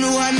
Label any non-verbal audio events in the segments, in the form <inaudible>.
knew I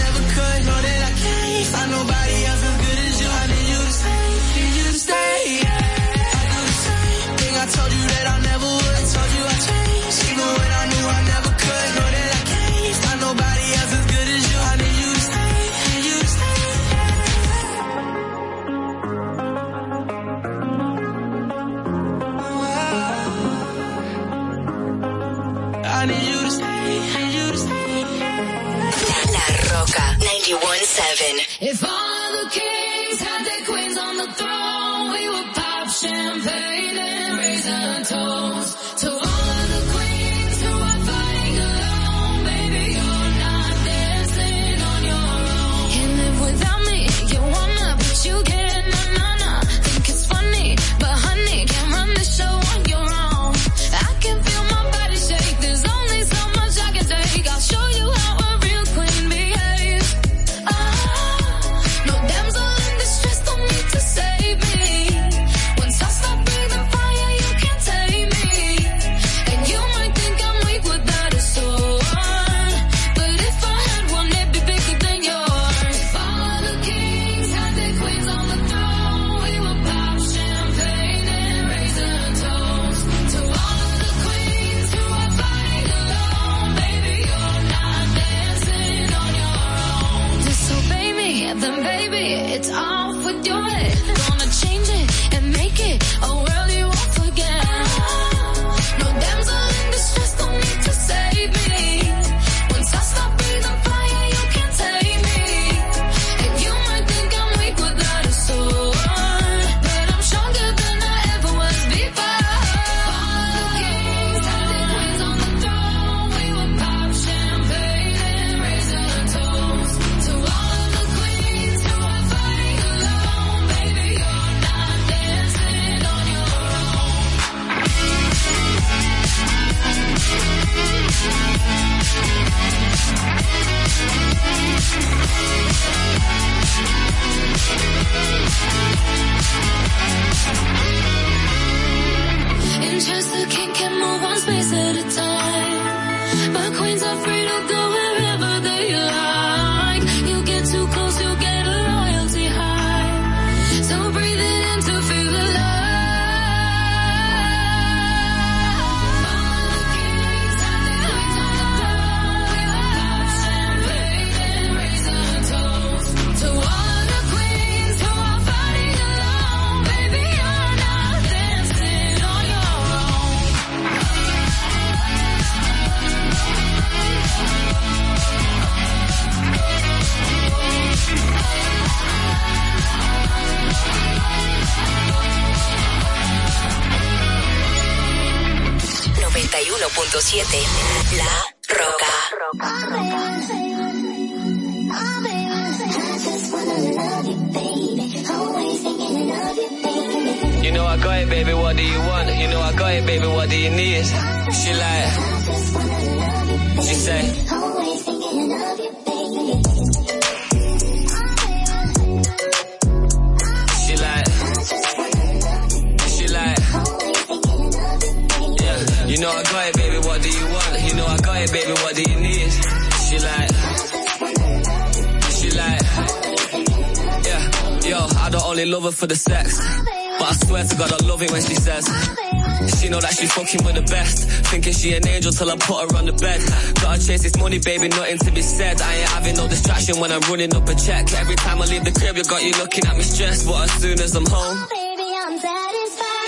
till I put her on the bed. Gotta chase this money, baby, nothing to be said. I ain't having no distraction when I'm running up a check. Every time I leave the crib, you got you looking at me stressed. But as soon as I'm home,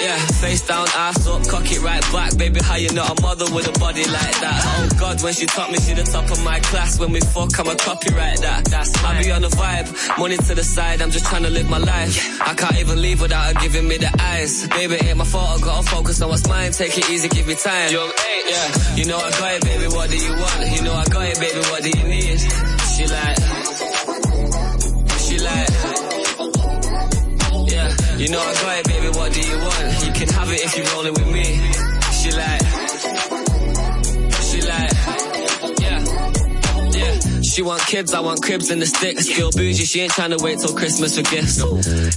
yeah, face down, ass up, cock it right back. Baby, how you not a mother with a body like that? Oh God, when she taught me, she the top of my class. When we fuck, I'm a copyright that. That's I be on the vibe, money to the side. I'm just trying to live my life. I can't even leave without her giving me the eyes. Baby, ain't my fault, I gotta focus on what's mine. Take it easy, give me time. Yo, eight, yeah. You know I got it, baby, what do you want? You know I got it, baby, what do you need? She like, she like, yeah. You know I got it, baby, what do you want? You can have it if you're rolling with me. She like, She want kids, I want cribs and the sticks. Feel bougie, she ain't trying to wait till Christmas for gifts.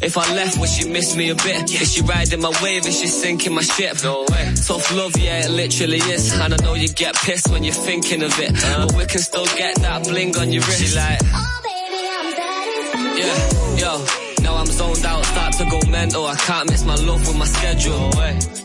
If I left, would she miss me a bit? Is she riding my wave? Is she sinking my ship? No way. Tough love, yeah, it literally is. And I know you get pissed when you're thinking of it. Uh-huh. But we can still get that bling on your wrist. She like, yeah, yo. Now I'm zoned out, start to go mental. I can't miss my love with my schedule.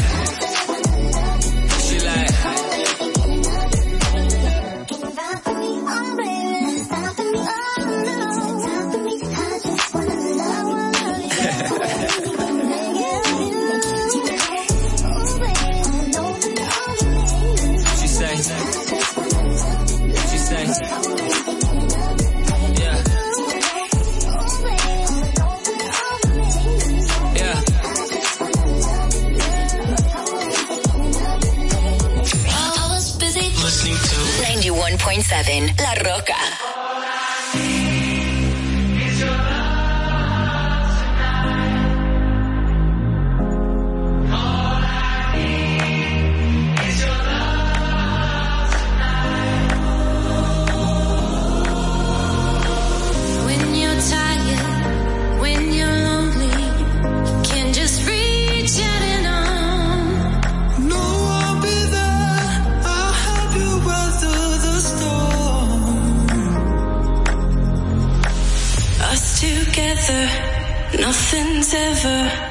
91.7 La Roca. Nothing's ever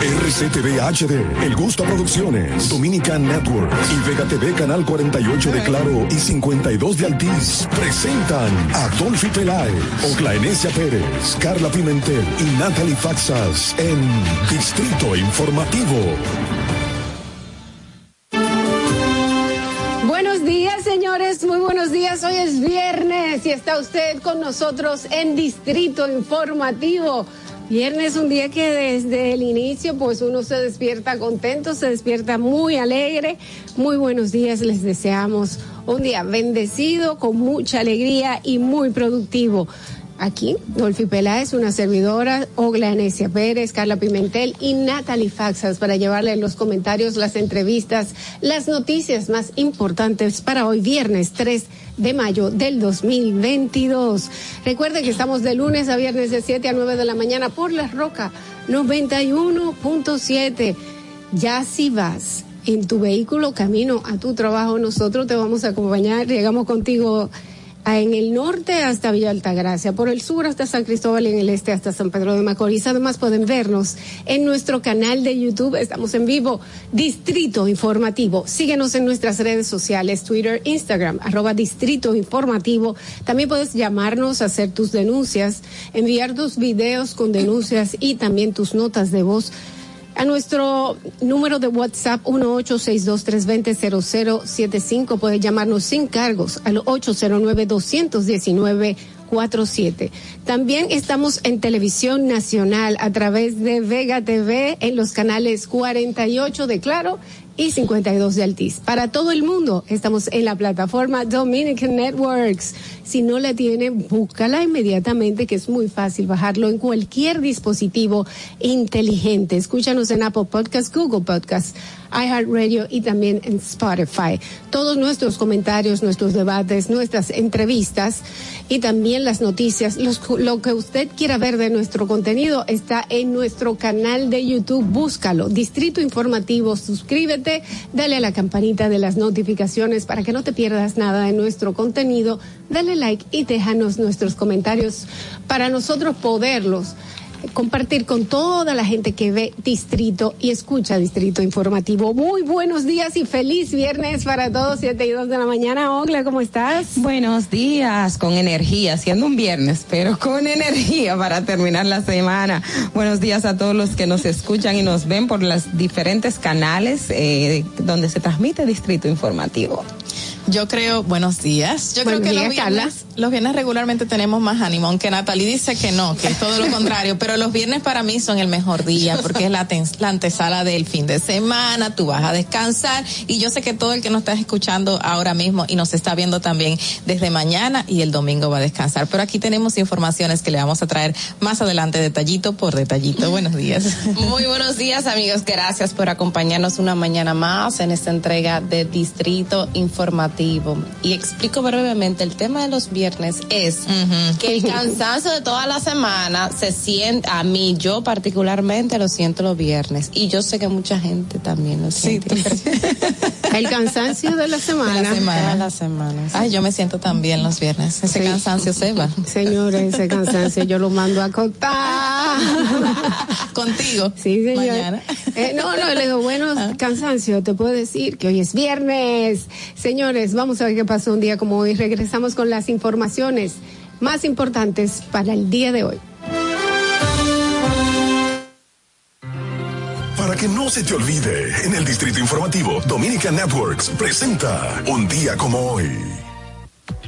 RCTV HD, El Gusto Producciones, Dominican Network y Vega TV Canal 48 de Claro y 52 de Altiz presentan a Dolphy Peláez, Oclaenecia Pérez, Carla Pimentel y Natalie Faxas en Distrito Informativo. Buenos días, señores, muy buenos días. Hoy es viernes y está usted con nosotros en Distrito Informativo. Viernes, un día que desde el inicio, pues uno se despierta contento, se despierta muy alegre. Muy buenos días, les deseamos un día bendecido, con mucha alegría y muy productivo. Aquí, Dolphy Peláez, una servidora, Ogla Anesia Pérez, Carla Pimentel y Natalie Faxas para llevarle los comentarios, las entrevistas, las noticias más importantes para hoy, viernes 3 de mayo del 2022. Recuerde que estamos de lunes a viernes de 7 a 9 de la mañana por La Roca 91.7. Ya si vas en tu vehículo camino a tu trabajo, nosotros te vamos a acompañar, llegamos contigo en el norte hasta Villa Altagracia, por el sur hasta San Cristóbal y en el este hasta San Pedro de Macorís. Además pueden vernos en nuestro canal de YouTube, estamos en vivo, Distrito Informativo. Síguenos en nuestras redes sociales, Twitter, Instagram, arroba Distrito Informativo. También puedes llamarnos, hacer tus denuncias, enviar tus videos con denuncias y también tus notas de voz a nuestro número de WhatsApp 18623200075 puede llamarnos sin cargos al 809-219-47. También estamos en televisión nacional a través de Vega TV en los canales 48 de Claro y 52 de Altiz. Para todo el mundo, estamos en la plataforma Dominican Networks. Si no la tiene, búscala inmediatamente, que es muy fácil bajarlo en cualquier dispositivo inteligente. Escúchanos en Apple Podcasts, Google Podcasts, iHeartRadio y también en Spotify. Todos nuestros comentarios, nuestros debates, nuestras entrevistas y también las noticias, los- lo que usted quiera ver de nuestro contenido está en nuestro canal de YouTube. Búscalo, Distrito Informativo, suscríbete, dale a la campanita de las notificaciones para que no te pierdas nada de nuestro contenido. Dale like y déjanos nuestros comentarios para nosotros poderlos compartir con toda la gente que ve Distrito y escucha Distrito Informativo. Muy buenos días y feliz viernes para todos, 7 y 2 de la mañana. Ogla, ¿cómo estás? Buenos días, con energía, siendo un viernes, pero con energía para terminar la semana. Buenos días a todos los que nos escuchan y nos ven por los diferentes canales eh, donde se transmite Distrito Informativo. Yo creo, buenos días. Yo Buenos creo que días, los viernes, los viernes regularmente tenemos más ánimo, aunque Natalie dice que no, que es todo lo <laughs> contrario, pero los viernes para mí son el mejor día porque es la, la antesala del fin de semana, tú vas a descansar y yo sé que todo el que nos está escuchando ahora mismo y nos está viendo también desde mañana y el domingo va a descansar. Pero aquí tenemos informaciones que le vamos a traer más adelante detallito por detallito. Buenos días. Muy buenos días amigos, gracias por acompañarnos una mañana más en esta entrega de Distrito Informativo. Y explico brevemente, el tema de los viernes es que el <laughs> cansancio de toda la semana se siente, a mí, yo particularmente lo siento los viernes y yo sé que mucha gente también lo siente. <laughs> El cansancio de la semana. De la semana. La semana. sí. Ay, yo me siento tan bien los viernes. Ese cansancio se va. Señores, ese cansancio yo lo mando a contar. <laughs> Contigo. Sí, señor. Mañana. Eh, no, no, le digo, bueno, cansancio, te puedo decir que hoy es viernes. Señores, vamos a ver qué pasó un día como hoy. Regresamos con las informaciones más importantes para el día de hoy. Que no se te olvide, en el Distrito Informativo, Dominica Networks presenta Un día como hoy.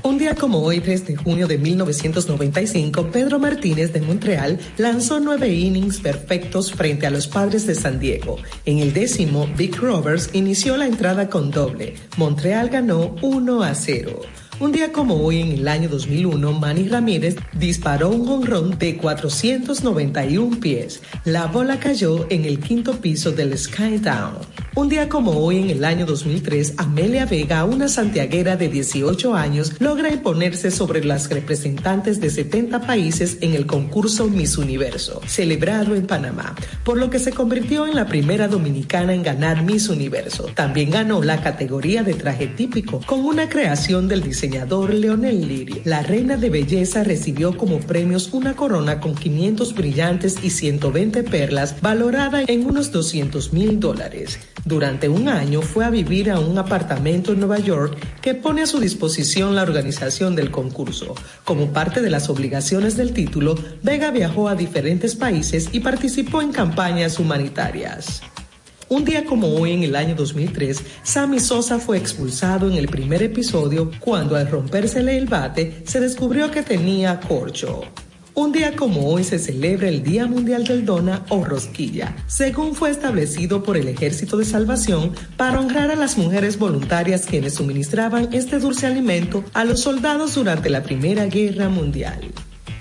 Un día como hoy, 3 de junio de 1995, Pedro Martínez de Montreal lanzó nueve innings perfectos frente a los padres de San Diego. En el décimo, Vic Roberts inició la entrada con doble. Montreal ganó 1 a 0. Un día como hoy, en el año 2001, Manny Ramírez disparó un jonrón de 491 pies. La bola cayó en el quinto piso del Skytown. Un día como hoy, en el año 2003, Amelia Vega, una santiaguera de 18 años, logra imponerse sobre las representantes de 70 países en el concurso Miss Universo, celebrado en Panamá, por lo que se convirtió en la primera dominicana en ganar Miss Universo. También ganó la categoría de traje típico, con una creación del Leonel Liri. La reina de belleza recibió como premios una corona con 500 brillantes y 120 perlas, valorada en unos 200 mil dólares. Durante un año fue a vivir a un apartamento en Nueva York que pone a su disposición la organización del concurso. Como parte de las obligaciones del título, Vega viajó a diferentes países y participó en campañas humanitarias. Un día como hoy, en el año 2003, Sammy Sosa fue expulsado en el primer episodio cuando al rompérsele el bate se descubrió que tenía corcho. Un día como hoy se celebra el Día Mundial del Dona o Rosquilla, según fue establecido por el Ejército de Salvación para honrar a las mujeres voluntarias quienes suministraban este dulce alimento a los soldados durante la Primera Guerra Mundial.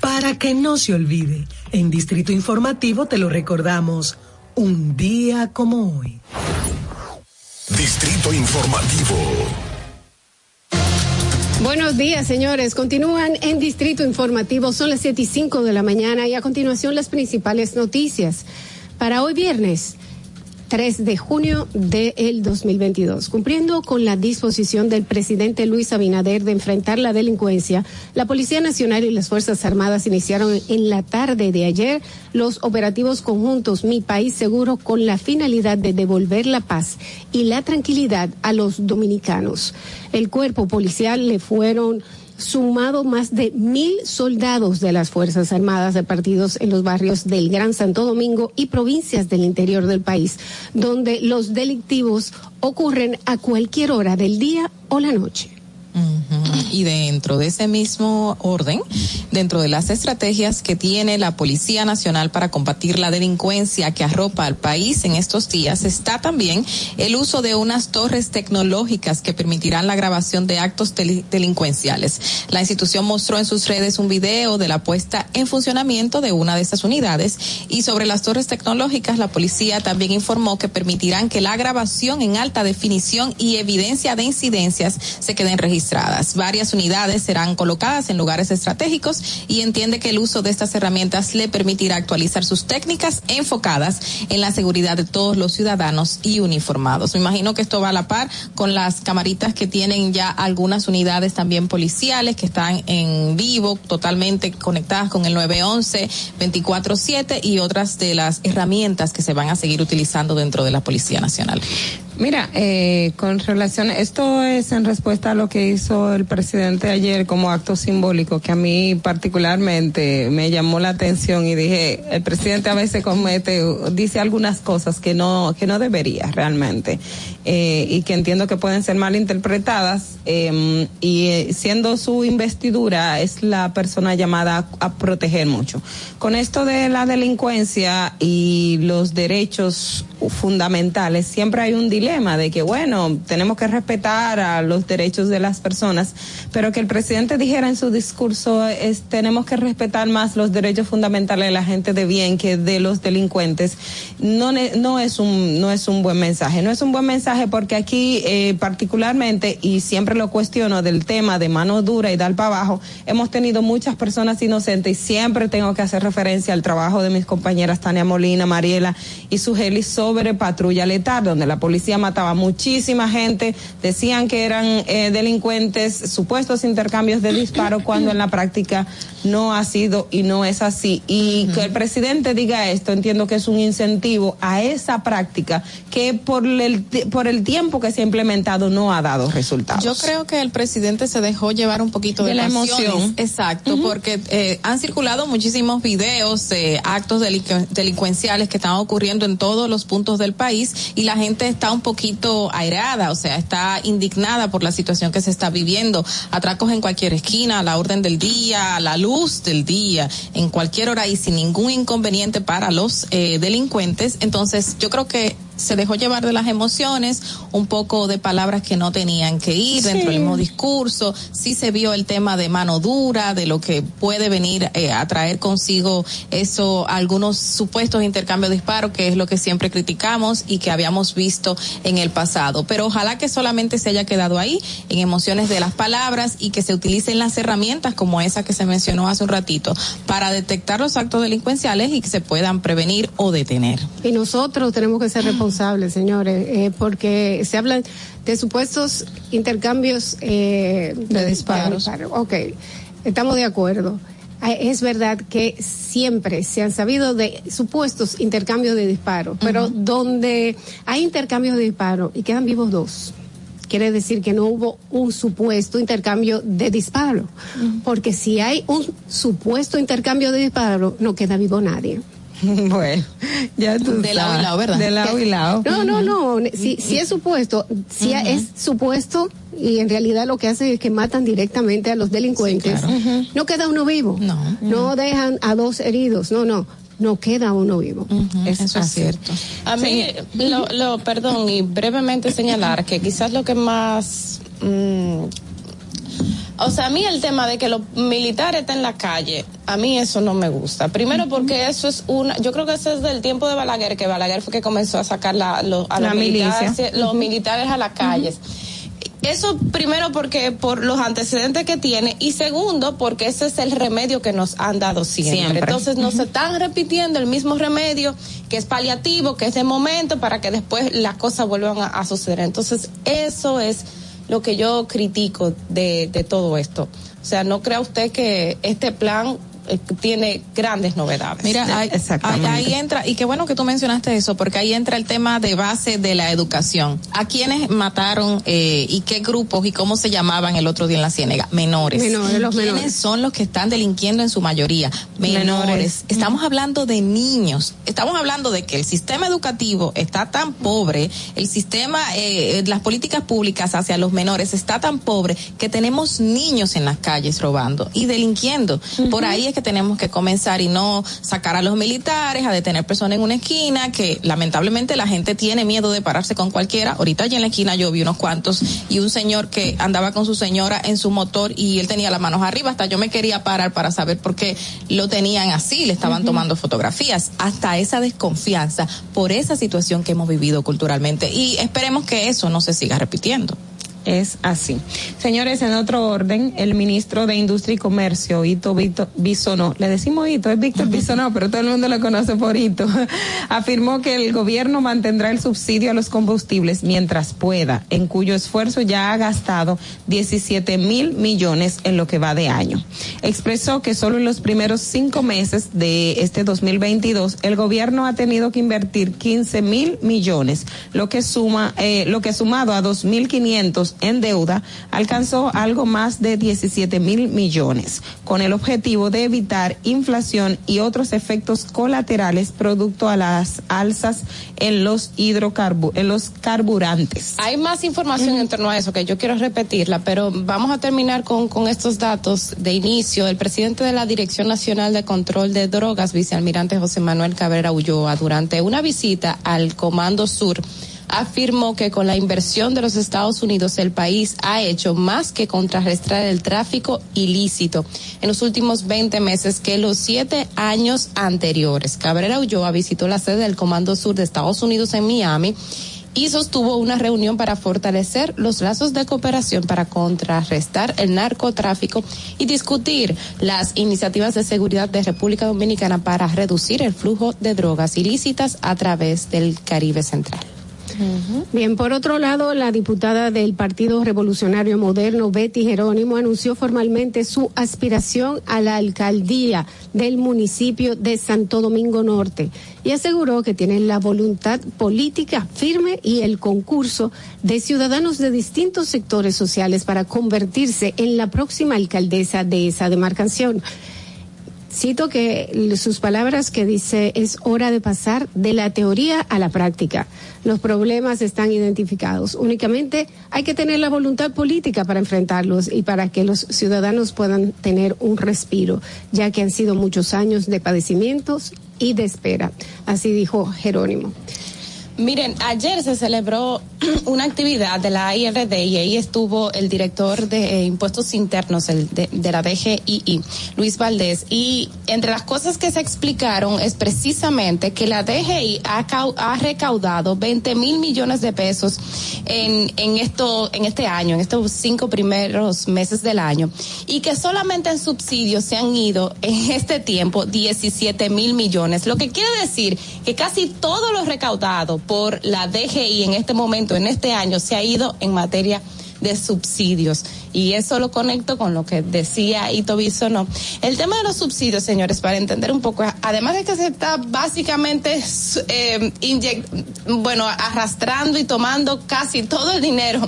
Para que no se olvide, en Distrito Informativo te lo recordamos, un día como hoy. Distrito Informativo. Buenos días, señores. Continúan en Distrito Informativo. Son las 7 y 5 de la mañana y a continuación las principales noticias. Para hoy viernes, 3 de junio del 2022. Cumpliendo con la disposición del presidente Luis Abinader de enfrentar la delincuencia, la Policía Nacional y las Fuerzas Armadas iniciaron en la tarde de ayer los operativos conjuntos Mi País Seguro con la finalidad de devolver la paz y la tranquilidad a los dominicanos. El cuerpo policial le fueron sumado más de mil soldados de las Fuerzas Armadas repartidos en los barrios del Gran Santo Domingo y provincias del interior del país, donde los delictivos ocurren a cualquier hora del día o la noche. Y dentro de ese mismo orden, dentro de las estrategias que tiene la Policía Nacional para combatir la delincuencia que arropa al país en estos días, está también el uso de unas torres tecnológicas que permitirán la grabación de actos deli- delincuenciales. La institución mostró en sus redes un video de la puesta en funcionamiento de una de estas unidades y sobre las torres tecnológicas la policía también informó que permitirán que la grabación en alta definición y evidencia de incidencias se queden registradas. Varias unidades serán colocadas en lugares estratégicos y entiende que el uso de estas herramientas le permitirá actualizar sus técnicas enfocadas en la seguridad de todos los ciudadanos y uniformados. Me imagino que esto va a la par con las camaritas que tienen ya algunas unidades también policiales que están en vivo, totalmente conectadas con el 911, 24/7 y otras de las herramientas que se van a seguir utilizando dentro de la Policía Nacional. Mira, eh, con relación, esto es en respuesta a lo que hizo el presidente ayer como acto simbólico, que a mí particularmente me llamó la atención y dije, el presidente a veces comete, dice algunas cosas que no, que no debería realmente, eh, y que entiendo que pueden ser mal interpretadas, eh, y eh, siendo su investidura es la persona llamada a, proteger mucho. Con esto de la delincuencia y los derechos fundamentales, siempre hay un dilema de que, bueno, tenemos que respetar a los derechos de las personas, pero que el presidente dijera en su discurso es tenemos que respetar más los derechos fundamentales de la gente de bien que de los delincuentes, no, no es un no es un buen mensaje, no es un buen mensaje porque aquí eh, particularmente y siempre lo cuestiono del tema de mano dura y dar para abajo, hemos tenido muchas personas inocentes y siempre tengo que hacer referencia al trabajo de mis compañeras Tania Molina, Mariela y Sugeli sobre patrulla letal, donde la policía mataba muchísima gente, decían que eran eh, delincuentes, supuestos intercambios de disparos, <coughs> cuando en la práctica no ha sido y no es así. Y que el presidente diga esto, entiendo que es un incentivo a esa práctica que por el, ti- por el tiempo que se ha implementado no ha dado resultados. Yo creo que el presidente se dejó llevar un poquito de, De la emoción. Exacto, porque eh, han circulado muchísimos videos de actos delincu- delincuenciales que están ocurriendo en todos los puntos del país y la gente está un poquito airada, o sea, está indignada por la situación que se está viviendo. Atracos en cualquier esquina, a la orden del día, a la luz del día, en cualquier hora y sin ningún inconveniente para los eh, delincuentes. Entonces, yo creo que se dejó llevar de las emociones, un poco de palabras que no tenían que ir dentro del mismo discurso. Sí se vio el tema de mano dura, de lo que puede venir eh, a traer consigo eso, algunos supuestos intercambios de disparos, que es lo que siempre criticamos y que habíamos visto en el pasado. Pero ojalá que solamente se haya quedado ahí, en emociones de las palabras y que se utilicen las herramientas como esa que se mencionó hace un ratito, para detectar los actos delincuenciales y que se puedan prevenir o detener. Y nosotros tenemos que ser <gasps> responsables, señores, eh, porque se hablan de supuestos intercambios eh, De disparos. de disparo. Ok, estamos de acuerdo. Ah, Es verdad que siempre se han sabido de supuestos intercambios de disparos, pero donde hay intercambios de disparos y quedan vivos dos, quiere decir que no hubo un supuesto intercambio de disparo, porque si hay un supuesto intercambio de disparo, no queda vivo nadie. <laughs> Bueno, ya tú De lado y lado, ¿verdad? De lado y lado. No, no, no. Si, si es supuesto, si es supuesto y en realidad lo que hacen es que matan directamente a los delincuentes, no queda uno vivo. No. No dejan a dos heridos. No, no. No queda uno vivo. Eso es cierto. A mí, lo, lo, perdón, y brevemente señalar que quizás lo que más... mm, o sea, a mí el tema de que los militares estén en la calle, a mí eso no me gusta. Primero porque eso es una, yo creo que eso es del tiempo de Balaguer, que Balaguer fue que comenzó a sacar la, lo- a La los, militares, los a las calles. Eso primero porque por los antecedentes que tiene y segundo porque ese es el remedio que nos han dado siempre. Siempre. Entonces nos están repitiendo el mismo remedio que es paliativo, que es de momento para que después las cosas vuelvan a, a suceder. Entonces eso es lo que yo critico de, de todo esto. O sea, no crea usted que este plan eh, tiene grandes novedades. Mira, ahí, entra, y qué bueno que tú mencionaste eso, porque ahí entra el tema de base de la educación. ¿A quiénes mataron eh, y qué grupos y cómo se llamaban el otro día en la ciénega? Menores. Menores, los ¿Quiénes menores. son los que están delinquiendo en su mayoría? Menores. Menores. Estamos hablando de niños. Estamos hablando de que el sistema educativo está tan pobre, el sistema, eh, las políticas públicas hacia los menores está tan pobre que tenemos niños en las calles robando y delinquiendo. Por ahí es que tenemos que comenzar y no sacar a los militares, a detener personas en una esquina, que lamentablemente la gente tiene miedo de pararse con cualquiera. Ahorita allí en la esquina yo vi unos cuantos y un señor que andaba con su señora en su motor y él tenía las manos arriba. Hasta yo me quería parar para saber por qué lo tenían así, le estaban tomando fotografías. Hasta esa desconfianza por esa situación que hemos vivido culturalmente. Y esperemos que eso no se siga repitiendo. Es así. Señores, en otro orden, el ministro de Industria y Comercio, Ito Vito- Bisonó, le decimos Ito, es Víctor Bisonó, pero todo el mundo lo conoce por Ito, <laughs> afirmó que el gobierno mantendrá el subsidio a los combustibles mientras pueda, en cuyo esfuerzo ya ha gastado 17 mil millones en lo que va de año. Expresó que solo en los primeros cinco meses de este 2022 el gobierno ha tenido que invertir 15 mil millones, lo que suma, eh, lo que sumado a 2.500 en deuda alcanzó algo más de 17 mil millones, con el objetivo de evitar inflación y otros efectos colaterales producto a las alzas en los hidrocarbu en los carburantes. Hay más información en torno a eso que yo quiero repetirla, pero vamos a terminar con, con estos datos de inicio. El presidente de la Dirección Nacional de Control de Drogas, vicealmirante José Manuel Cabrera Ulloa, durante una visita al Comando Sur, afirmó que con la inversión de los Estados Unidos el país ha hecho más que contrarrestar el tráfico ilícito en los últimos 20 meses que los siete años anteriores. Cabrera Ulloa visitó la sede del Comando Sur de Estados Unidos en Miami y sostuvo una reunión para fortalecer los lazos de cooperación para contrarrestar el narcotráfico y discutir las iniciativas de seguridad de República Dominicana para reducir el flujo de drogas ilícitas a través del Caribe Central. Bien, por otro lado, la diputada del Partido Revolucionario Moderno, Betty Jerónimo, anunció formalmente su aspiración a la alcaldía del municipio de Santo Domingo Norte y aseguró que tiene la voluntad política firme y el concurso de ciudadanos de distintos sectores sociales para convertirse en la próxima alcaldesa de esa demarcación. Cito que sus palabras que dice es hora de pasar de la teoría a la práctica. Los problemas están identificados. Únicamente hay que tener la voluntad política para enfrentarlos y para que los ciudadanos puedan tener un respiro, ya que han sido muchos años de padecimientos y de espera. Así dijo Jerónimo. Miren, ayer se celebró <clears throat> una actividad de la IRD y ahí estuvo el director de eh, impuestos internos de, la DGII, Luis Valdés, y entre las cosas que se explicaron es precisamente que la DGI ha, ha recaudado 20 mil millones de pesos en, en, esto, en este año, en estos cinco primeros meses del año, y que solamente en subsidios se han ido en este tiempo 17 mil millones, lo que quiere decir que casi todo lo recaudado por la DGI en este momento, en este año, se ha ido en materia de subsidios. Y eso lo conecto con lo que decía Ito Bisono. El tema de los subsidios, señores, para entender un poco, además de que se está básicamente eh, bueno, arrastrando y tomando casi todo el dinero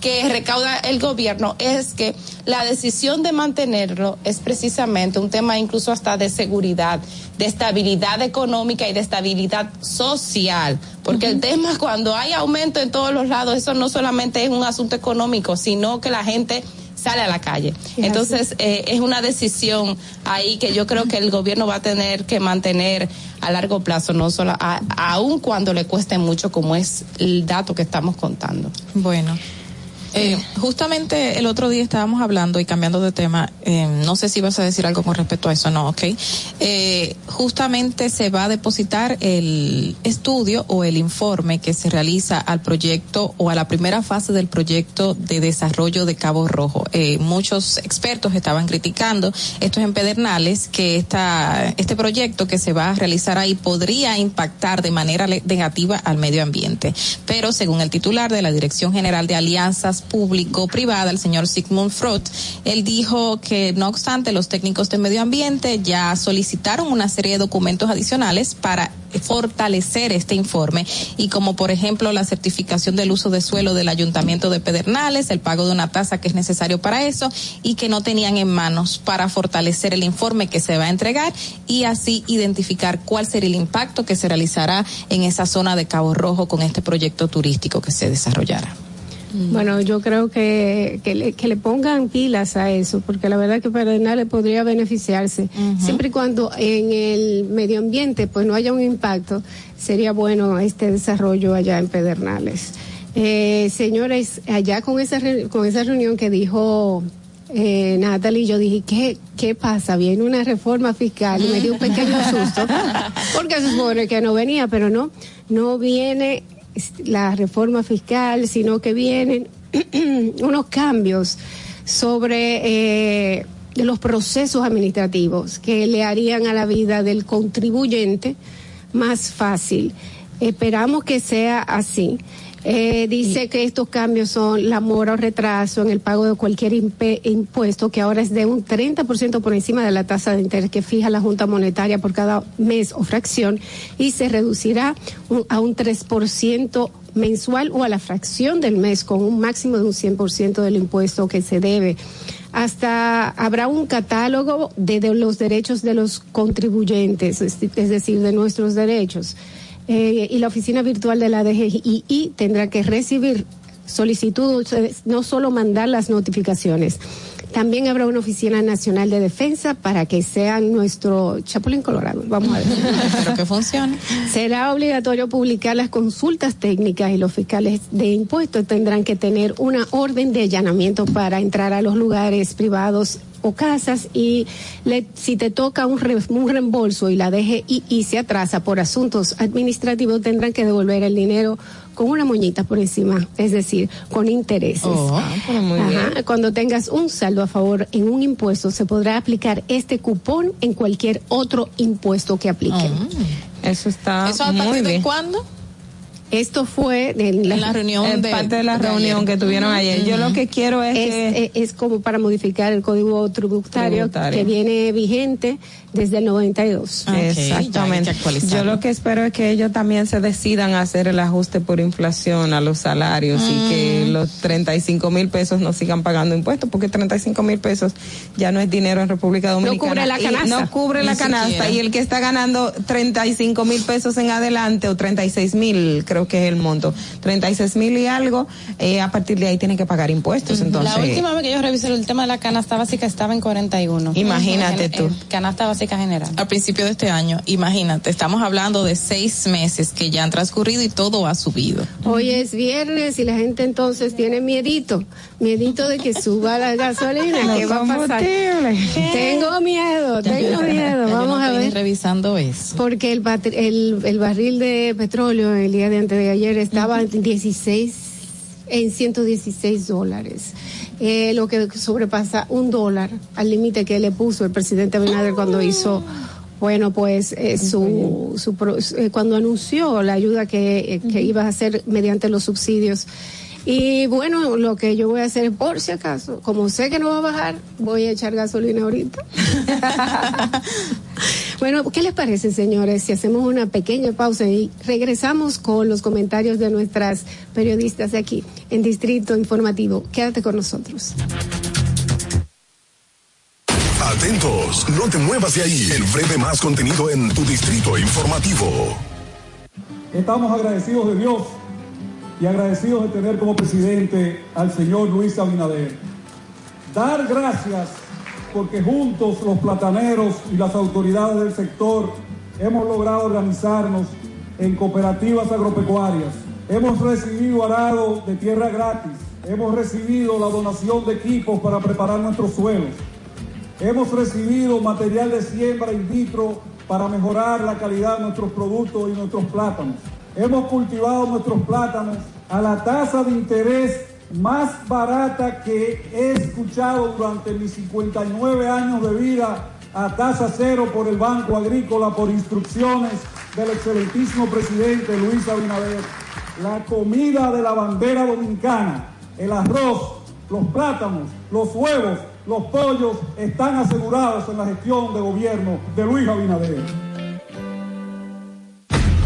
que recauda el gobierno es que la decisión de mantenerlo es precisamente un tema incluso hasta de seguridad, de estabilidad económica y de estabilidad social, porque el tema cuando hay aumento en todos los lados, eso no solamente es un asunto económico, sino que la gente sale a la calle. Entonces, eh, es una decisión ahí que yo creo que el gobierno va a tener que mantener a largo plazo, no solo, a- aun cuando le cueste mucho, como es el dato que estamos contando. Bueno. Eh, justamente el otro día estábamos hablando y cambiando de tema, eh, no sé si vas a decir algo con respecto a eso, no, ok. Eh, justamente se va a depositar el estudio o el informe que se realiza al proyecto o a la primera fase del proyecto de desarrollo de Cabo Rojo. Muchos expertos estaban criticando, estos en Pedernales, que esta, este proyecto que se va a realizar ahí podría impactar de manera negativa al medio ambiente. Pero según el titular de la Dirección General de Alianzas público-privada, el señor Sigmund Freud. Él dijo que, no obstante, los técnicos de medio ambiente ya solicitaron una serie de documentos adicionales para fortalecer este informe y como por ejemplo la certificación del uso de suelo del ayuntamiento de Pedernales, el pago de una tasa que es necesario para eso y que no tenían en manos para fortalecer el informe que se va a entregar y así identificar cuál sería el impacto que se realizará en esa zona de Cabo Rojo con este proyecto turístico que se desarrollará. Bueno, yo creo que, que, le, que le pongan pilas a eso, porque la verdad que Pedernales podría beneficiarse, siempre y cuando en el medio ambiente pues no haya un impacto, sería bueno este desarrollo allá en Pedernales. Eh, señores, allá con esa, con esa reunión que dijo eh, Natalie, yo dije, ¿qué, ¿qué pasa? Viene una reforma fiscal y me dio un pequeño <laughs> susto, porque se supone que no venía, pero no, no viene la reforma fiscal, sino que vienen <clears throat> unos cambios sobre eh, los procesos administrativos que le harían a la vida del contribuyente más fácil. Esperamos que sea así. Eh, dice que estos cambios son la mora o retraso en el pago de cualquier impuesto, que ahora es de un 30% por encima de la tasa de interés que fija la Junta Monetaria por cada mes o fracción, y se reducirá un- a un 3% mensual o a la fracción del mes con un máximo de un 100% del impuesto que se debe. Hasta habrá un catálogo de, de los derechos de los contribuyentes, es, es decir, de nuestros derechos. Eh, y la oficina virtual de la DGI tendrá que recibir solicitudes, no solo mandar las notificaciones. También habrá una oficina nacional de defensa para que sean nuestro chapulín colorado. Vamos a ver. Espero que funcione. Será obligatorio publicar las consultas técnicas y los fiscales de impuestos tendrán que tener una orden de allanamiento para entrar a los lugares privados o casas y le- si te toca un, re- un reembolso y la DGI y se atrasa por asuntos administrativos tendrán que devolver el dinero con una moñita por encima, es decir, con intereses. Oh, ah, muy Ajá. bien. Cuando tengas un saldo a favor en un impuesto, se podrá aplicar este cupón en cualquier otro impuesto que apliquen. Eso está ¿Eso a muy partir de bien. cuándo? Esto fue en la, En la reunión de- parte de la de reunión ayer. que tuvieron ayer. Yo lo que quiero es, es, que es- es como para modificar el código tributario, Tributario. que viene vigente desde el 92. Exactamente. Yo lo que espero es que ellos también se decidan a hacer el ajuste por inflación a los salarios y que Mm. los 35 mil pesos no sigan pagando impuestos, porque 35 mil pesos ya no es dinero en República Dominicana. cubre la canasta. no cubre Ni la canasta. siquiera. Y el que está ganando 35 mil pesos en adelante o 36 mil, creo que es el monto, 36 mil y algo, eh, a partir de ahí tiene que pagar impuestos. Entonces, la última vez que yo revisé el tema de la canasta básica estaba en 41. Imagínate En- tú. en canasta básica general. A principio de este año, imagínate, estamos hablando de seis meses que ya han transcurrido y todo ha subido. Hoy es viernes y la gente entonces tiene miedito, miedito de que suba la gasolina, Los ¿qué va a pasar? Tengo miedo, tengo miedo, Ya yo vamos no a ver. revisando eso. Porque el, patri- el, el barril de petróleo el día de antes de ayer estaba en 16, en 116 dólares. Eh, lo que sobrepasa un dólar al límite que le puso el presidente Abinader cuando hizo, bueno, pues eh, su, su eh, cuando anunció la ayuda que, eh, que iba a hacer mediante los subsidios. Y bueno, lo que yo voy a hacer, por si acaso, como sé que no va a bajar, voy a echar gasolina ahorita. <laughs> bueno, ¿qué les parece, señores, si hacemos una pequeña pausa y regresamos con los comentarios de nuestras periodistas de aquí en Distrito Informativo? Quédate con nosotros. Atentos, no te muevas de ahí. El breve más contenido en tu distrito informativo. Estamos agradecidos de Dios y agradecidos de tener como presidente al señor Luis Abinader. Dar gracias porque juntos los plataneros y las autoridades del sector hemos logrado organizarnos en cooperativas agropecuarias. Hemos recibido arado de tierra gratis. Hemos recibido la donación de equipos para preparar nuestros suelos. Hemos recibido material de siembra in vitro para mejorar la calidad de nuestros productos y nuestros plátanos. Hemos cultivado nuestros plátanos a la tasa de interés más barata que he escuchado durante mis 59 años de vida a tasa cero por el Banco Agrícola por instrucciones del excelentísimo presidente Luis Abinader. La comida de la bandera dominicana el arroz, los plátanos, los huevos, los pollos están asegurados en la gestión de gobierno de Luis Abinader.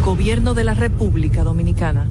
Gobierno de la República Dominicana.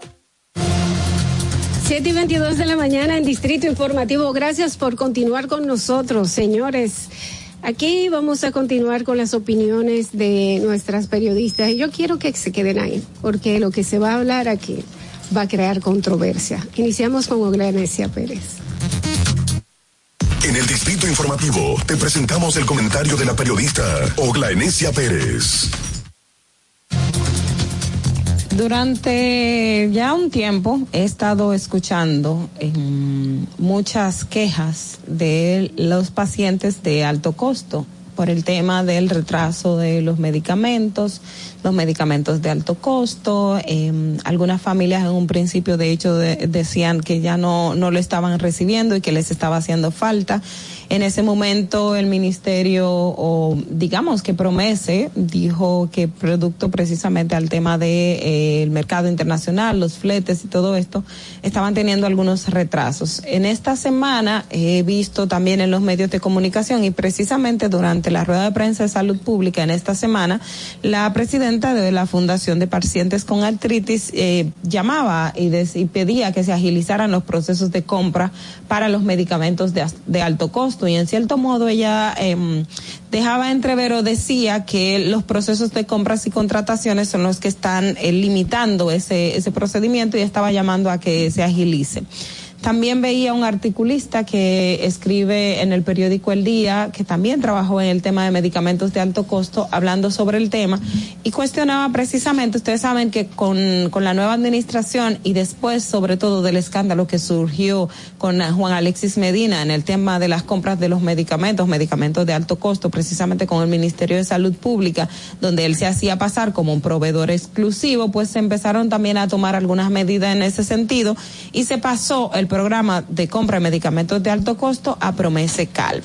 7 y 22 de la mañana en Distrito Informativo. Gracias por continuar con nosotros, señores. Aquí vamos a continuar con las opiniones de nuestras periodistas y yo quiero que se queden ahí, porque lo que se va a hablar aquí va a crear controversia. Iniciamos con Oglanesia Pérez. En el Distrito Informativo te presentamos el comentario de la periodista Ogla Enesia Pérez. Durante ya un tiempo he estado escuchando muchas quejas de los pacientes de alto costo por el tema del retraso de los medicamentos, los medicamentos de alto costo. Eh, algunas familias en un principio, de hecho, de- decían que ya no, no lo estaban recibiendo y que les estaba haciendo falta. En ese momento el ministerio, o digamos que Promese, dijo que producto precisamente al tema del de, eh, mercado internacional, los fletes y todo esto, estaban teniendo algunos retrasos. En esta semana he visto también en los medios de comunicación y precisamente durante la rueda de prensa de salud pública en esta semana, la presidenta de la Fundación de Pacientes con Artritis eh, llamaba y, pedía que se agilizaran los procesos de compra para los medicamentos de alto costo y en cierto modo ella em, dejaba entrever o decía que los procesos de compras y contrataciones son los que están eh, limitando ese, ese procedimiento y estaba llamando a que se agilice. También veía un articulista que escribe en el periódico El Día, que también trabajó en el tema de medicamentos de alto costo, hablando sobre el tema y cuestionaba precisamente, ustedes saben que con, con la nueva administración y después sobre todo del escándalo que surgió con Juan Alexis Medina en el tema de las compras de los medicamentos, medicamentos de alto costo, precisamente con el Ministerio de Salud Pública, donde él se hacía pasar como un proveedor exclusivo, pues se empezaron también a tomar algunas medidas en ese sentido y se pasó el programa de compra de medicamentos de alto costo a Promese Cal.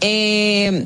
Eh,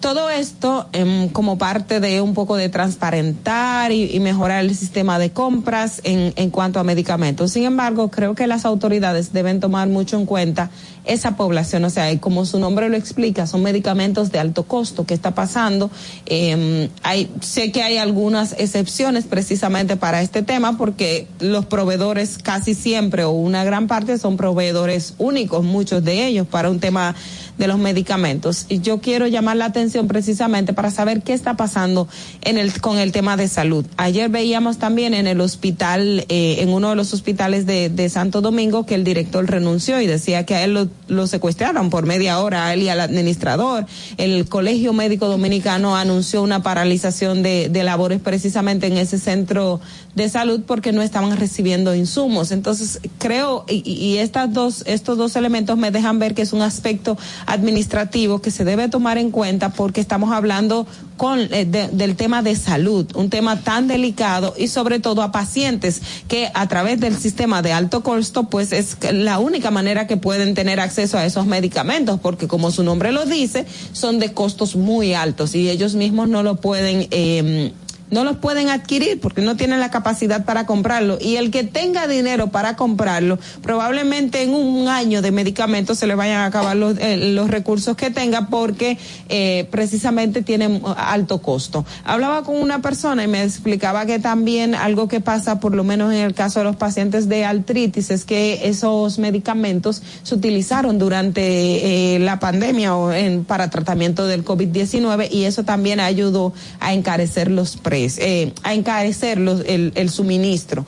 todo esto em, como parte de un poco de transparentar y, mejorar el sistema de compras en, en cuanto a medicamentos. Sin embargo, creo que las autoridades deben tomar mucho en cuenta esa población, o sea, como su nombre lo explica, son medicamentos de alto costo. ¿Qué está pasando? Eh, hay, sé que hay algunas excepciones precisamente para este tema porque los proveedores casi siempre o una gran parte son proveedores únicos, muchos de ellos, para un tema de los medicamentos. Y yo quiero llamar la atención precisamente para saber qué está pasando en el, con el tema de salud. Ayer veíamos también en el hospital, eh, en uno de los hospitales de, Santo Domingo, que el director renunció y decía que a él lo, lo secuestraron por media hora, a él y al administrador. El Colegio Médico Dominicano anunció una paralización de, de labores precisamente en ese centro de salud porque no estaban recibiendo insumos. Entonces, creo, y, y estas dos, estos dos elementos me dejan ver que es un aspecto administrativo que se debe tomar en cuenta porque estamos hablando con, eh, de- del tema de salud, un tema tan delicado y sobre todo a pacientes que a través del sistema de alto costo, pues es la única manera que pueden tener acceso a esos medicamentos, porque como su nombre lo dice, son de costos muy altos y ellos mismos no lo pueden, eh, no los pueden adquirir porque no tienen la capacidad para comprarlo. Y el que tenga dinero para comprarlo, probablemente en un año de medicamentos se le vayan a acabar los, eh, los recursos que tenga porque eh, precisamente tienen alto costo. Hablaba con una persona y me explicaba que también algo que pasa, por lo menos en el caso de los pacientes de artritis, es que esos medicamentos se utilizaron durante eh, la pandemia o en, para tratamiento del COVID-19 y eso también ayudó a encarecer los precios, eh, a encarecer los, el, el suministro.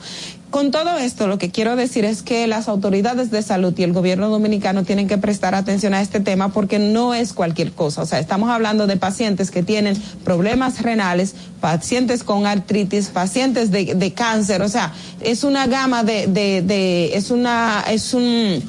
Con todo esto, lo que quiero decir es que las autoridades de salud y el gobierno dominicano tienen que prestar atención a este tema porque no es cualquier cosa. O sea, estamos hablando de pacientes que tienen problemas renales, pacientes con artritis, pacientes de, cáncer. O sea, es una gama de, es una, es un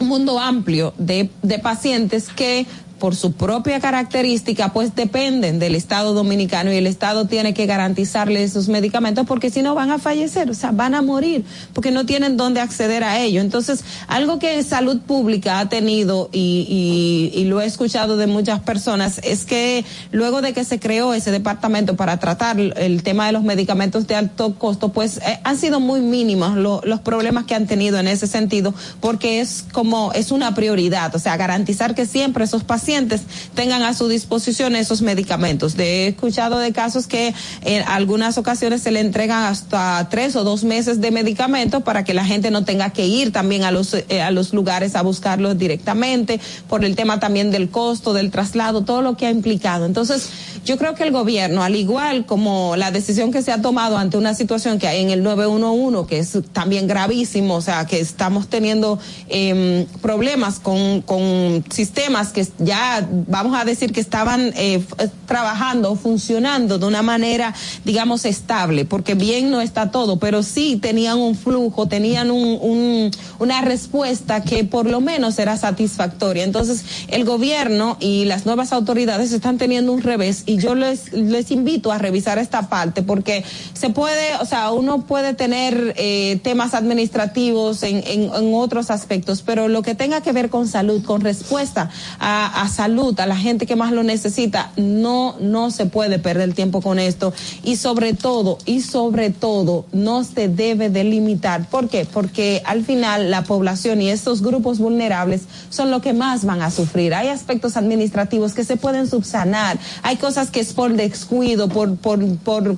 mundo amplio de pacientes que por su propia característica, pues dependen del Estado dominicano y el Estado tiene que garantizarle esos medicamentos porque si no van a fallecer, o sea, van a morir porque no tienen dónde acceder a ello. Entonces, algo que salud pública ha tenido y, lo he escuchado de muchas personas es que luego de que se creó ese departamento para tratar el tema de los medicamentos de alto costo, pues eh, han sido muy mínimos lo- los problemas que han tenido en ese sentido porque es como, es una prioridad, o sea, garantizar que siempre esos pacientes tengan a su disposición esos medicamentos. He escuchado de casos que en algunas ocasiones se le entregan hasta tres o dos meses de medicamentos para que la gente no tenga que ir también a los, eh, a los lugares a buscarlos directamente, por el tema también del costo, del traslado, todo lo que ha implicado. Entonces, yo creo que el gobierno, al igual como la decisión que se ha tomado ante una situación que hay en el 911, que es también gravísimo, o sea, que estamos teniendo eh, problemas con, con sistemas que ya vamos a decir que estaban eh, trabajando, funcionando de una manera, digamos, estable, porque bien no está todo, pero sí tenían un flujo, tenían un, un- una respuesta que por lo menos era satisfactoria. Entonces, el gobierno y las nuevas autoridades están teniendo un revés y yo les, les invito a revisar esta parte porque se puede, o sea, uno puede tener eh, temas administrativos en, en, en otros aspectos, pero lo que tenga que ver con salud, con respuesta a, a salud, a la gente que más lo necesita, no, no se puede perder tiempo con esto y sobre todo, y sobre todo, no se debe delimitar. ¿Por qué? Porque al final la población y estos grupos vulnerables son lo que más van a sufrir. Hay aspectos administrativos que se pueden subsanar, hay cosas que es por descuido, por, por, por,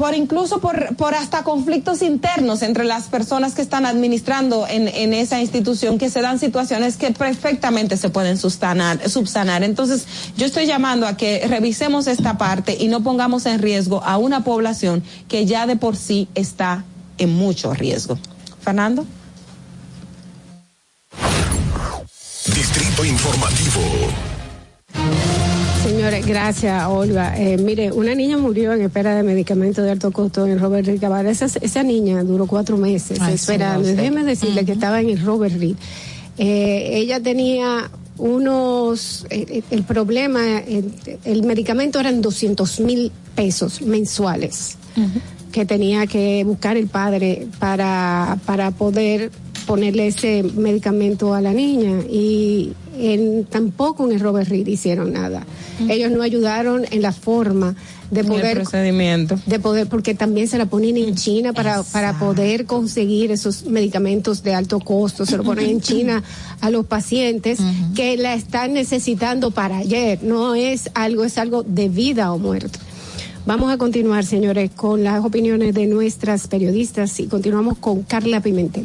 por incluso por, por hasta conflictos internos entre las personas que están administrando en, en esa institución, que se dan situaciones que perfectamente se pueden subsanar, subsanar. Entonces, yo estoy llamando a que revisemos esta parte y no pongamos en riesgo a una población que ya de por sí está en mucho riesgo. Fernando. Distrito Informativo. Señores, gracias, Olga. Eh, mire, una niña murió en espera de medicamentos de alto costo en Robert Reed Cabal. Esa, esa niña duró cuatro meses Ay, esperando. sí, Déjeme decirle que estaba en el Robert Reed. Eh, ella tenía unos, eh, el problema, el, el medicamento eran 200 mil pesos mensuales que tenía que buscar el padre para, para poder ponerle ese medicamento a la niña y en, tampoco en el Robert Reed hicieron nada. Ellos no ayudaron en la forma de En el poder procedimiento. de poder porque también se la ponen en China para para poder conseguir esos medicamentos de alto costo se lo ponen en China a los pacientes que la están necesitando para ayer no es algo es algo de vida o muerte Vamos a continuar, señores, con las opiniones de nuestras periodistas y continuamos con Carla Pimentel.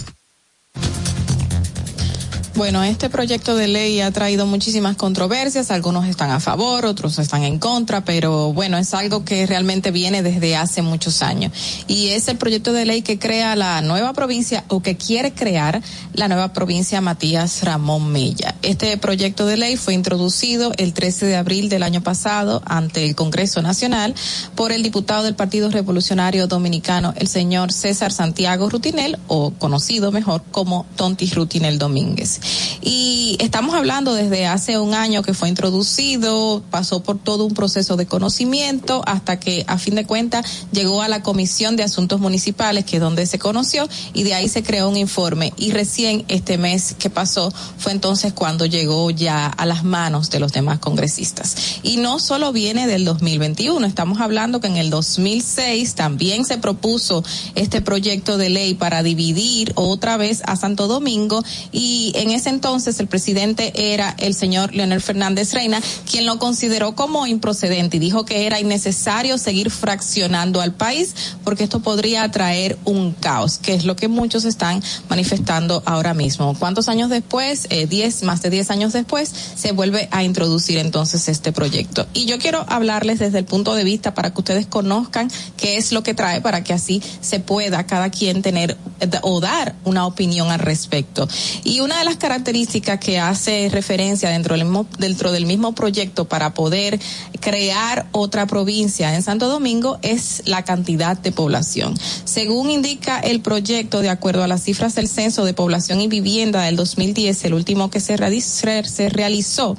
Bueno, este proyecto de ley ha traído muchísimas controversias, algunos están a favor, otros están en contra, pero bueno, es algo que realmente viene desde hace muchos años. Y es el proyecto de ley que crea la nueva provincia o que quiere crear la nueva provincia Matías Ramón Mella. Este proyecto de ley fue introducido el 13 de abril del año pasado ante el Congreso Nacional por el diputado del Partido Revolucionario Dominicano, el señor César Santiago Rutinel, o conocido mejor como Tontis Rutinel Domínguez. Y estamos hablando desde hace un año que fue introducido, pasó por todo un proceso de conocimiento hasta que a fin de cuentas llegó a la Comisión de Asuntos Municipales, que es donde se conoció, y de ahí se creó un informe. Y recién este mes que pasó fue entonces cuando llegó ya a las manos de los demás congresistas. Y no solo viene del 2021, estamos hablando que en el 2006 también se propuso este proyecto de ley para dividir otra vez a Santo Domingo y en ese entonces el presidente era el señor Leonel Fernández Reina, quien lo consideró como improcedente y dijo que era innecesario seguir fraccionando al país porque esto podría traer un caos, que es lo que muchos están manifestando ahora mismo. ¿Cuántos años después? Eh, diez, más de diez años después, se vuelve a introducir entonces este proyecto. Y yo quiero hablarles desde el punto de vista para que ustedes conozcan qué es lo que trae para que así se pueda cada quien tener eh, o dar una opinión al respecto. Y una de las características que hace referencia dentro del mismo, dentro del mismo proyecto para poder crear otra provincia en Santo Domingo es la cantidad de población. Según indica el proyecto, de acuerdo a las cifras del Censo de Población y Vivienda del 2010, el último que se, realiz- se realizó,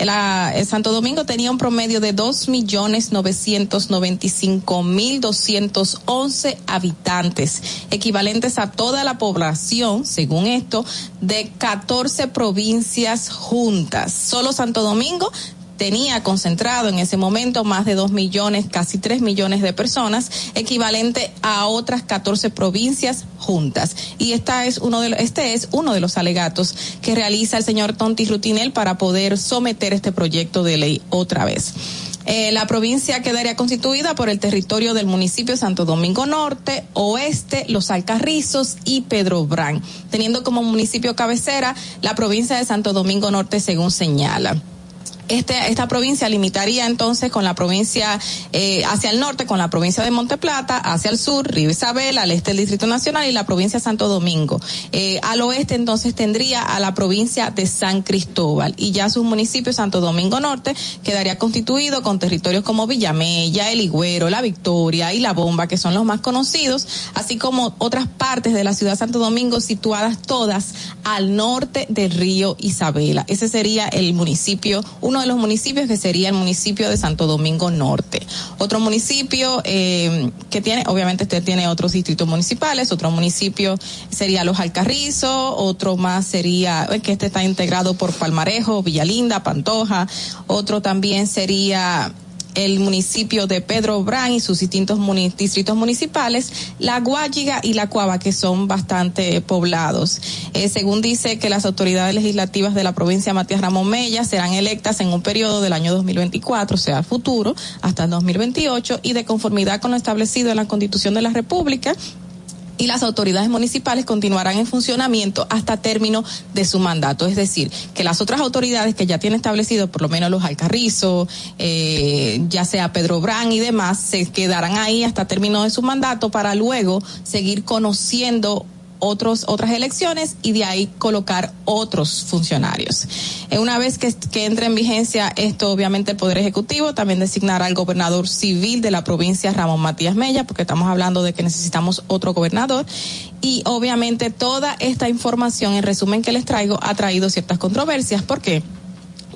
el Santo Domingo tenía un promedio de dos millones novecientos noventa y cinco mil doscientos once habitantes, equivalentes a toda la población, según esto, de 14 provincias juntas. Solo Santo Domingo tenía concentrado en ese momento más de dos millones, casi tres millones de personas, equivalente a otras 14 provincias juntas. Y esta es uno de, este es uno de los alegatos que realiza el señor Tonti Rutinel para poder someter este proyecto de ley otra vez. Eh, la provincia quedaría constituida por el territorio del municipio Santo Domingo Norte, Oeste, Los Alcarrizos y Pedro Brán, teniendo como municipio cabecera la provincia de Santo Domingo Norte, según señala este, esta provincia limitaría entonces con la provincia eh, hacia el norte, con la provincia de Monteplata, hacia el sur, Río Isabel, al este el Distrito Nacional y la provincia de Santo Domingo. Eh, al oeste entonces tendría a la provincia de San Cristóbal y ya sus municipios Santo Domingo Norte quedaría constituido con territorios como Villamella, El Higüero, La Victoria y La Bomba, que son los más conocidos, así como otras partes de la ciudad de Santo Domingo situadas todas al norte del río Isabela. Ese sería el municipio, uno de los municipios que sería el municipio de Santo Domingo Norte. Otro municipio eh, que tiene, obviamente usted tiene otros distritos municipales, otro municipio sería Los Alcarrizos, otro más sería, eh, que este está integrado por Palmarejo, Villalinda, Pantoja, otro también sería el municipio de Pedro Brán y sus distintos distritos municipales, la Guayiga y la Cuava, que son bastante poblados. Eh, según dice que las autoridades legislativas de la provincia Matías Ramón Mella serán electas en un periodo del año 2024, o sea, futuro, hasta el 2028, y de conformidad con lo establecido en la Constitución de la República, y las autoridades municipales continuarán en funcionamiento hasta término de su mandato. Es decir, que las otras autoridades que ya tienen establecido, por lo menos los Alcarrizos, eh, ya sea Pedro Brán y demás, se quedarán ahí hasta término de su mandato para luego seguir conociendo otros, otras elecciones y de ahí colocar otros funcionarios. Eh, una vez que, que entre en vigencia esto, obviamente el Poder Ejecutivo también designará al gobernador civil de la provincia, Ramón Matías Mella, porque estamos hablando de que necesitamos otro gobernador. Y obviamente toda esta información, en resumen que les traigo, ha traído ciertas controversias. ¿Por qué?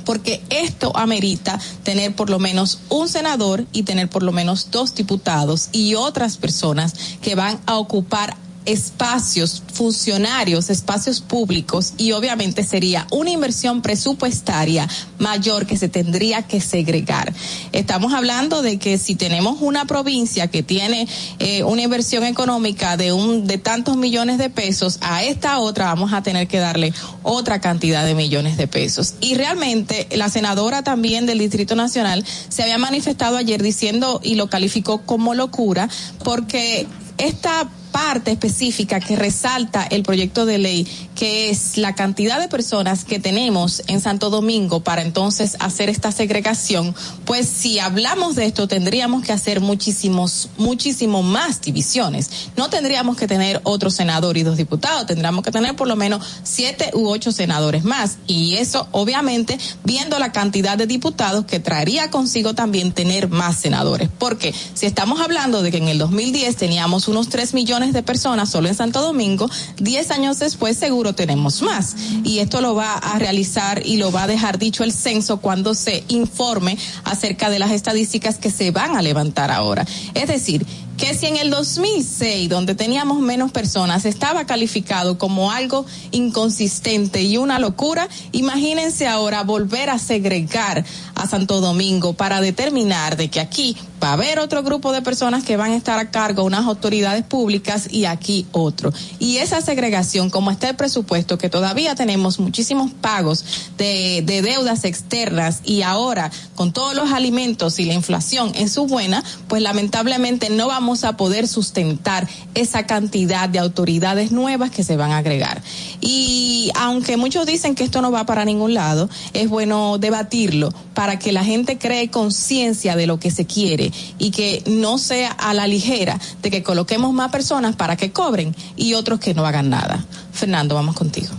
porque esto amerita tener por lo menos un senador y tener por lo menos dos diputados y otras personas que van a ocupar espacios funcionarios, espacios públicos y obviamente sería una inversión presupuestaria mayor que se tendría que segregar. Estamos hablando de que si tenemos una provincia que tiene eh, una inversión económica de un de tantos millones de pesos, a esta otra vamos a tener que darle otra cantidad de millones de pesos. Y realmente la senadora también del Distrito Nacional se había manifestado ayer diciendo y lo calificó como locura porque esta parte específica que resalta el proyecto de ley, que es la cantidad de personas que tenemos en Santo Domingo para entonces hacer esta segregación, pues si hablamos de esto tendríamos que hacer muchísimos, muchísimo más divisiones. No tendríamos que tener otro senador y dos diputados, tendríamos que tener por lo menos siete u ocho senadores más. Y eso, obviamente, viendo la cantidad de diputados que traería consigo también tener más senadores. Porque si estamos hablando de que en el 2010 teníamos unos tres millones de personas solo en Santo Domingo, 10 años después seguro tenemos más. Y esto lo va a realizar y lo va a dejar dicho el censo cuando se informe acerca de las estadísticas que se van a levantar ahora. Es decir, que si en el 2006, donde teníamos menos personas, estaba calificado como algo inconsistente y una locura, imagínense ahora volver a segregar a Santo Domingo para determinar de que aquí va a haber otro grupo de personas que van a estar a cargo, unas autoridades públicas y aquí otro. Y esa segregación, como está el presupuesto, que todavía tenemos muchísimos pagos de, de deudas externas y ahora con todos los alimentos y la inflación en su buena, pues lamentablemente no vamos a poder sustentar esa cantidad de autoridades nuevas que se van a agregar. Y aunque muchos dicen que esto no va para ningún lado, es bueno debatirlo para que la gente cree conciencia de lo que se quiere y que no sea a la ligera de que coloquemos más personas para que cobren y otros que no hagan nada. Fernando, vamos contigo.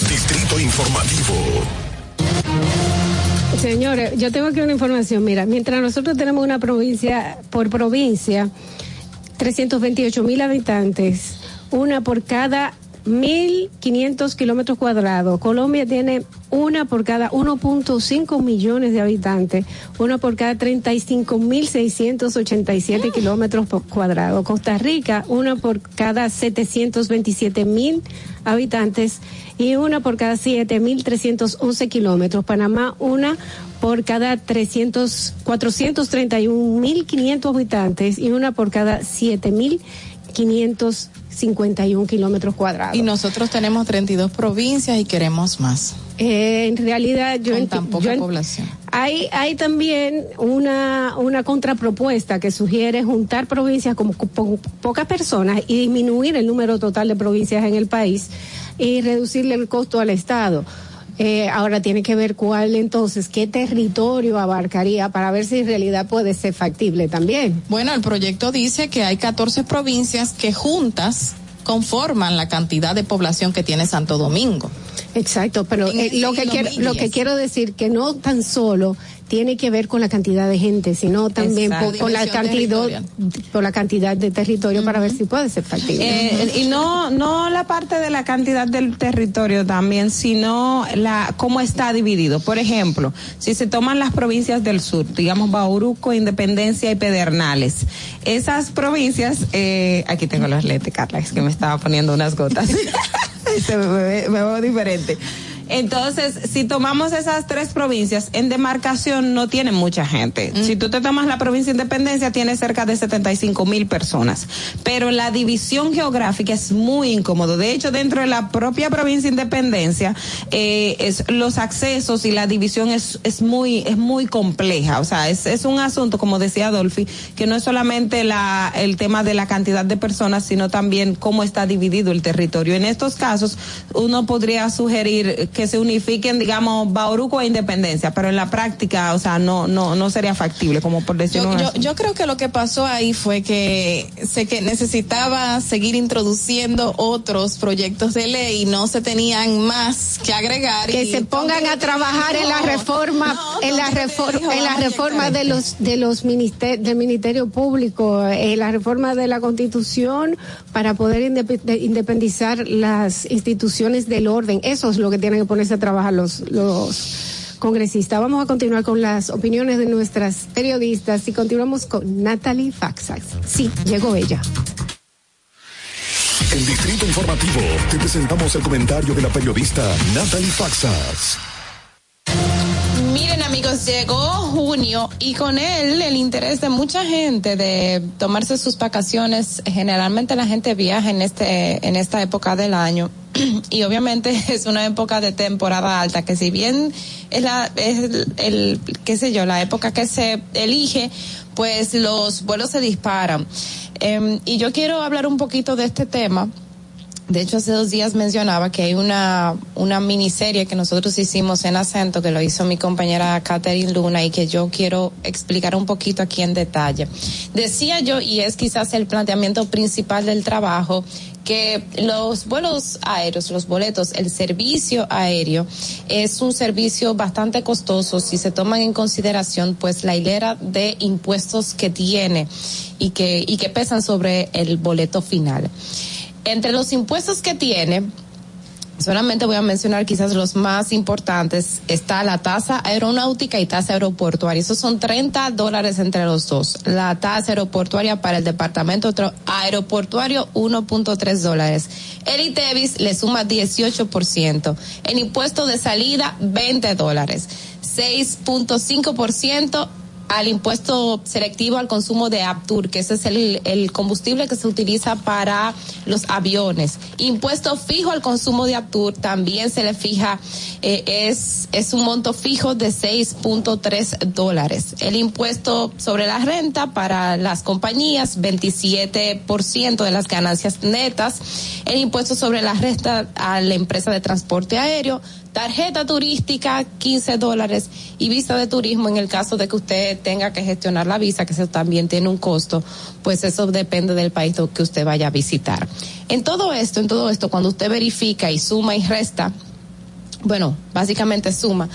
Distrito Informativo. Señores, yo tengo aquí una información. Mira, mientras nosotros tenemos una provincia, por provincia, 328 mil habitantes, una por cada 1.500 kilómetros cuadrados. Colombia tiene una por cada 1.5 millones de habitantes, una por cada 35.687 kilómetros por cuadrados. Costa Rica, una por cada 727 mil habitantes y una por cada 7.311 kilómetros. Panamá, una por cada 300, 431.500 habitantes y una por cada 7.551 kilómetros cuadrados. Y nosotros tenemos 32 provincias y queremos más. Eh, en realidad, yo Con tan poca yo población. Hay, hay también una, una contrapropuesta que sugiere juntar provincias con po- pocas personas y disminuir el número total de provincias en el país y reducirle el costo al Estado. Eh, ahora tiene que ver cuál entonces, qué territorio abarcaría para ver si en realidad puede ser factible también. Bueno, el proyecto dice que hay 14 provincias que juntas conforman la cantidad de población que tiene Santo Domingo. Exacto, pero eh, lo que quiero, lo que quiero decir que no tan solo tiene que ver con la cantidad de gente, sino también por, por la cantidad, por la cantidad de territorio para ver si puede ser factible. Eh, y no no la parte de la cantidad del territorio también, sino la cómo está dividido. Por ejemplo, si se toman las provincias del sur, digamos Bauruco, Independencia y Pedernales, esas provincias, eh, aquí tengo los lentes, Carla, es que me estaba poniendo unas gotas. <laughs> Se me, ve- me veo diferente. Entonces, si tomamos esas tres provincias, en demarcación no tienen mucha gente. Si tú te tomas la provincia de Independencia, tiene cerca de 75 mil personas. Pero la división geográfica es muy incómodo. De hecho, dentro de la propia provincia de Independencia, eh, es, los accesos y la división es, es muy, es muy compleja. O sea, es, es un asunto, como decía Adolfi, que no es solamente la, el tema de la cantidad de personas, sino también cómo está dividido el territorio. En estos casos, uno podría sugerir que se unifiquen, digamos, Bauruco e Independencia, pero en la práctica, o sea, no, no, no sería factible, como por decirlo Yo, yo, así. yo creo que lo que pasó ahí fue que sé que necesitaba seguir introduciendo otros proyectos de ley y no se tenían más que agregar. que y se pongan a trabajar en la No, reforma en la reforma en la reforma de los de los minister del ministerio público en la reforma de la constitución para poder indepe- de- independizar las instituciones del orden eso es lo que tienen que ponerse a trabajar los los congresista. Vamos a continuar con las opiniones de nuestras periodistas y continuamos con Natalie Faxax. Sí, llegó ella. En Distrito Informativo te presentamos el comentario de la periodista Natalie Faxas. Miren amigos, llegó junio y con él el interés de mucha gente de tomarse sus vacaciones. Generalmente la gente viaja en este en esta época del año <clears throat> y obviamente <laughs> es una época de temporada alta que si bien es la es el, qué sé yo la época que se elige pues los vuelos se disparan Em, y yo quiero hablar un poquito de este tema de hecho, hace dos días mencionaba que hay una, una miniserie que nosotros hicimos en acento, que lo hizo mi compañera Catherine Luna y que yo quiero explicar un poquito aquí en detalle. Decía yo, y es quizás el planteamiento principal del trabajo, que los vuelos aéreos, los boletos, el servicio aéreo es un servicio bastante costoso si se toman en consideración pues la hilera de impuestos que tiene y que, y que pesan sobre el boleto final entre los impuestos que tiene, solamente voy a mencionar quizás los más importantes, está la tasa aeronáutica y tasa aeroportuaria. Esos son 30 dólares entre los dos. La tasa aeroportuaria para el departamento aeroportuario, 1.3 dólares. El ITEVIS le suma 18%. El impuesto de salida, 20 dólares. 6.5% al impuesto selectivo al consumo de Aptur, que ese es el, combustible que se utiliza para los aviones. Impuesto fijo al consumo de Aptur también se le fija, eh, es, es un monto fijo de 6.3 dólares. El impuesto sobre la renta para las compañías, 27% de las ganancias netas. El impuesto sobre la renta a la empresa de transporte aéreo, tarjeta turística 15 dólares y visa de turismo en el caso de que usted tenga que gestionar la visa, que eso también tiene un costo, pues eso depende del país que usted vaya a visitar. En todo esto, en todo esto, cuando usted verifica y suma y resta, bueno, básicamente suma,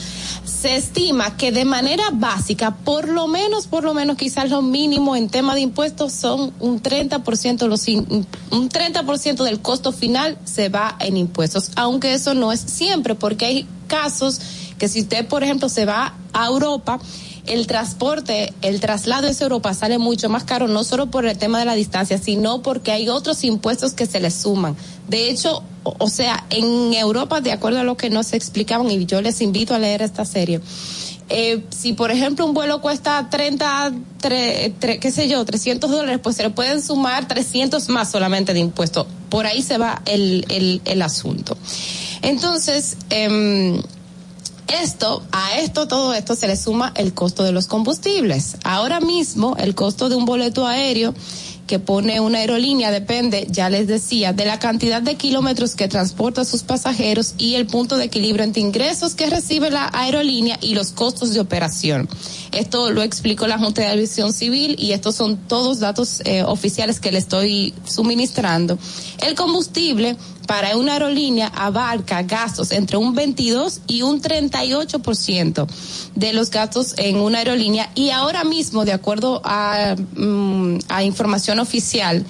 se estima que de manera básica, por lo menos, por lo menos quizás lo mínimo en tema de impuestos son un 30%, los, un 30% del costo final se va en impuestos, aunque eso no es siempre, porque hay casos que si usted, por ejemplo, se va a Europa, el transporte, el traslado hacia Europa sale mucho más caro, no solo por el tema de la distancia, sino porque hay otros impuestos que se le suman. De hecho, o, sea, en Europa, de acuerdo a lo que nos explicaban, y yo les invito a leer esta serie, eh, si por ejemplo un vuelo cuesta 30, tre, tre, qué sé yo, 300 dólares, pues se le pueden sumar 300 más solamente de impuesto. Por ahí se va el, el, el asunto. Entonces, eh, esto, a esto, todo esto se le suma el costo de los combustibles. Ahora mismo, el costo de un boleto aéreo que pone una aerolínea depende, ya les decía, de la cantidad de kilómetros que transporta a sus pasajeros y el punto de equilibrio entre ingresos que recibe la aerolínea y los costos de operación. Esto lo explicó la Junta de Aviación Civil y estos son todos datos eh, oficiales que le estoy suministrando. El combustible para una aerolínea abarca gastos entre un 22 y un 38% de los gastos en una aerolínea. Y ahora mismo, de acuerdo a, mm, información oficial,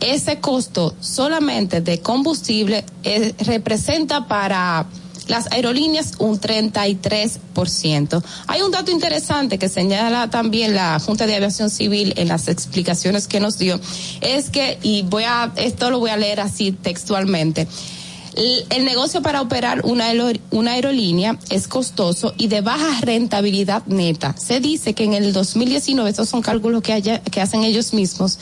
ese costo solamente de combustible eh, representa para las aerolíneas un 33%. Hay un dato interesante que señala también la Junta de Aviación Civil en las explicaciones que nos dio, es que, y voy a, esto lo voy a leer así textualmente, el, negocio para operar una, una aerolínea es costoso y de baja rentabilidad neta. Se dice que en el 2019, estos son cálculos que, haya, que hacen ellos mismos,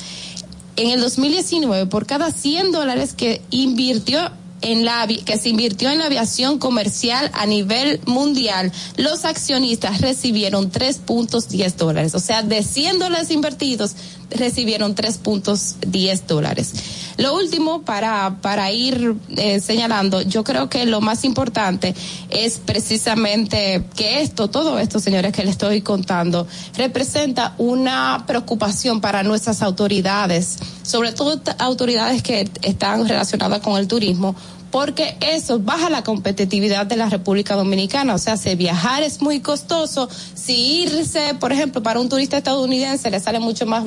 en el 2019 por cada 100 dólares que invirtió en la que se invirtió en la aviación comercial a nivel mundial, los accionistas recibieron 3.10 dólares. O sea, de 100 dólares invertidos, recibieron 3.10 dólares. Lo último, para, para ir eh, señalando, yo creo que lo más importante es precisamente que esto, todo esto, señores, que le estoy contando, representa una preocupación para nuestras autoridades, sobre todo autoridades que están relacionadas con el turismo, porque eso baja la competitividad de la República Dominicana. O sea, si viajar es muy costoso, si irse, por ejemplo, para un turista estadounidense le sale mucho más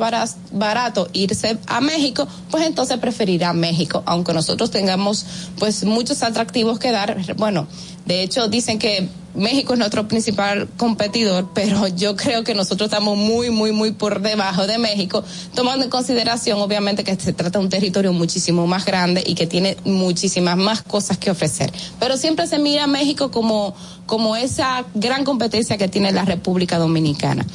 barato irse a México, pues entonces preferirá México, aunque nosotros tengamos pues muchos atractivos que dar. Bueno, De hecho, dicen que México es nuestro principal competidor, pero yo creo que nosotros estamos muy, muy, muy por debajo de México, tomando en consideración, obviamente, que se trata de un territorio muchísimo más grande y que tiene muchísimas más cosas que ofrecer. Pero siempre se mira a México como, como esa gran competencia que tiene la República Dominicana.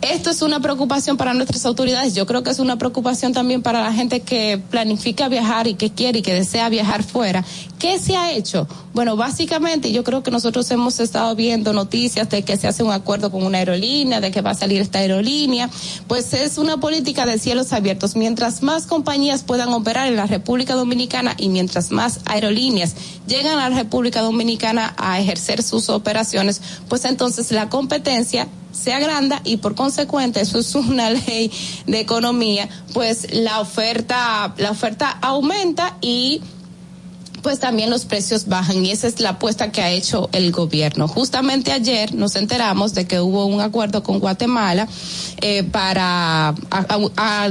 Esto es una preocupación para nuestras autoridades. Yo creo que es una preocupación también para la gente que planifica viajar y que quiere y que desea viajar fuera. ¿Qué se ha hecho? Bueno, básicamente yo creo que nosotros hemos estado viendo noticias de que se hace un acuerdo con una aerolínea, de que va a salir esta aerolínea. Pues es una política de cielos abiertos. Mientras más compañías puedan operar en la República Dominicana y mientras más aerolíneas llegan a la República Dominicana a ejercer sus operaciones, pues entonces la competencia se agranda y por consecuente eso es una <laughs> ley de economía, pues la oferta, la oferta aumenta y pues también los precios bajan y esa es la apuesta que ha hecho el gobierno. Justamente ayer nos enteramos de que hubo un acuerdo con Guatemala eh, para,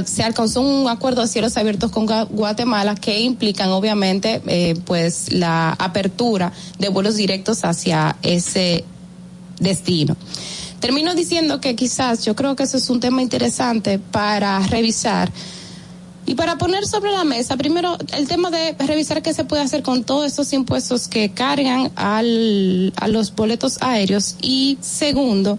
se alcanzó un acuerdo de cielos abiertos con Gua- Guatemala que implican obviamente eh, pues la apertura de vuelos directos hacia ese destino. Termino diciendo que quizás yo creo que eso es un tema interesante para revisar y para poner sobre la mesa, primero, el tema de revisar qué se puede hacer con todos estos impuestos que cargan al, a los boletos aéreos. Y segundo,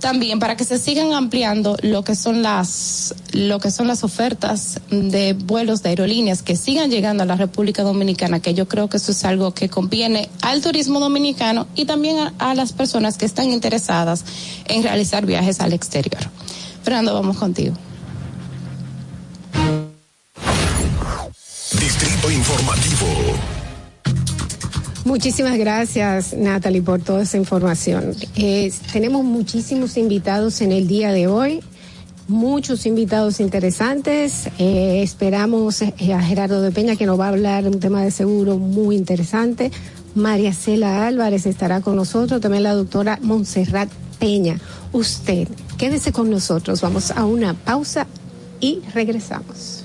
también para que se sigan ampliando lo que son las lo que son las ofertas de vuelos de aerolíneas que sigan llegando a la República Dominicana, que yo creo que eso es algo que conviene al turismo dominicano y también a, a las personas que están interesadas en realizar viajes al exterior. Fernando, vamos contigo. Muchísimas gracias, Natalie, por toda esa información. Eh, tenemos muchísimos invitados en el día de hoy, muchos invitados interesantes. Eh, esperamos eh, a Gerardo de Peña, que nos va a hablar de un tema de seguro muy interesante. María Cela Álvarez estará con nosotros, también la doctora Montserrat Peña. Usted, quédese con nosotros. Vamos a una pausa y regresamos.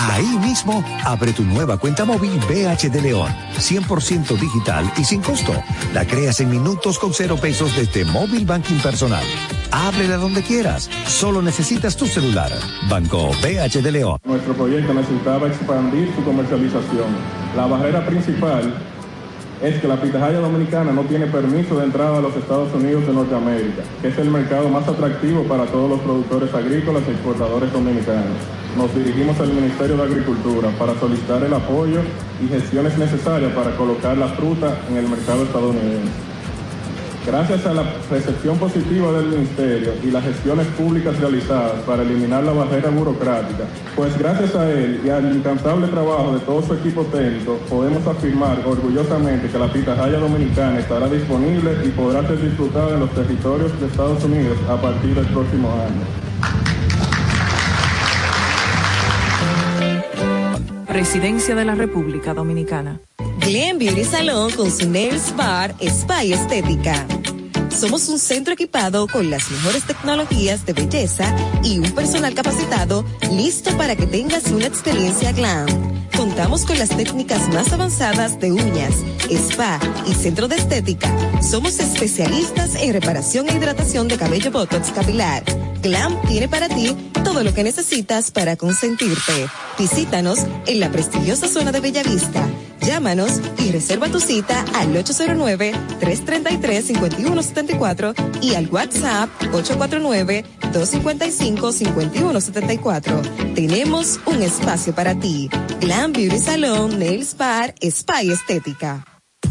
Ahí mismo, abre tu nueva cuenta móvil BH de León. 100% digital y sin costo. La creas en minutos con cero pesos desde Móvil Banking Personal. Ábrela donde quieras. Solo necesitas tu celular. Banco BH de León. Nuestro proyecto necesitaba expandir su comercialización. La barrera principal es que la pitahaya dominicana no tiene permiso de entrada a los Estados Unidos de Norteamérica, que es el mercado más atractivo para todos los productores agrícolas y exportadores dominicanos. Nos dirigimos al Ministerio de Agricultura para solicitar el apoyo y gestiones necesarias para colocar la fruta en el mercado estadounidense. Gracias a la recepción positiva del Ministerio y las gestiones públicas realizadas para eliminar la barrera burocrática, pues gracias a él y al incansable trabajo de todo su equipo técnico, podemos afirmar orgullosamente que la pitahaya dominicana estará disponible y podrá ser disfrutada en los territorios de Estados Unidos a partir del próximo año. Presidencia de la República Dominicana. Glen Beauty Salón con su Nails Bar Spa y Estética. Somos un centro equipado con las mejores tecnologías de belleza y un personal capacitado listo para que tengas una experiencia glam. Contamos con las técnicas más avanzadas de uñas, spa y centro de estética. Somos especialistas en reparación e hidratación de cabello botox capilar. Glam tiene para ti todo lo que necesitas para consentirte. Visítanos en la prestigiosa zona de Bellavista. Llámanos y reserva tu cita al 809-333-5174 y al WhatsApp 849-255-5174. Tenemos un espacio para ti. Glam Beauty Salon, Nails Bar, Spa y Estética.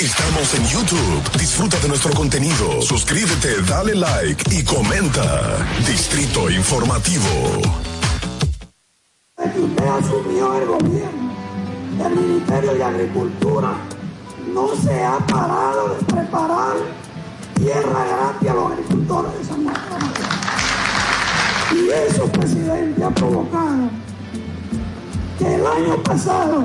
Estamos en YouTube. Disfruta de nuestro contenido. Suscríbete, dale like y comenta. Distrito Informativo. Que usted asumió el gobierno del Ministerio de Agricultura, no se ha parado de preparar tierra gratis a los agricultores de San Juan. Y eso, presidente, ha provocado que el año pasado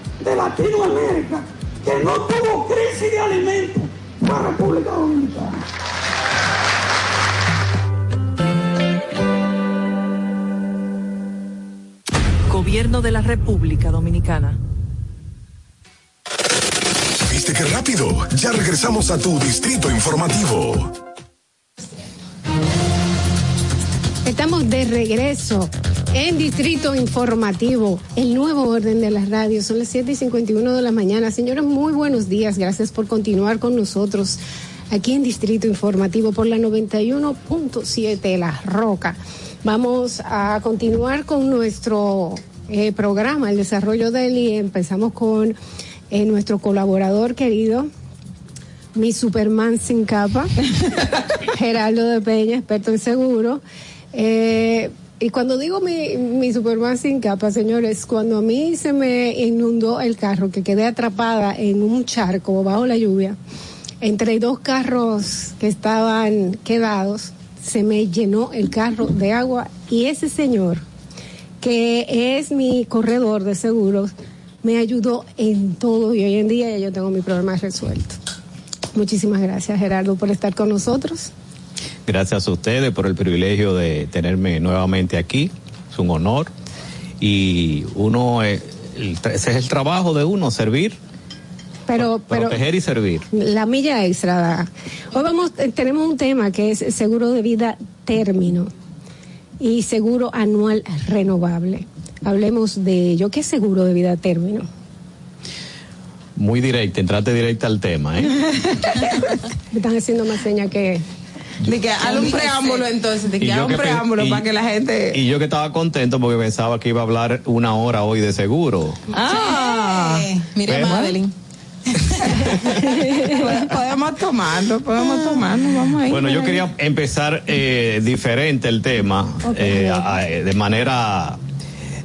de Latinoamérica que no tuvo crisis de alimentos fue República Dominicana. Gobierno de la República Dominicana. ¿Viste qué rápido? Ya regresamos a tu distrito informativo. Estamos de regreso en Distrito Informativo, el nuevo orden de las radios. Son las 7 y 51 de la mañana. Señores, muy buenos días. Gracias por continuar con nosotros aquí en Distrito Informativo por la 91.7 La Roca. Vamos a continuar con nuestro eh, programa, el desarrollo de él, y empezamos con eh, nuestro colaborador querido, mi Superman sin capa, <laughs> Geraldo de Peña, experto en seguro. Eh, y cuando digo mi, mi Superman sin capa, señores, cuando a mí se me inundó el carro, que quedé atrapada en un charco bajo la lluvia, entre dos carros que estaban quedados, se me llenó el carro de agua y ese señor, que es mi corredor de seguros, me ayudó en todo y hoy en día ya yo tengo mi problema resuelto. Muchísimas gracias Gerardo por estar con nosotros. Gracias a ustedes por el privilegio de tenerme nuevamente aquí. Es un honor. Y uno, ese es el trabajo de uno, servir, Pero, pero proteger y servir. la milla extra. Hoy vamos, eh, tenemos un tema que es seguro de vida término y seguro anual renovable. Hablemos de ello. ¿Qué es seguro de vida término? Muy directa, entrate directa al tema, ¿eh? <laughs> Me están haciendo más señas que... De que haga un preámbulo entonces, de Y que yo haga un preámbulo y- para que la gente... Y yo que estaba contento porque pensaba que iba a hablar una hora hoy de seguro. Ah, mire Pero- Madeline. <laughs> podemos tomarlo, podemos tomarlo, vamos ahí. Bueno, yo quería empezar eh, diferente el tema, Ok. eh, a- a- de manera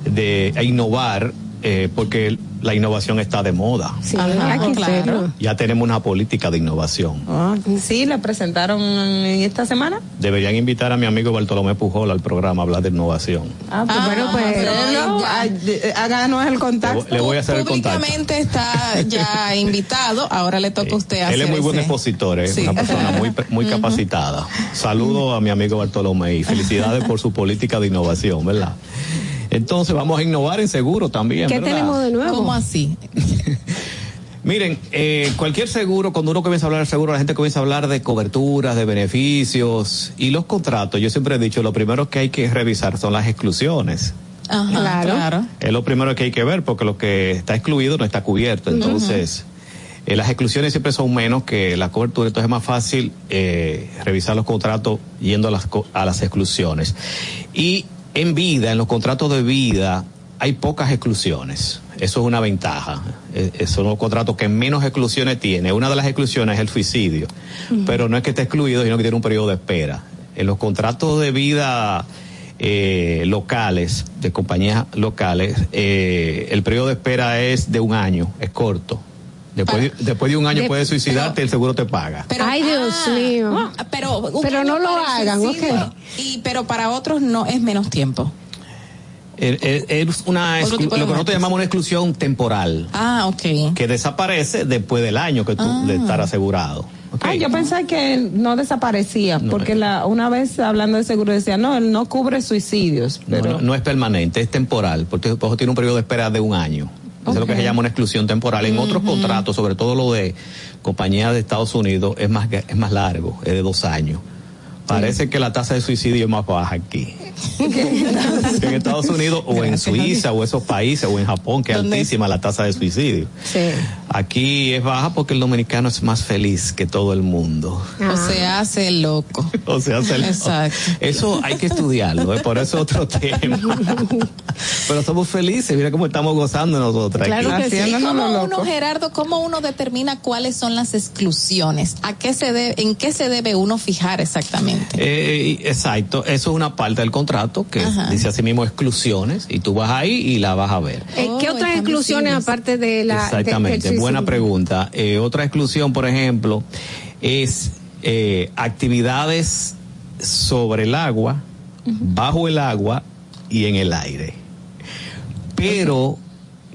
de a innovar, eh, porque la innovación está de moda. Sí, Ajá, claro. Ya tenemos una política de innovación. Ah, sí, la presentaron en esta semana. Deberían invitar a mi amigo Bartolomé Pujol al programa a hablar de innovación. Ah, pues bueno, pues hacerlo, ay, eh, háganos el contacto. Le voy a hacer el contacto. Públicamente está ya <laughs> invitado, ahora le toca a usted hacer Él es muy buen ese- expositor, es Sí. una persona muy, <laughs> muy capacitada. Saludo a mi amigo Bartolomé y felicidades por su política de innovación, ¿verdad? Entonces vamos a innovar en seguro también. ¿Qué ¿verdad? tenemos de nuevo? ¿Cómo así? <laughs> Miren, eh, cualquier seguro, cuando uno comienza a hablar de seguro, la gente comienza a hablar de coberturas, de beneficios y los contratos. Yo siempre he dicho, lo primero que hay que revisar son las exclusiones. Ajá, claro. Es lo primero que hay que ver porque lo que está excluido no está cubierto. Entonces, eh, las exclusiones siempre son menos que la cobertura. Entonces es más fácil eh, revisar los contratos yendo a las, a las exclusiones. Y en vida, en los contratos de vida, hay pocas exclusiones. Eso es una ventaja. Eh, eh, son los contratos que menos exclusiones tiene. Una de las exclusiones es el suicidio. Pero no es que esté excluido, sino que tiene un periodo de espera. En los contratos de vida eh, locales, de compañías locales, eh, el periodo de espera es de un año, es corto. Después, de- después de un año De- puedes suicidarte, el seguro te paga. Ay, Dios mío. Pero, Pero no lo hagan, ¿ok? Y, pero para otros no es menos tiempo. Es- una lo que nosotros llamamos una exclusión temporal, Ah, ok. que desaparece después del año que tú Ah. de estar asegurado. Ah, yo pensé que no desaparecía, porque la, una vez hablando de seguro decía, no, él no cubre suicidios, No, pero no, no es permanente, es temporal, porque por eso tiene un periodo de espera de un año. Eso es lo que se llama una exclusión temporal. En otros contratos, sobre todo lo de compañías de Estados Unidos, es más, es más largo, es de dos años. Parece que la tasa de suicidio es más baja aquí. <laughs> en Estados Unidos o en Suiza o esos países o en Japón, que es altísima la tasa de suicidio. Sí. Aquí es baja porque el dominicano es más feliz que todo el mundo. O se hace loco. <laughs> O se le- Exacto. eso hay que estudiarlo, ¿eh? por eso otro tema. <laughs> Pero somos felices, mira cómo estamos gozando nosotros Claro aquí. que sí. ¿Y Haciéndonos ¿Cómo lo uno, loco. Gerardo, cómo uno determina cuáles son las exclusiones? ¿A qué se debe, en qué se debe uno fijar exactamente? Eh, exacto, eso es una parte del contrato que Ajá. dice así mismo exclusiones y tú vas ahí y la vas a ver. Eh, ¿Qué Oh, otras exclusiones aparte de la Exactamente, buena pregunta. Eh, otra exclusión, por ejemplo, es eh, actividades sobre el agua, bajo el agua y en el aire. Pero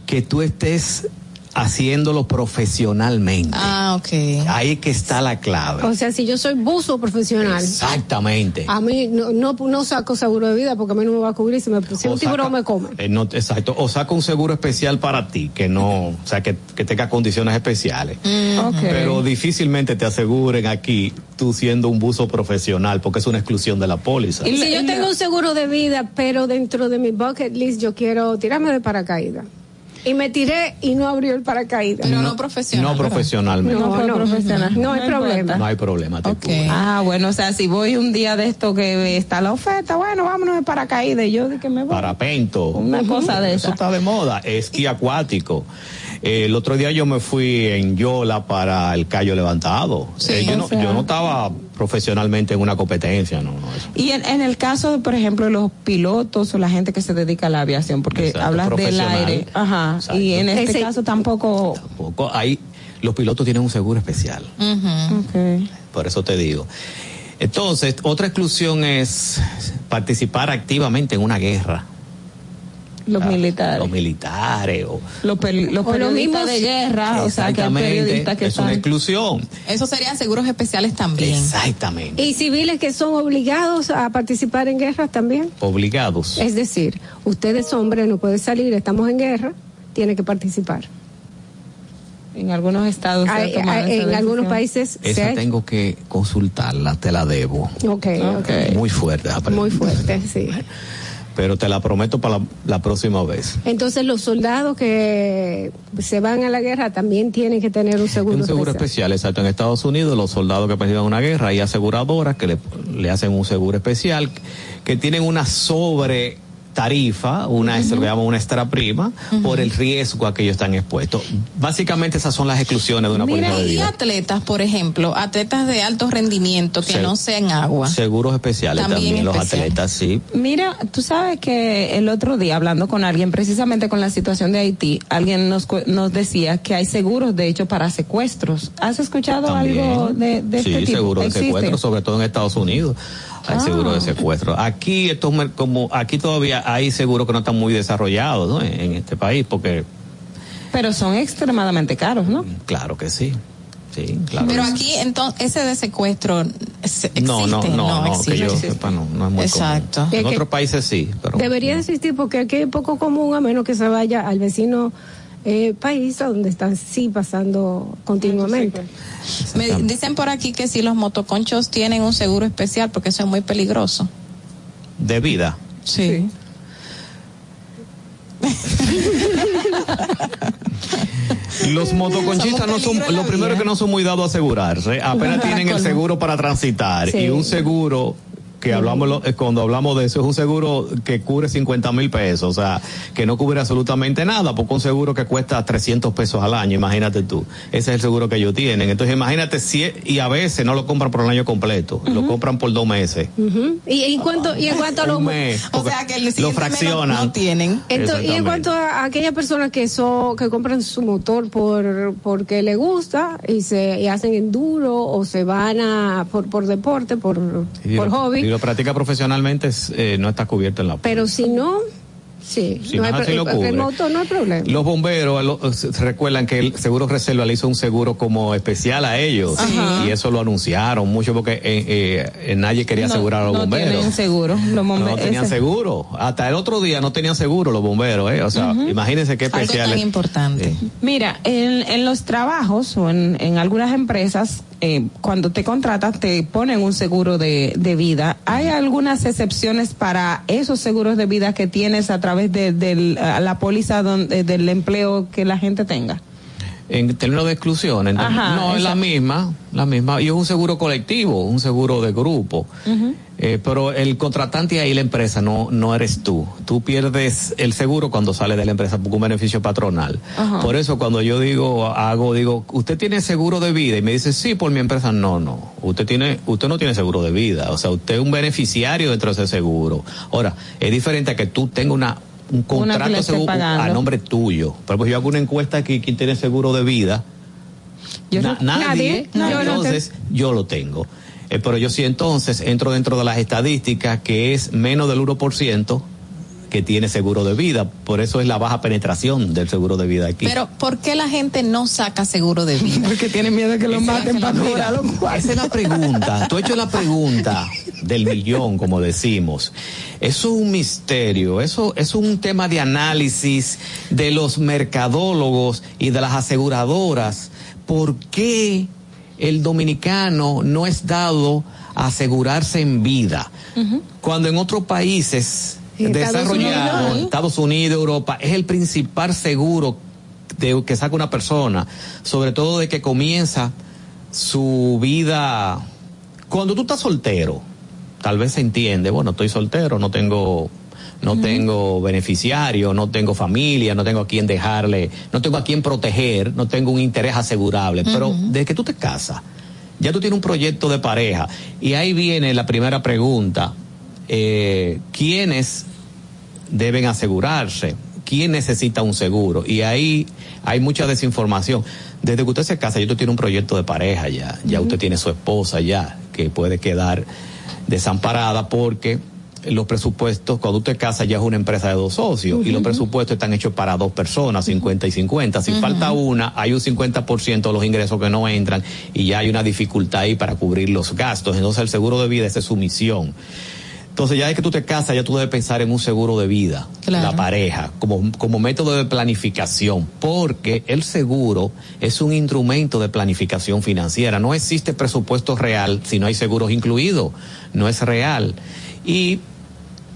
que tú estés haciéndolo profesionalmente. Ah, ok. Ahí es que está la clave. O sea, si yo soy buzo profesional, Exactamente. a mí no, no, no saco seguro de vida porque a mí no me va a cubrir si, me, si un tiburón saca- me come. Eh, no, exacto. O saca un seguro especial para ti, que no, o sea, que, que tenga condiciones especiales. Ok. Pero difícilmente te aseguren aquí tú siendo un buzo profesional, porque es una exclusión de la póliza. Y si yo tengo un seguro de vida, pero dentro de mi bucket list yo quiero tirarme de paracaídas. Y me tiré y no abrió el paracaídas. Pero no profesional. No profesionalmente. No, no, profesional. no hay No problema. No hay problema. te Ok. cubren. Ah, bueno, o sea, si voy un día de esto que está la oferta, bueno, vámonos de paracaídas, y yo de que me voy. Parapento. Una cosa de Eso esa. está de moda. Esquí acuático. Eh, el otro día yo me fui en Yola para el Cayo Levantado. Sí, Eh, yo, no, sea. yo no estaba profesionalmente en una competencia, no. Y en, en el caso, por ejemplo, de los pilotos o la gente que se dedica a la aviación, porque Exacto, hablas del aire, ajá, Exacto. y en este Ese- caso tampoco. Tampoco hay, los pilotos tienen un seguro especial. Ujú. Ok. Por eso te digo. Entonces, otra exclusión es participar activamente en una guerra. Los militares. Los militares o Los, pel- los O los periodistas de guerra, o sea, que periodistas que es una exclusión. Esos serían seguros especiales también. Exactamente. Y civiles que son obligados a participar en guerras también. Obligados. Es decir, usted es hombre, no puede salir, estamos en guerra, tiene que participar. En algunos estados. en algunos países se ha Esa tengo que consultarla, te la debo. Ok, ok. Muy fuerte. esa pregunta. Muy fuerte, sí. Pero te la prometo para la, la próxima vez. Entonces los soldados que se van a la guerra también tienen que tener un seguro, un seguro especial. especial, exacto. En Estados Unidos, los soldados que participan en una guerra, hay aseguradoras que le, le hacen un seguro especial, que tienen una sobre tarifa, una es lo que una extra prima, por el riesgo a que ellos están expuestos. Básicamente esas son las exclusiones de una Mira, póliza de y vida. atletas, por ejemplo, atletas de alto rendimiento que Se- no sean agua. Seguros especiales También también, los atletas, sí. Mira, tú sabes que el otro día hablando con alguien precisamente con la situación de Haití, alguien nos nos decía que hay seguros de hecho para secuestros. ¿Has escuchado También. algo de, de sí, este tipo? seguro de ¿Existe? secuestro, sobre todo en Estados Unidos. Hay Ah. seguro de secuestro. Aquí estos como aquí todavía hay seguros que no están muy desarrollados, ¿no? En, en este país, porque Pero son extremadamente caros, ¿no? claro que sí, sí, claro. Pero aquí, entonces, ese de secuestro se- existe. no, no, no, no, existe. que yo sepa, no, no es muy Exacto. común. En otros países sí, pero Debería existir porque aquí es poco común a menos que se vaya al vecino eh, país a donde están sí pasando continuamente. Me dicen por aquí que si los motoconchos tienen un seguro especial porque eso es muy peligroso. de vida. Sí. <laughs> Los motoconchistas no son, lo primero que no son muy dados a asegurarse, apenas <laughs> tienen el seguro para transitar Sí. y un seguro que hablamos lo- eh, cuando hablamos de eso, es un seguro que cubre 50 mil pesos, o sea, que no cubre absolutamente nada, porque un seguro que cuesta 300 pesos al año, imagínate tú. Ese es el seguro que ellos tienen. Entonces, imagínate si, y a veces no lo compran por el año completo, lo compran por dos meses. Y, en cuanto y en cuanto a <laughs> los mes, o sea que el lo siguiente mes no- fraccionan. no tienen Entonces, y en cuanto a aquellas personas que son que compran su motor por porque le gusta y se y hacen enduro o se van a por por deporte por por hobby lo practica profesionalmente, es, eh, no está cubierto en la pero si no sí Si no es hay así, pro- lo cubre. el motor no hay problema Los bomberos lo- recuerdan que el Seguro Reserva le hizo un seguro como especial a ellos Ajá. y eso lo anunciaron mucho porque eh, eh, eh, nadie quería No- asegurar a los no bomberos. tienen seguro. Los No bombe- tenían ese- seguro. Hasta el otro día no tenían seguro los bomberos, ¿eh? O sea, imagínense qué especial. es. importante. Mira, en, en los trabajos o en, en algunas empresas, eh, cuando te contratas, te ponen un seguro de, de vida. ¿Hay algunas excepciones para esos seguros de vida que tienes a través de, la póliza donde- del empleo que la gente tenga? En términos de exclusión, entonces, Ajá, no es la misma, la misma. Y es un seguro colectivo, un seguro de grupo. Eh, pero el contratante ahí, la empresa, no, no eres tú. Tú pierdes el seguro cuando sales de la empresa por un beneficio patronal. Ajá. Por eso cuando yo digo, hago, digo, ¿usted tiene seguro de vida? Y me dice, sí, por mi empresa. No, no. Usted tiene, usted no tiene seguro de vida. O sea, usted es un beneficiario dentro de ese seguro. Ahora, es diferente a que tú tengas una, un contrato seguro pagando. a nombre tuyo. Por ejemplo, yo hago una encuesta aquí, ¿quién tiene seguro de vida? Yo Na- no- nadie, nadie. No, yo no entonces yo lo tengo. Eh, pero yo sí entonces entro dentro de las estadísticas que es menos del 1% que tiene seguro de vida. Por eso es la baja penetración del seguro de vida aquí. Pero ¿por qué la gente no saca seguro de vida? <laughs> Porque tiene miedo de que lo maten para cobrar los. Esa es la pregunta. Tú has hecho la pregunta del millón, como decimos. Eso es un misterio. Eso es un tema de análisis de los mercadólogos y de las aseguradoras. ¿Por qué el dominicano no es dado a asegurarse en vida? Cuando en otros países desarrollados. Estados Unidos, Europa, es el principal seguro de, que saca una persona, sobre todo de que comienza su vida. Cuando tú estás soltero, tal vez se entiende, bueno, estoy soltero, no tengo no tengo beneficiario, no tengo familia, no tengo a quién dejarle, no tengo a quién proteger, no tengo un interés asegurable, pero desde que tú te casas, ya tú tienes un proyecto de pareja y ahí viene la primera pregunta, eh, ¿quiénes deben asegurarse? ¿Quién necesita un seguro? Y ahí hay mucha desinformación. Desde que usted se casa, ya usted tiene un proyecto de pareja ya, ya usted tiene su esposa ya, que puede quedar desamparada porque los presupuestos, cuando usted casa ya es una empresa de dos socios y los presupuestos están hechos para dos personas, 50 y 50. Si falta una, hay un 50% de los ingresos que no entran y ya hay una dificultad ahí para cubrir los gastos. Entonces el seguro de vida esa es su misión. Entonces ya es que tú te casas, ya tú debes pensar en un seguro de vida, Claro. la pareja, como, como método de planificación, porque el seguro es un instrumento de planificación financiera. No existe presupuesto real si no hay seguros incluidos, no es real. Y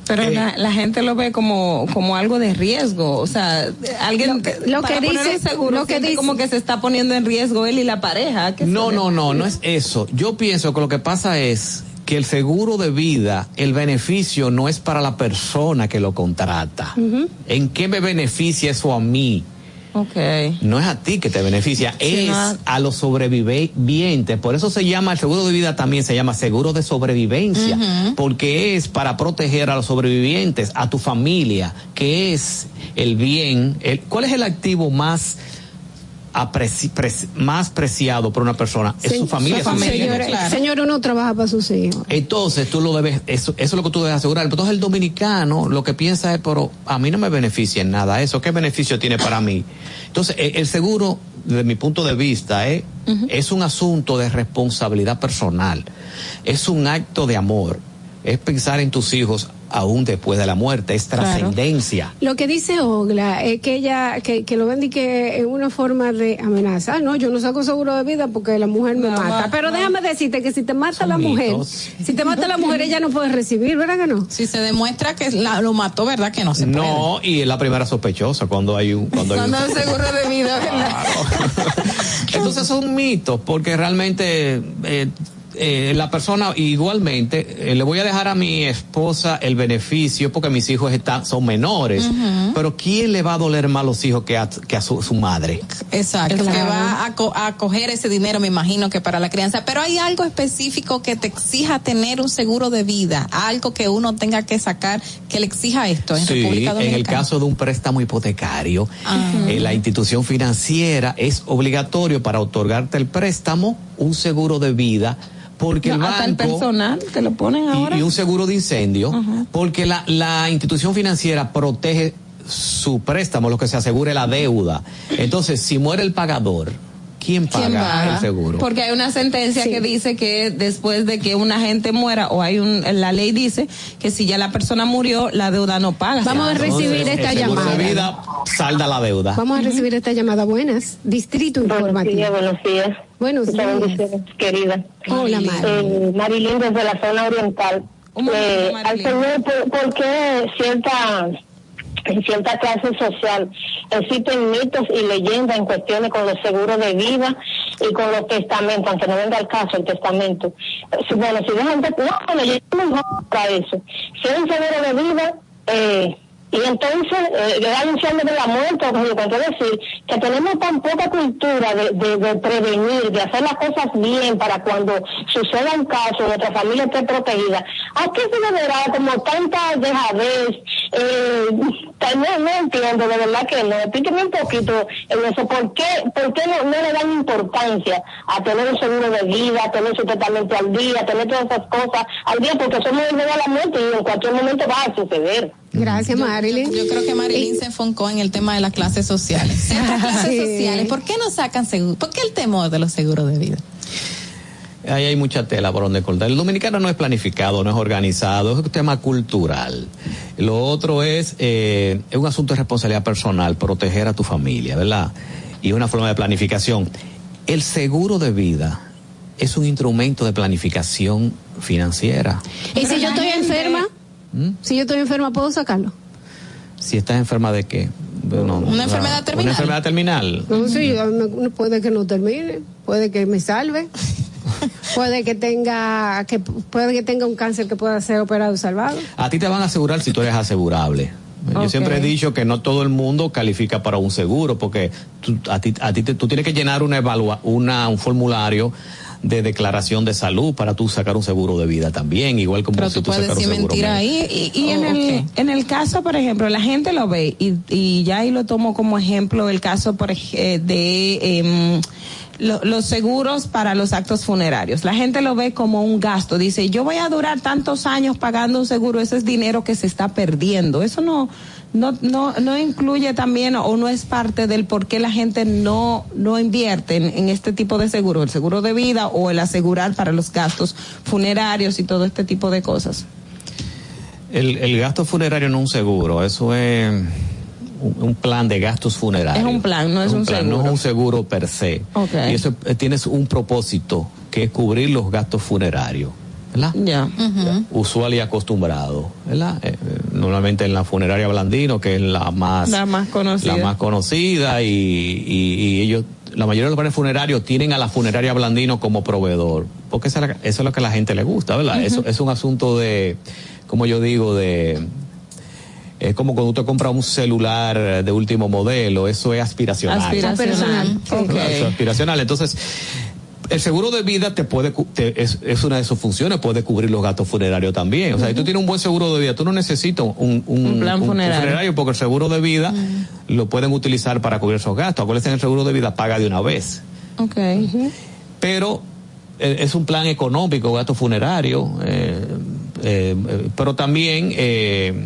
Pero Eh, la, la gente lo ve como, como algo de riesgo. O sea, alguien lo para que dice- un seguro lo que dice- como que se está poniendo en riesgo él y la pareja. ¿Qué No, no, no, no es eso. Yo pienso que lo que pasa es que el seguro de vida, el beneficio no es para la persona que lo contrata. ¿En qué me beneficia eso a mí? Ok. No es a ti que te beneficia, Sí, es no. a los sobrevivientes. Por eso se llama, el seguro de vida también se llama seguro de sobrevivencia, porque es para proteger a los sobrevivientes, a tu familia, que es el bien. El, ¿Cuál es el activo más apreci- preci- más preciado por una persona? Es su familia. sus hijos. Señor, señor, uno trabaja para sus hijos. Entonces tú lo debes, eso, eso es lo que tú debes asegurar. Entonces el dominicano lo que piensa es, pero a mí no me beneficia en nada eso. ¿Qué beneficio tiene para mí? Entonces eh, el seguro, desde mi punto de vista, eh, es un asunto de responsabilidad personal. Es un acto de amor. Es pensar en tus hijos aún después de la muerte. Es trascendencia. Lo que dice Ogla es que ella, que, que lo ven y que es una forma de amenaza. Ah, no, yo no saco seguro de vida porque la mujer me mata. Pero déjame decirte que si te mata la mujer, mitos. si te mata la mujer, ella no puede recibir, ¿verdad que no? Si se demuestra que la- lo mató, ¿verdad que no se puede? No, y es la primera sospechosa cuando hay un... Cuando hay un- Cuando el <laughs> seguro de vida, ¿verdad? <laughs> Entonces son mitos, porque realmente eh, eh, la persona igualmente eh, le voy a dejar a mi esposa el beneficio porque mis hijos están son menores, pero ¿quién le va a doler más a los hijos que a, que a su, su madre? Exacto, Claro. que va a, co- a coger ese dinero, me imagino que para la crianza. Pero hay algo específico que te exija tener un seguro de vida, algo que uno tenga que sacar que le exija esto en Sí, República en Dominicana. el caso de un préstamo hipotecario, Ah. eh, la institución financiera es obligatorio para otorgarte el préstamo un seguro de vida porque el No, hasta el banco personal te lo ponen ahora. y, y un seguro de incendio, porque la, la institución financiera protege su préstamo, lo que se asegure la deuda. Entonces, si muere el pagador, ¿quién paga, paga? el seguro? Porque hay una sentencia Sí. que dice que después de que una gente muera, o hay un, la ley dice que si ya la persona murió, la deuda no paga. Vamos a recibir Entonces, esta el llamada. de vida salda la deuda. Vamos a recibir esta llamada. Buenas. Distrito Informativo. días, buenos días. Buenos días. querida. Hola, Mari. Eh, Marilyn, desde la zona oriental. Un momento, Eh, al Marilyn. señor, ¿por, por qué cierta, en cierta clase social existen mitos y leyendas en cuestiones con los seguros de vida y con los testamentos, aunque no venga al caso el testamento? Bueno, si dejan de... No, bueno, yo no para eso. Si es un seguro de vida... Eh, y entonces, eh, un de la muerte, como yo quiero decir, que tenemos tan poca cultura de, de, prevenir, de hacer las cosas bien para cuando suceda un caso, nuestra familia esté protegida. ¿A qué se deberá como tanta dejadez? Eh, no, no entiendo, de verdad que no. Explíqueme un poquito en eso. ¿Por qué, por qué no, le dan importancia a tener un seguro de vida, a tener su tratamiento al día, a tener todas esas cosas al día? Porque somos el de la muerte y en cualquier momento va a suceder. Gracias, Marilyn. Yo creo que Marilyn se enfocó en el tema de las clases sociales. <laughs> Ciertas clases Sí. sociales, ¿por qué no sacan seguro? ¿Por qué el temor de los seguros de vida? Ahí hay mucha tela por donde cortar. El dominicano no es planificado, no es organizado, es un tema cultural. Lo otro es, eh, es un asunto de responsabilidad personal, proteger a tu familia, ¿verdad? Y una forma de planificación. El seguro de vida es un instrumento de planificación financiera. ¿Y si yo estoy enferma? ¿Mm? Si yo estoy enferma, ¿puedo sacarlo? Si estás enferma de qué? Una enfermedad Una terminal. enfermedad terminal. No, sí, puede que no termine, puede que me salve, <laughs> puede que tenga que puede que tenga un cáncer que pueda ser operado y salvado. A ti te van a asegurar si tú eres asegurable. Yo siempre he dicho que no todo el mundo califica para un seguro porque tú, a ti, a ti te- tú tienes que llenar una evalua, una, un formulario de declaración de salud para tú sacar un seguro de vida también, igual como Pero si tú tú puedes un seguro mentira ahí. Y, y en, Oh, el, en el caso, por ejemplo, la gente lo ve y, y ya ahí lo tomo como ejemplo el caso por, eh, de lo- los seguros para los actos funerarios. La gente lo ve como un gasto. Dice, yo voy a durar tantos años pagando un seguro, ese es dinero que se está perdiendo. Eso no, no, no, no incluye también o no es parte del por qué la gente no, no invierte en, en este tipo de seguro, el seguro de vida o el asegurar para los gastos funerarios y todo este tipo de cosas. El, el gasto funerario no es un seguro, eso es un, plan de gastos funerarios. Es un plan, no es un plan, No seguro. es un seguro per se. Ok. Y eso eh, tienes un propósito, que es cubrir los gastos funerarios. ¿Verdad? Ya. usual y acostumbrado, ¿verdad? Eh, eh, normalmente en la funeraria Blandino, que es la más, La más conocida. la más conocida y, y- y ellos, la mayoría de los planes funerarios tienen a la funeraria Blandino como proveedor, porque esa es la- eso es lo que a la gente le gusta, ¿verdad? Eso es un asunto de, como yo digo, de es como cuando usted compra un celular de último modelo, eso es aspiracional. Aspiracional. Ok. Eso es aspiracional. Entonces, el seguro de vida te puede cu- te- es, es una de sus funciones, puede cubrir los gastos funerarios también. O sea, si tú tienes un buen seguro de vida, tú no necesitas un, un- Un plan funerario. porque el seguro de vida lo pueden utilizar para cubrir esos gastos. Acuérdense el seguro de vida paga de una vez. Ok. Pero eh, es un plan económico, gasto funerario, eh, eh, eh, pero también eh,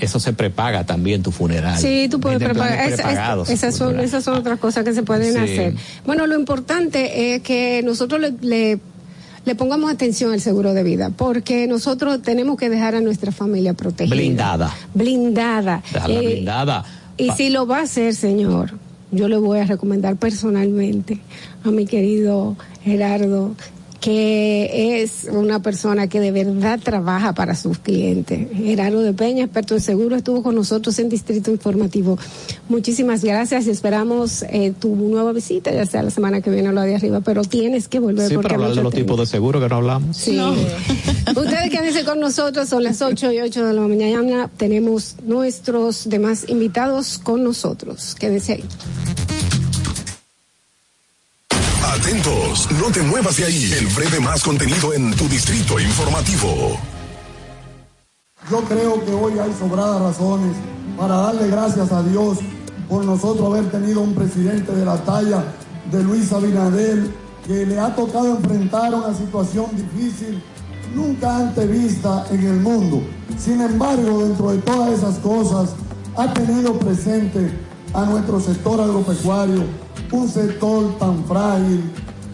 eso se prepaga también tu funeral. Sí, tú puedes planes es- es- esas, son, esas son otras cosas que se pueden Sí. hacer. Bueno, lo importante es que nosotros le, le, le pongamos atención al seguro de vida, porque nosotros tenemos que dejar a nuestra familia protegida. Blindada. Blindada. Eh, blindada. Y si lo va a hacer, señor, yo le voy a recomendar personalmente a mi querido Gerardo que es una persona que de verdad trabaja para sus clientes. Gerardo de Peña, experto en seguro, estuvo con nosotros en Distrito Informativo. Muchísimas gracias y esperamos eh, tu nueva visita, ya sea la semana que viene o la de arriba, pero tienes que volver. Sí, porque para hablar de los tipos de seguro que no hablamos. Sí. <laughs> Ustedes quédense con nosotros, son las 8 y 8 de la mañana. Tenemos nuestros demás invitados con nosotros. Quédense ahí. No te muevas de ahí. El breve más contenido en tu distrito informativo. Yo creo que hoy hay sobradas razones para darle gracias a Dios por nosotros haber tenido un presidente de la talla de Luis Abinader que le ha tocado enfrentar una situación difícil nunca antes vista en el mundo. Sin embargo, dentro de todas esas cosas, ha tenido presente a nuestro sector agropecuario, un sector tan frágil,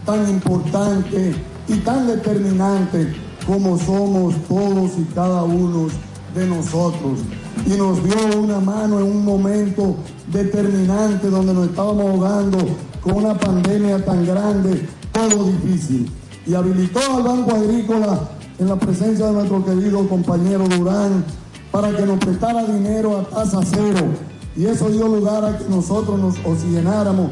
tan importante y tan determinante como somos todos y cada uno de nosotros. Y nos dio una mano en un momento determinante donde nos estábamos ahogando con una pandemia tan grande, todo difícil. Y habilitó al Banco Agrícola en la presencia de nuestro querido compañero Durán para que nos prestara dinero a tasa cero. Y eso dio lugar a que nosotros nos oxigenáramos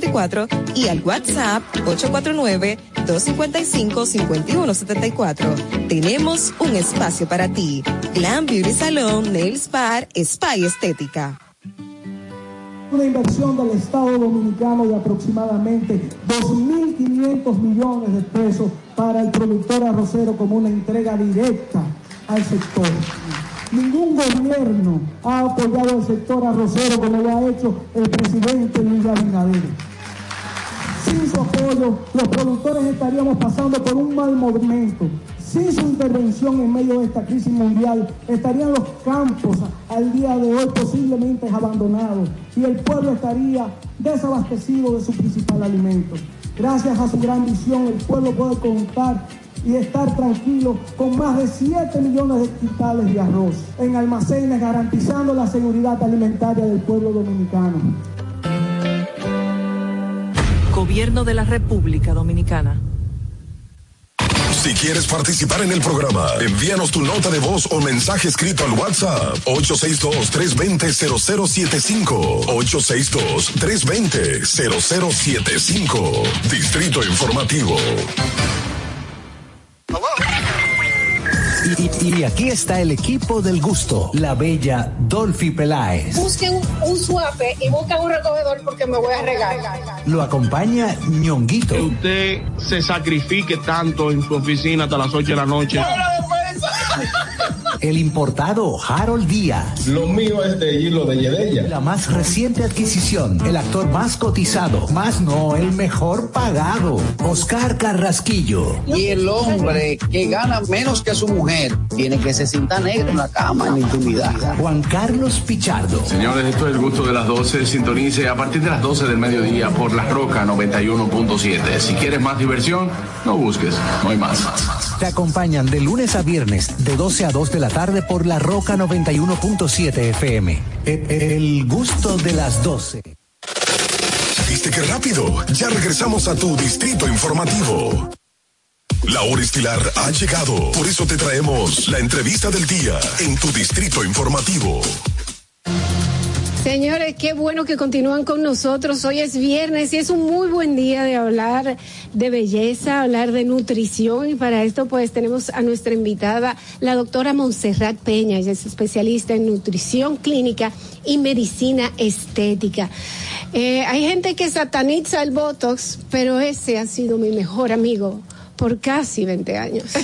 809-333-5174 y al WhatsApp 849-255-5174. Tenemos un espacio para ti. Glam Beauty Salon, Nails Bar, Spa y Estética. Una inversión del Estado Dominicano de aproximadamente 2.500 millones de pesos para el productor arrocero como una entrega directa al sector. Ningún gobierno ha apoyado al sector arrocero como lo ha hecho el presidente Luis Abinader. Sin su apoyo, los productores estaríamos pasando por un mal momento. Sin su intervención en medio de esta crisis mundial, estarían los campos al día de hoy posiblemente abandonados y el pueblo estaría desabastecido de su principal alimento. Gracias a su gran visión, el pueblo puede contar y estar tranquilo con más de 7 millones de quintales de arroz en almacenes, garantizando la seguridad alimentaria del pueblo dominicano. Gobierno de la República Dominicana. Si quieres participar en el programa, envíanos tu nota de voz o mensaje escrito al WhatsApp 862-320-0075. 862-320-0075. Distrito Informativo. Y, y- y aquí está el equipo del gusto, la bella Dolphy Peláez. Busquen un, un suape y busquen un recogedor porque me voy a regar. Lo acompaña ñonguito. usted se sacrifique tanto en su oficina hasta las 8 de la noche. El importado Harold Díaz. Lo mío es de hilo de Yedella. La más reciente adquisición, el actor más cotizado, más no el mejor pagado, Oscar Carrasquillo. Y el hombre que gana menos que su mujer tiene que se sienta negro en la cama, en la intimidad. Juan Carlos Pichardo. Señores, esto es el gusto de las 12. Sintonice a partir de las 12 del mediodía por La Roca 91.7. Si quieres más diversión, no busques, no hay más. Te acompañan de lunes a viernes, de 12 a 2 de la tarde por La Roca 91.7 FM. E- e- El gusto de las 12. ¿Viste qué rápido? Ya regresamos a tu Distrito Informativo. La hora estilar ha llegado. Por eso te traemos la entrevista del día en tu distrito informativo. Señores, qué bueno que continúan con nosotros. Hoy es viernes y es un muy buen día de hablar de belleza, hablar de nutrición y para esto pues tenemos a nuestra invitada, la doctora Montserrat Peña. Ella es especialista en nutrición clínica y medicina estética. Eh, hay gente que sataniza el Botox, pero ese ha sido mi mejor amigo por casi 20 años. <laughs>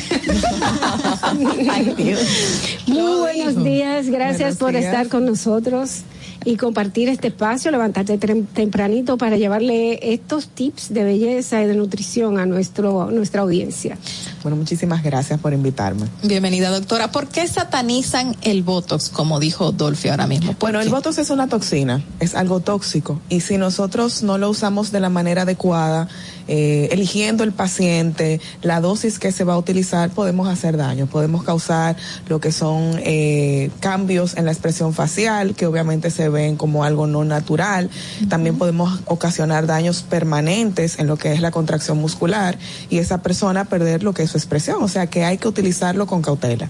Muy buenos días, gracias Buenos por días. estar con nosotros y compartir este espacio, levantarte tem- tempranito para llevarle estos tips de belleza y de nutrición a nuestro nuestra audiencia. Bueno, muchísimas gracias por invitarme. Bienvenida, doctora. ¿Por qué satanizan el Botox, como dijo Dolphy ahora mismo? ¿Por Bueno, el? Botox es una toxina, es algo tóxico y si nosotros no lo usamos de la manera adecuada, eh, eligiendo el paciente, la dosis que se va a utilizar, podemos hacer daño, podemos causar lo que son eh, cambios en la expresión facial, que obviamente se ven como algo no natural. También podemos ocasionar daños permanentes en lo que es la contracción muscular y esa persona perder lo que es su expresión, o sea que hay que utilizarlo con cautela.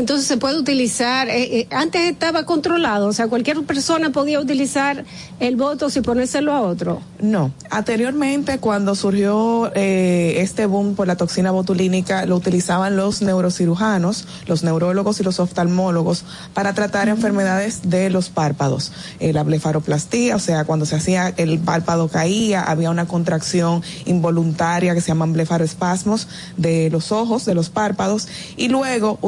Entonces se puede utilizar, eh, eh, antes estaba controlado, o sea, cualquier persona podía utilizar el Botox y ponérselo a otro. No, anteriormente cuando surgió eh, este boom por la toxina botulínica, lo utilizaban los neurocirujanos, los neurólogos y los oftalmólogos para tratar enfermedades de los párpados. Eh, la blefaroplastía, o sea, cuando se hacía el párpado caía, había una contracción involuntaria que se llaman blefaroespasmos de los ojos, de los párpados, y luego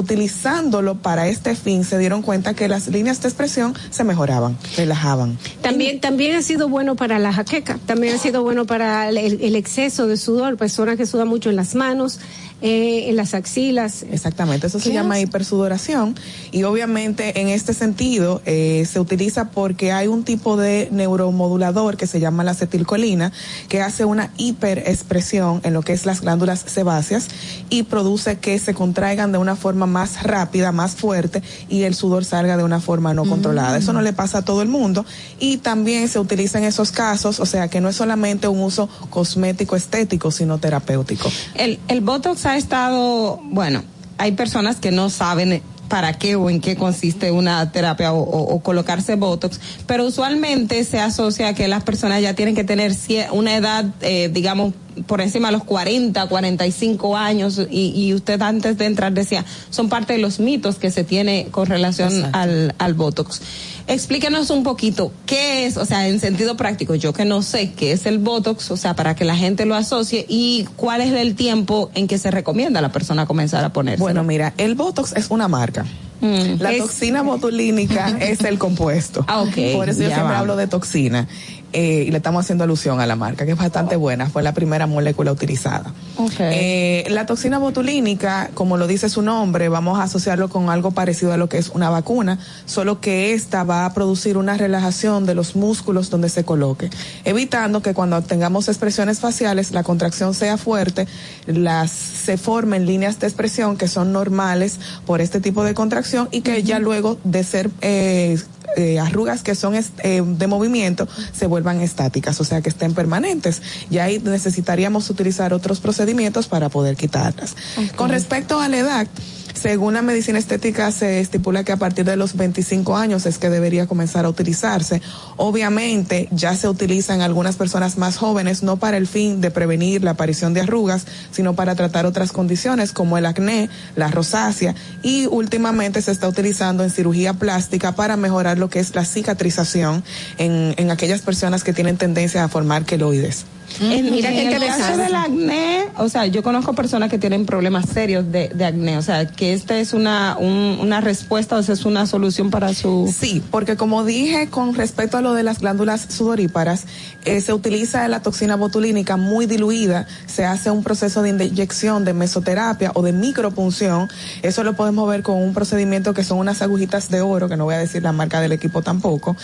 utilizándolo para este fin se dieron cuenta que las líneas de expresión se mejoraban, relajaban. También, también ha sido bueno para la jaqueca, también ha sido bueno para el, el exceso de sudor, personas que sudan mucho en las manos, eh, en las axilas. Exactamente, eso se ¿Qué llama hipersudoración y obviamente en este sentido eh, se utiliza porque hay un tipo de neuromodulador que se llama la acetilcolina que hace una hiperexpresión en lo que es las glándulas sebáceas y produce que se contraigan de una forma más rápida, más fuerte y el sudor salga de una forma no controlada. Eso no le pasa a todo el mundo y también se utiliza en esos casos, o sea que no es solamente un uso cosmético estético, sino terapéutico. El, el Botox ha estado, bueno, hay personas que no saben para qué o en qué consiste una terapia o, o- o colocarse Botox, pero usualmente se asocia a que las personas ya tienen que tener una edad, eh, digamos, por encima de los 40, 45 años, y, y usted antes de entrar decía, son parte de los mitos que se tiene con relación al, al Botox. Explíquenos un poquito qué es, o sea, en sentido práctico, yo que no sé qué es el Botox, o sea, para que la gente lo asocie y cuál es el tiempo en que se recomienda a la persona comenzar a ponerse. Bueno, mira, el Botox es una marca. La Es- toxina botulínica <laughs> es el compuesto. Ah, ok, Por eso yo siempre vamos. hablo de toxina. Eh, y le estamos haciendo alusión a la marca, que es bastante buena. Fue la primera molécula utilizada. Eh, la toxina botulínica, como lo dice su nombre, vamos a asociarlo con algo parecido a lo que es una vacuna, solo que esta va a producir una relajación de los músculos donde se coloque, evitando que cuando tengamos expresiones faciales la contracción sea fuerte, las se formen líneas de expresión que son normales por este tipo de contracción y que ya luego de ser eh, eh, arrugas que son eh, de movimiento se vuelvan estáticas, o sea que estén permanentes. Y ahí necesitaríamos utilizar otros procedimientos para poder quitarlas. Con respecto a la edad, según la medicina estética se estipula que a partir de los 25 años es que debería comenzar a utilizarse. Obviamente ya se utiliza en algunas personas más jóvenes no para el fin de prevenir la aparición de arrugas, sino para tratar otras condiciones como el acné, la rosácea y últimamente se está utilizando en cirugía plástica para mejorar lo que es la cicatrización en, en aquellas personas que tienen tendencia a formar queloides. En, Mira en el caso del acné, o sea, yo conozco personas que tienen problemas serios de, de acné, o sea, que esta es una, un- una respuesta, o sea, es una solución para su... Sí, porque como dije con respecto a lo de las glándulas sudoríparas, eh, se utiliza la toxina botulínica muy diluida, se hace un proceso de inyección de mesoterapia o de micropunción, eso lo podemos ver con un procedimiento que son unas agujitas de oro, que no voy a decir la marca del equipo tampoco,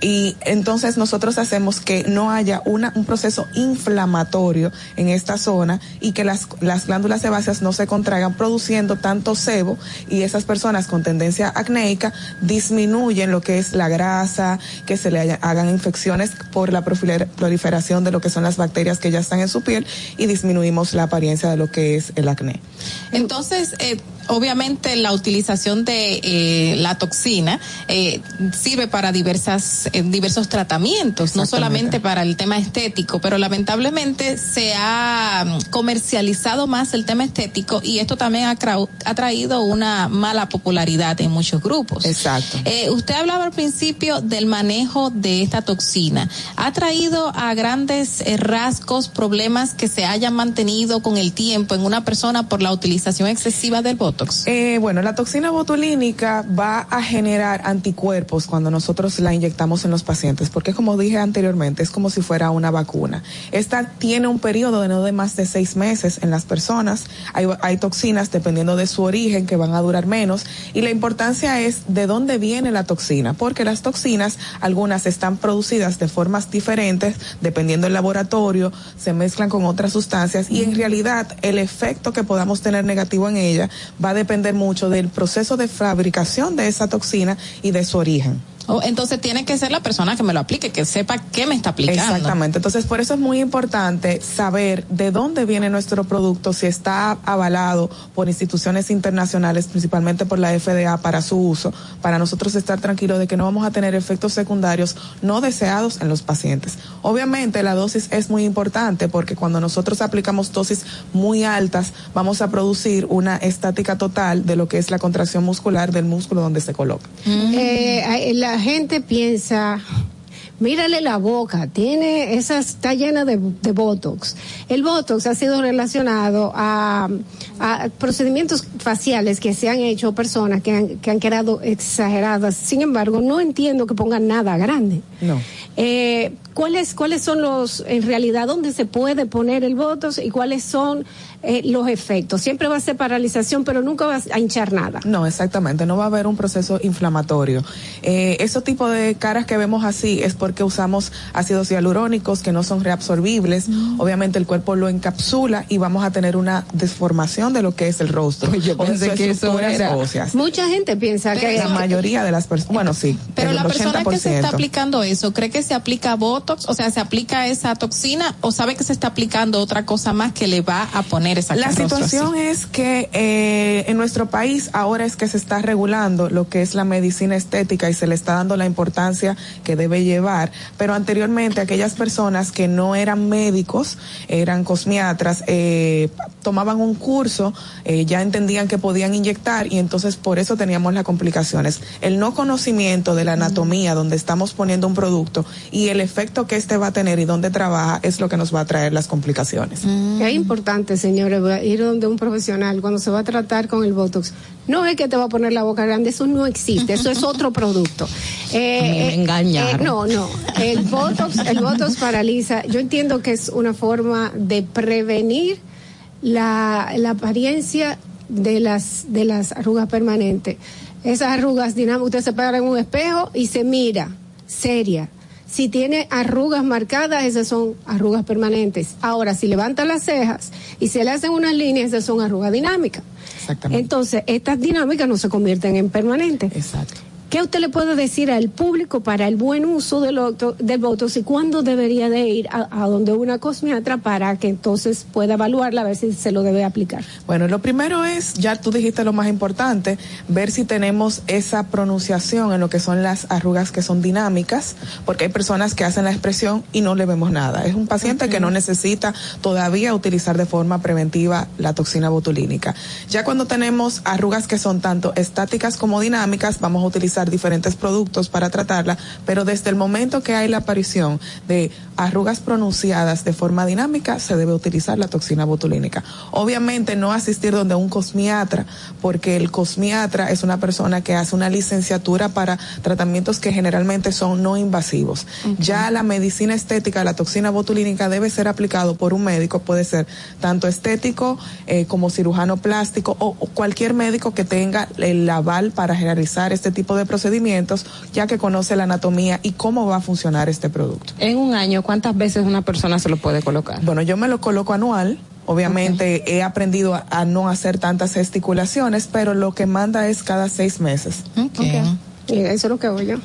y entonces nosotros hacemos que no haya una, un proceso inflamatorio en esta zona y que las, las glándulas sebáceas no se contraigan produciendo tanto sebo y esas personas con tendencia acnéica disminuyen lo que es la grasa, que se le hagan infecciones por la proliferación de lo que son las bacterias que ya están en su piel y disminuimos la apariencia de lo que es el acné. Entonces, eh, obviamente la utilización de eh, la toxina eh, sirve para diversas eh, diversos tratamientos, no solamente para el tema estético, pero lamentablemente se ha mm, comercializado más el tema estético y esto también ha, ha traído una mala popularidad en muchos grupos. Exacto. usted hablaba al principio del manejo de esta toxina. ¿Ha traído a grandes rasgos problemas que se hayan mantenido con el tiempo en una persona por la utilización excesiva del Eh, bueno, la toxina botulínica va a generar anticuerpos cuando nosotros la inyectamos en los pacientes, porque como dije anteriormente, es como si fuera una vacuna. Esta tiene un periodo de no de más de seis meses en las personas. Hay, hay toxinas, dependiendo de su origen, que van a durar menos. Y la importancia es de dónde viene la toxina, porque las toxinas, algunas están producidas de formas diferentes, dependiendo del laboratorio, se mezclan con otras sustancias y en realidad el efecto que podamos tener negativo en ella va va a depender mucho del proceso de fabricación de esa toxina y de su origen. Oh, entonces tiene que ser la persona que me lo aplique, que sepa qué me está aplicando. Exactamente. Entonces, por eso es muy importante saber de dónde viene nuestro producto, si está avalado por instituciones internacionales, principalmente por la FDA para su uso, para nosotros estar tranquilos de que no vamos a tener efectos secundarios no deseados en los pacientes. Obviamente, la dosis es muy importante porque cuando nosotros aplicamos dosis muy altas, vamos a producir una estática total de lo que es la contracción muscular del músculo donde se coloca. Eh, la gente piensa, mírale la boca, tiene esa está llena de, botox. El botox ha sido relacionado a, procedimientos faciales que se han hecho personas que han, que han quedado exageradas. Sin embargo, no entiendo que pongan nada grande. No. Eh, ¿Cuáles cuáles son los en realidad dónde se puede poner el botox y cuáles son eh, los efectos. Siempre va a ser paralización, pero nunca va a hinchar nada. No, exactamente, no va a haber un proceso inflamatorio. Eh, ese tipo de caras que vemos así es porque usamos ácidos hialurónicos que no son reabsorbibles. Mm. Obviamente el cuerpo lo encapsula y vamos a tener una desformación de lo que es el rostro. <laughs> Yo pensé que eso era. Mucha gente piensa que la mayoría de las personas, bueno, sí. Pero la persona que se está aplicando eso, ¿cree que se aplica Botox? O sea, ¿se aplica esa toxina o sabe que se está aplicando otra cosa más que le va a poner la situación es que eh, en nuestro país ahora es que se está regulando lo que es la medicina estética y se le está dando la importancia que debe llevar, pero anteriormente aquellas personas que no eran médicos, eran cosmiatras, eh, tomaban un curso, eh, ya entendían que podían inyectar y entonces por eso teníamos las complicaciones. El no conocimiento de la anatomía donde estamos poniendo un producto y el efecto que este va a tener y dónde trabaja es lo que nos va a traer las complicaciones. Es importante, señor ir donde un profesional cuando se va a tratar con el Botox. No es que te va a poner la boca grande, eso no existe, eso es otro producto. <laughs> Eh, eh, eh, no, no. El Botox, el Botox paraliza. Yo entiendo que es una forma de prevenir la, la apariencia de las, de las arrugas permanentes. Esas arrugas dinámicas, usted se para en un espejo y se mira, seria si tiene arrugas marcadas, esas son arrugas permanentes. Ahora, si levanta las cejas y se le hacen unas líneas, esas son arrugas dinámicas. Exactamente. Entonces, estas dinámicas no se convierten en permanentes. Exacto. ¿Qué usted le puede decir al público para el buen uso del, del Botox y cuándo debería de ir a, donde una cosmiatra para que entonces pueda evaluarla a ver si se lo debe aplicar? Bueno, lo primero es, ya tú dijiste lo más importante, ver si tenemos esa pronunciación en lo que son las arrugas que son dinámicas, porque hay personas que hacen la expresión y no le vemos nada. Es un paciente que no necesita todavía utilizar de forma preventiva la toxina botulínica. Ya cuando tenemos arrugas que son tanto estáticas como dinámicas, vamos a utilizar diferentes productos para tratarla, pero desde el momento que hay la aparición de arrugas pronunciadas de forma dinámica, se debe utilizar la toxina botulínica. Obviamente no asistir donde un cosmiatra, porque el cosmiatra es una persona que hace una licenciatura para tratamientos que generalmente son no invasivos. Ya la medicina estética, la toxina botulínica debe ser aplicado por un médico, puede ser tanto estético eh, como cirujano plástico o, o cualquier médico que tenga el aval para realizar este tipo de procedimientos, ya que conoce la anatomía y cómo va a funcionar este producto. En un año, ¿cuántas veces una persona se lo puede colocar? Bueno, yo me lo coloco anual. Obviamente he aprendido a, a no hacer tantas gesticulaciones, pero lo que manda es cada seis meses. Okay. Eso es lo que hago yo.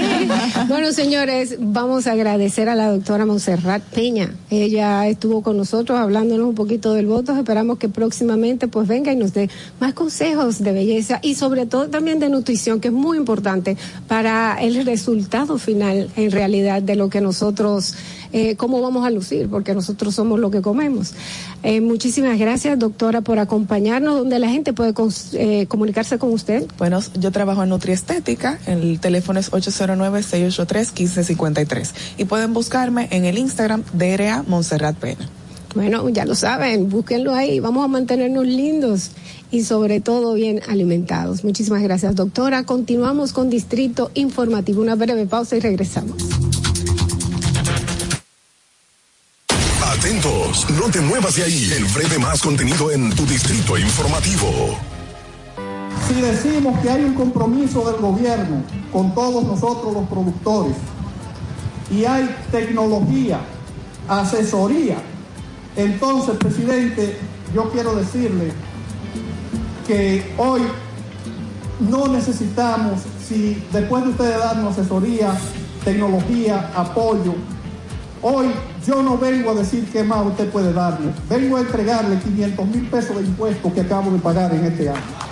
<laughs> bueno, señores, vamos a agradecer a la doctora Monserrat Peña. Ella estuvo con nosotros hablándonos un poquito del voto. Esperamos que próximamente pues venga y nos dé más consejos de belleza y sobre todo también de nutrición, que es muy importante para el resultado final en realidad de lo que nosotros eh, cómo vamos a lucir, porque nosotros somos lo que comemos. Eh, muchísimas gracias, doctora, por acompañarnos, donde la gente puede eh, comunicarse con usted. Bueno, yo trabajo en Nutriestética, el teléfono es 809-683-1553 y pueden buscarme en el Instagram DRA Montserrat Pena. Bueno, ya lo saben, búsquenlo ahí, vamos a mantenernos lindos y sobre todo bien alimentados. Muchísimas gracias, doctora. Continuamos con Distrito Informativo. Una breve pausa y regresamos. Atentos, no te muevas de ahí. El breve más contenido en tu distrito informativo. Si decimos que hay un compromiso del gobierno con todos nosotros los productores y hay tecnología, asesoría, entonces, presidente, yo quiero decirle que hoy no necesitamos, si después de ustedes darnos asesoría, tecnología, apoyo, hoy yo no vengo a decir qué más usted puede darle, vengo a entregarle 500 mil pesos de impuestos que acabo de pagar en este año.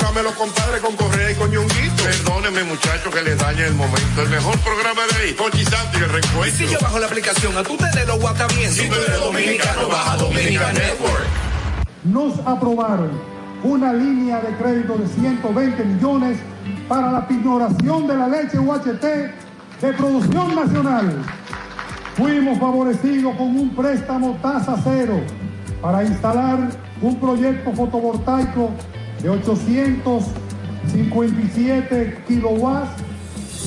Programa los compadres con Correa y con Ñonguito. Perdóneme, muchacho, que le dañe el momento. El mejor programa de ahí, Pochi Santo y el Y reencuentro. si yo bajo la aplicación, a tú te de lo guata bien. Si tú eres dominicano, baja Dominican Network. nos aprobaron una línea de crédito de 120 millones para la pignoración de la leche UHT de producción nacional. Fuimos favorecidos con un préstamo tasa cero para instalar un proyecto fotovoltaico de 857 kilowatts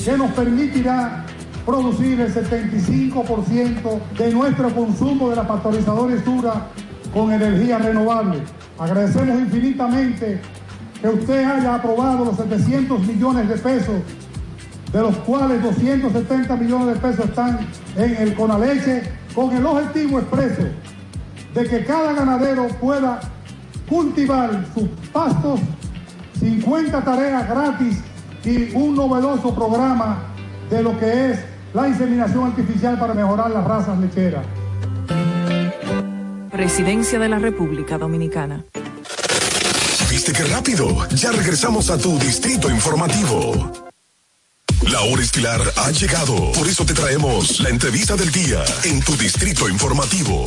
que nos permitirá producir el 75% de nuestro consumo de la pasteurizadora Sura con energía renovable. Agradecemos infinitamente que usted haya aprobado los 700 millones de pesos, de los cuales 270 millones de pesos están en el Conaleche, con el objetivo expreso de que cada ganadero pueda cultivar sus pastos, 50 tareas gratis y un novedoso programa de lo que es la inseminación artificial para mejorar las razas lecheras. Presidencia de la República Dominicana. ¿Viste qué rápido? Ya regresamos a tu distrito informativo. La hora estilar ha llegado. Por eso te traemos la entrevista del día en tu distrito informativo.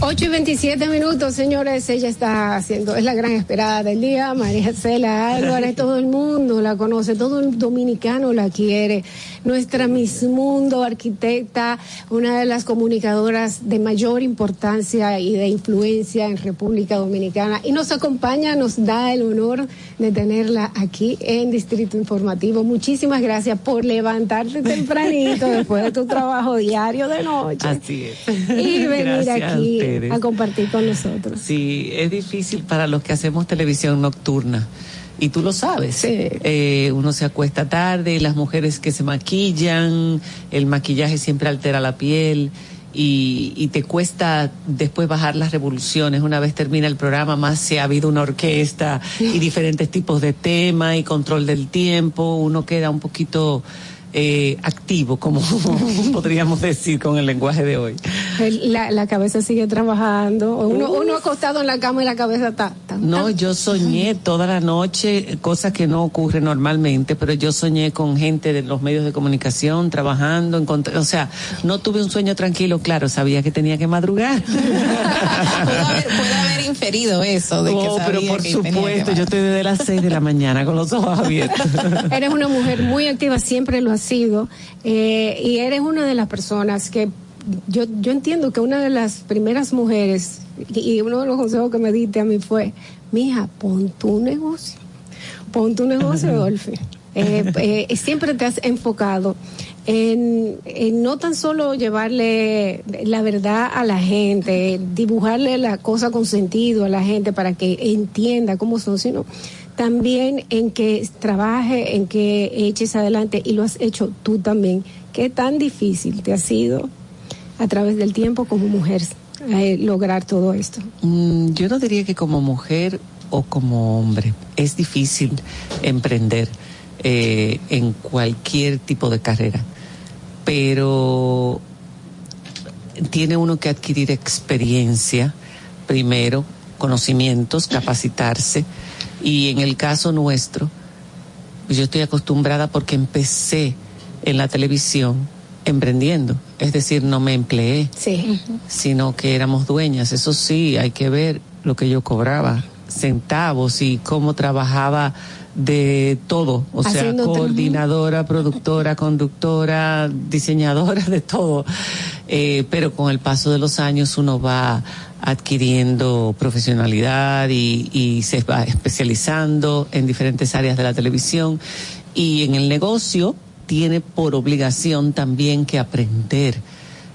8 y 27 minutos, señores. Ella está haciendo, es la gran esperada del día. María Cela Álvarez, todo el mundo la conoce, todo el dominicano la quiere. Nuestra Miss Mundo, arquitecta, una de las comunicadoras de mayor importancia y de influencia en República Dominicana. Y nos acompaña, nos da el honor de tenerla aquí en Distrito Informativo. Muchísimas gracias por levantarte tempranito después de tu trabajo diario de noche. Así es. Y venir Gracias aquí ustedes. a compartir con nosotros. Sí, es difícil para los que hacemos televisión nocturna. y tú lo sabes. Eh, uno se acuesta tarde, las mujeres que se maquillan, el maquillaje siempre altera la piel y, y, te cuesta después bajar las revoluciones. Una vez termina el programa, más si ha habido una orquesta y diferentes tipos de tema y control del tiempo, uno queda un poquito eh, activo, como <laughs> podríamos decir con el lenguaje de hoy. La, la cabeza sigue trabajando, uno, uno, acostado en la cama y la cabeza está... no, yo soñé toda la noche, cosa que no ocurre normalmente, pero yo soñé con gente de los medios de comunicación trabajando, o sea, no tuve un sueño tranquilo, claro, sabía que tenía que madrugar. <laughs> puede, haber, inferido eso. De que pero por supuesto, yo estoy desde las 6 de la mañana con los ojos abiertos. <laughs> Eres una mujer muy activa, siempre lo sido eh, y eres una de las personas que yo, yo entiendo que una de las primeras mujeres y uno de los consejos que me diste a mí fue, mija, pon tu negocio, pon tu negocio, <laughs> Dolphy. Eh, eh, siempre te has enfocado en, en, no tan solo llevarle la verdad a la gente, dibujarle la cosa con sentido a la gente para que entienda cómo son, sino también en que trabaje, en que eches adelante y lo has hecho tú también. ¿Qué tan difícil te ha sido a través del tiempo como mujer eh, lograr todo esto? Mm, yo no diría que como mujer o como hombre. Es difícil emprender eh, en cualquier tipo de carrera, pero tiene uno que adquirir experiencia primero, conocimientos, capacitarse y en el caso nuestro, yo estoy acostumbrada porque empecé en la televisión emprendiendo, es decir, no me empleé, sí. sino que éramos dueñas. Eso sí, hay que ver lo que yo cobraba, centavos y cómo trabajaba de todo, o sea, coordinadora, productora, conductora, diseñadora, de todo. Eh, pero con el paso de los años uno va adquiriendo profesionalidad y, se va especializando en diferentes áreas de la televisión y en el negocio tiene por obligación también que aprender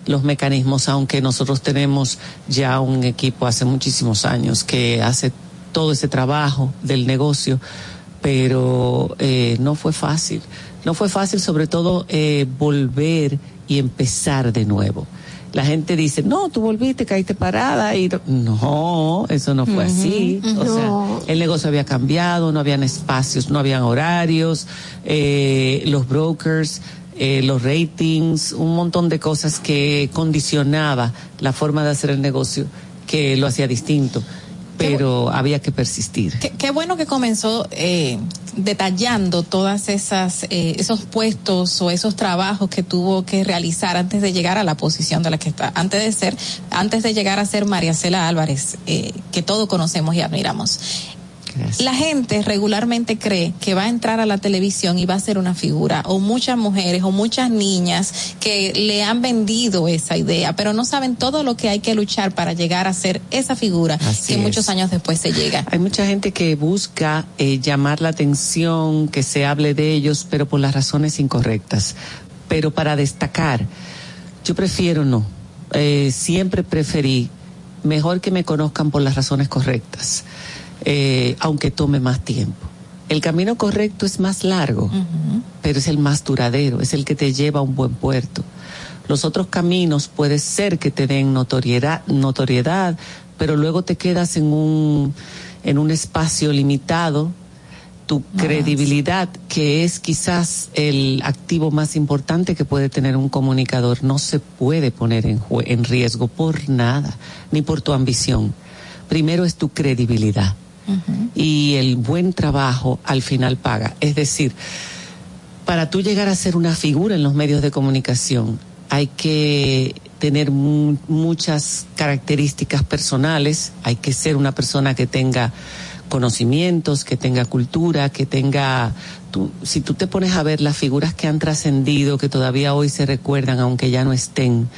los mecanismos, aunque nosotros tenemos ya un equipo hace muchísimos años que hace todo ese trabajo del negocio, pero eh, no fue fácil. No fue fácil sobre todo eh, volver y empezar de nuevo la gente dice, no, tú volviste, caíste parada y no, eso no fue así. O sea, el negocio había cambiado, no habían espacios, no habían horarios, eh, los brokers, eh, los ratings, un montón de cosas que condicionaba la forma de hacer el negocio que lo hacía distinto pero había que persistir. Qué, bueno que comenzó eh, detallando todas esas eh, esos puestos o esos trabajos que tuvo que realizar antes de llegar a la posición de la que está, antes de ser, antes de llegar a ser María Cela Álvarez, eh, que todos conocemos y admiramos. La gente regularmente cree que va a entrar a la televisión y va a ser una figura, o muchas mujeres o muchas niñas que le han vendido esa idea, pero no saben todo lo que hay que luchar para llegar a ser esa figura que muchos años después se llega. Hay mucha gente que busca eh, llamar la atención, que se hable de ellos, pero por las razones incorrectas. Pero para destacar, yo prefiero no. Eh, siempre preferí mejor que me conozcan por las razones correctas eh, aunque tome más tiempo. El camino correcto es más largo, pero es el más duradero, es el que te lleva a un buen puerto. Los otros caminos puede ser que te den notoriedad, notoriedad, pero luego te quedas en un, en un espacio limitado. Tu credibilidad, que es quizás el activo más importante que puede tener un comunicador, no se puede poner en, en riesgo por nada, ni por tu ambición. Primero es tu credibilidad y el buen trabajo al final paga. Es decir, para tú llegar a ser una figura en los medios de comunicación hay que tener muchas características personales, hay que ser una persona que tenga conocimientos, que tenga cultura, que tenga... si tú te pones a ver las figuras que han trascendido, que todavía hoy se recuerdan, aunque ya no estén,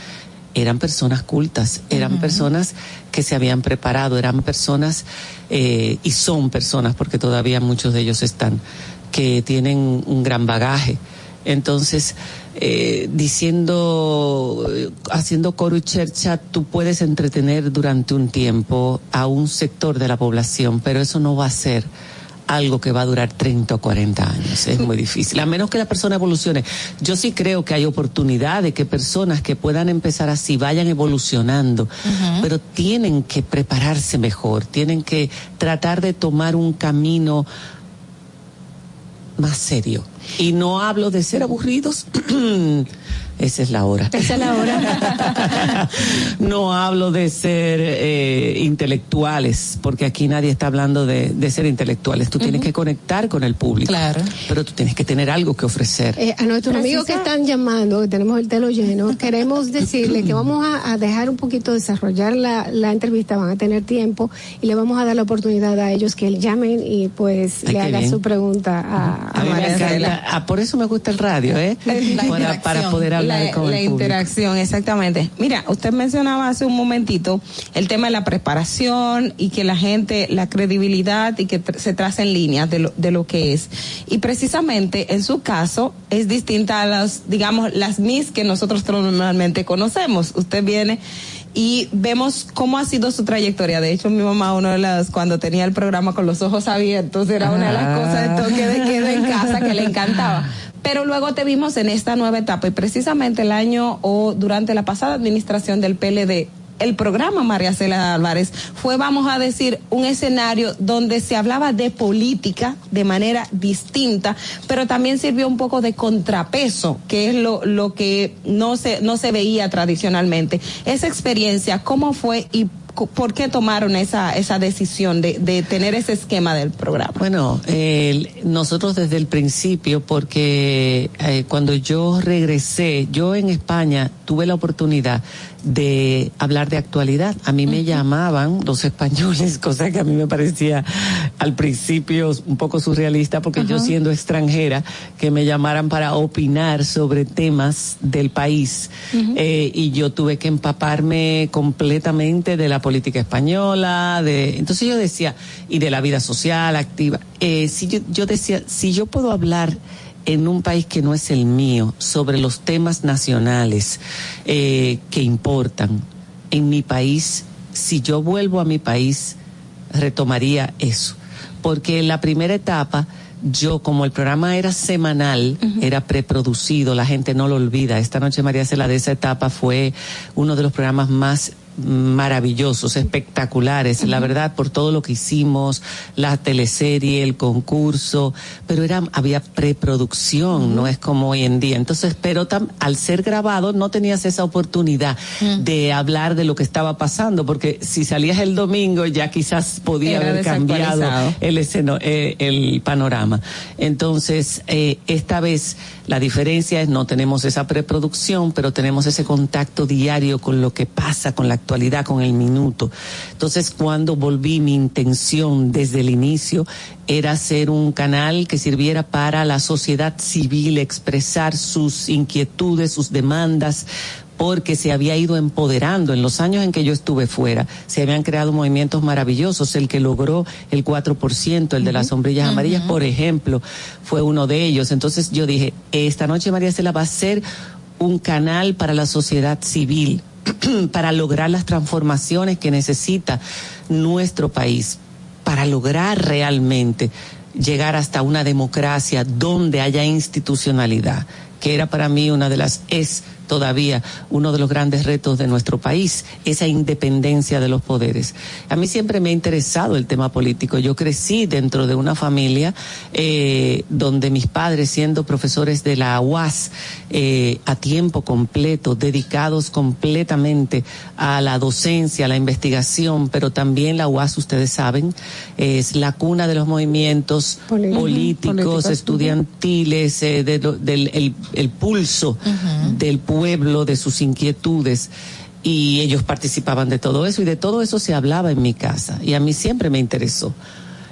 eran personas cultas, eran personas que se habían preparado, eran personas eh, y son personas, porque todavía muchos de ellos están, que tienen un gran bagaje. Entonces, eh, diciendo, haciendo coro y chercha, tú puedes entretener durante un tiempo a un sector de la población, pero eso no va a ser algo que va a durar 30 o 40 años. Es muy difícil, a menos que la persona evolucione. Yo sí creo que hay oportunidad de que personas que puedan empezar así vayan evolucionando, pero tienen que prepararse mejor, tienen que tratar de tomar un camino más serio. Y no hablo de ser aburridos. <clears throat> Esa es la hora. Esa es la hora. <laughs> no hablo de ser eh, intelectuales, porque aquí nadie está hablando de, de ser intelectuales. Tú tienes que conectar con el público. Claro. Pero tú tienes que tener algo que ofrecer. Eh, a nuestros amigos que están llamando, que tenemos el telo lleno, queremos <laughs> decirle que vamos a, a dejar un poquito desarrollar la, la, entrevista, van a tener tiempo y le vamos a dar la oportunidad a ellos que llamen y pues Ay, le hagan bien. su pregunta a, A mí me encanta. Ah, por eso me gusta el radio, ¿eh? <laughs> Para, para poder hablar la, con la el público. interacción, exactamente. Mira, usted mencionaba hace un momentito el tema de la preparación y que la gente, la credibilidad y que tr- se tracen líneas de lo, de lo que es. Y precisamente en su caso es distinta a las, digamos, las mis que nosotros normalmente conocemos. Usted viene y vemos cómo ha sido su trayectoria. De hecho, mi mamá, uno de las, cuando tenía el programa con los ojos abiertos, era una de las cosas de toque de queda en casa que le encantaba. Pero luego te vimos en esta nueva etapa y precisamente el año o durante la pasada administración del PLD, el programa María Cela Álvarez fue, vamos a decir, un escenario donde se hablaba de política de manera distinta, pero también sirvió un poco de contrapeso, que es lo, lo que no se, no se veía tradicionalmente. Esa experiencia, ¿cómo fue y por qué tomaron esa, esa decisión de, de tener ese esquema del programa? Bueno, el- nosotros desde el principio, porque eh, cuando yo regresé, yo en España tuve la oportunidad de hablar de actualidad. A mí me llamaban los españoles, <laughs> cosa que a mí me parecía al principio un poco surrealista, porque yo siendo extranjera, que me llamaran para opinar sobre temas del país. Eh, y yo tuve que empaparme completamente de la política española, de entonces yo decía, y de la vida social activa. Eh, si yo, yo decía, si yo puedo hablar en un país que no es el mío sobre los temas nacionales eh, que importan en mi país, si yo vuelvo a mi país, retomaría eso. Porque en la primera etapa, yo, como el programa era semanal, era preproducido, la gente no lo olvida. Esta noche María Cela de esa etapa fue uno de los programas más maravillosos, espectaculares, la verdad, por todo lo que hicimos, la teleserie, el concurso, pero era, había preproducción, no es como hoy en día. Entonces, pero tam- al ser grabado no tenías esa oportunidad de hablar de lo que estaba pasando, porque si salías el domingo ya quizás podía Era haber cambiado el esceno, eh, el panorama. Entonces, eh, esta vez la diferencia es no tenemos esa preproducción, pero tenemos ese contacto diario con lo que pasa, con la actualidad, con el minuto. Entonces, cuando volví, mi intención desde el inicio era ser un canal que sirviera para la sociedad civil, expresar sus inquietudes, sus demandas, porque se había ido empoderando. En los años en que yo estuve fuera, se habían creado movimientos maravillosos. El que logró el 4%, el de las sombrillas amarillas, por ejemplo, fue uno de ellos. Entonces yo dije, esta noche María Cela va a ser un canal para la sociedad civil, <clears throat> para lograr las transformaciones que necesita nuestro país, para lograr realmente llegar hasta una democracia donde haya institucionalidad, que era para mí una de las, es todavía uno de los grandes retos de nuestro país, esa independencia de los poderes. A mí siempre me ha interesado el tema político. Yo crecí dentro de una familia eh, donde mis padres, siendo profesores de la UAS eh, a tiempo completo, dedicados completamente a la docencia, a la investigación, pero también la UAS, ustedes saben, es la cuna de los movimientos Políticos. estudiantiles, eh, de del el, el pulso del pueblo, de sus inquietudes. Y ellos participaban de todo eso y de todo eso se hablaba en mi casa. Y a mí siempre me interesó.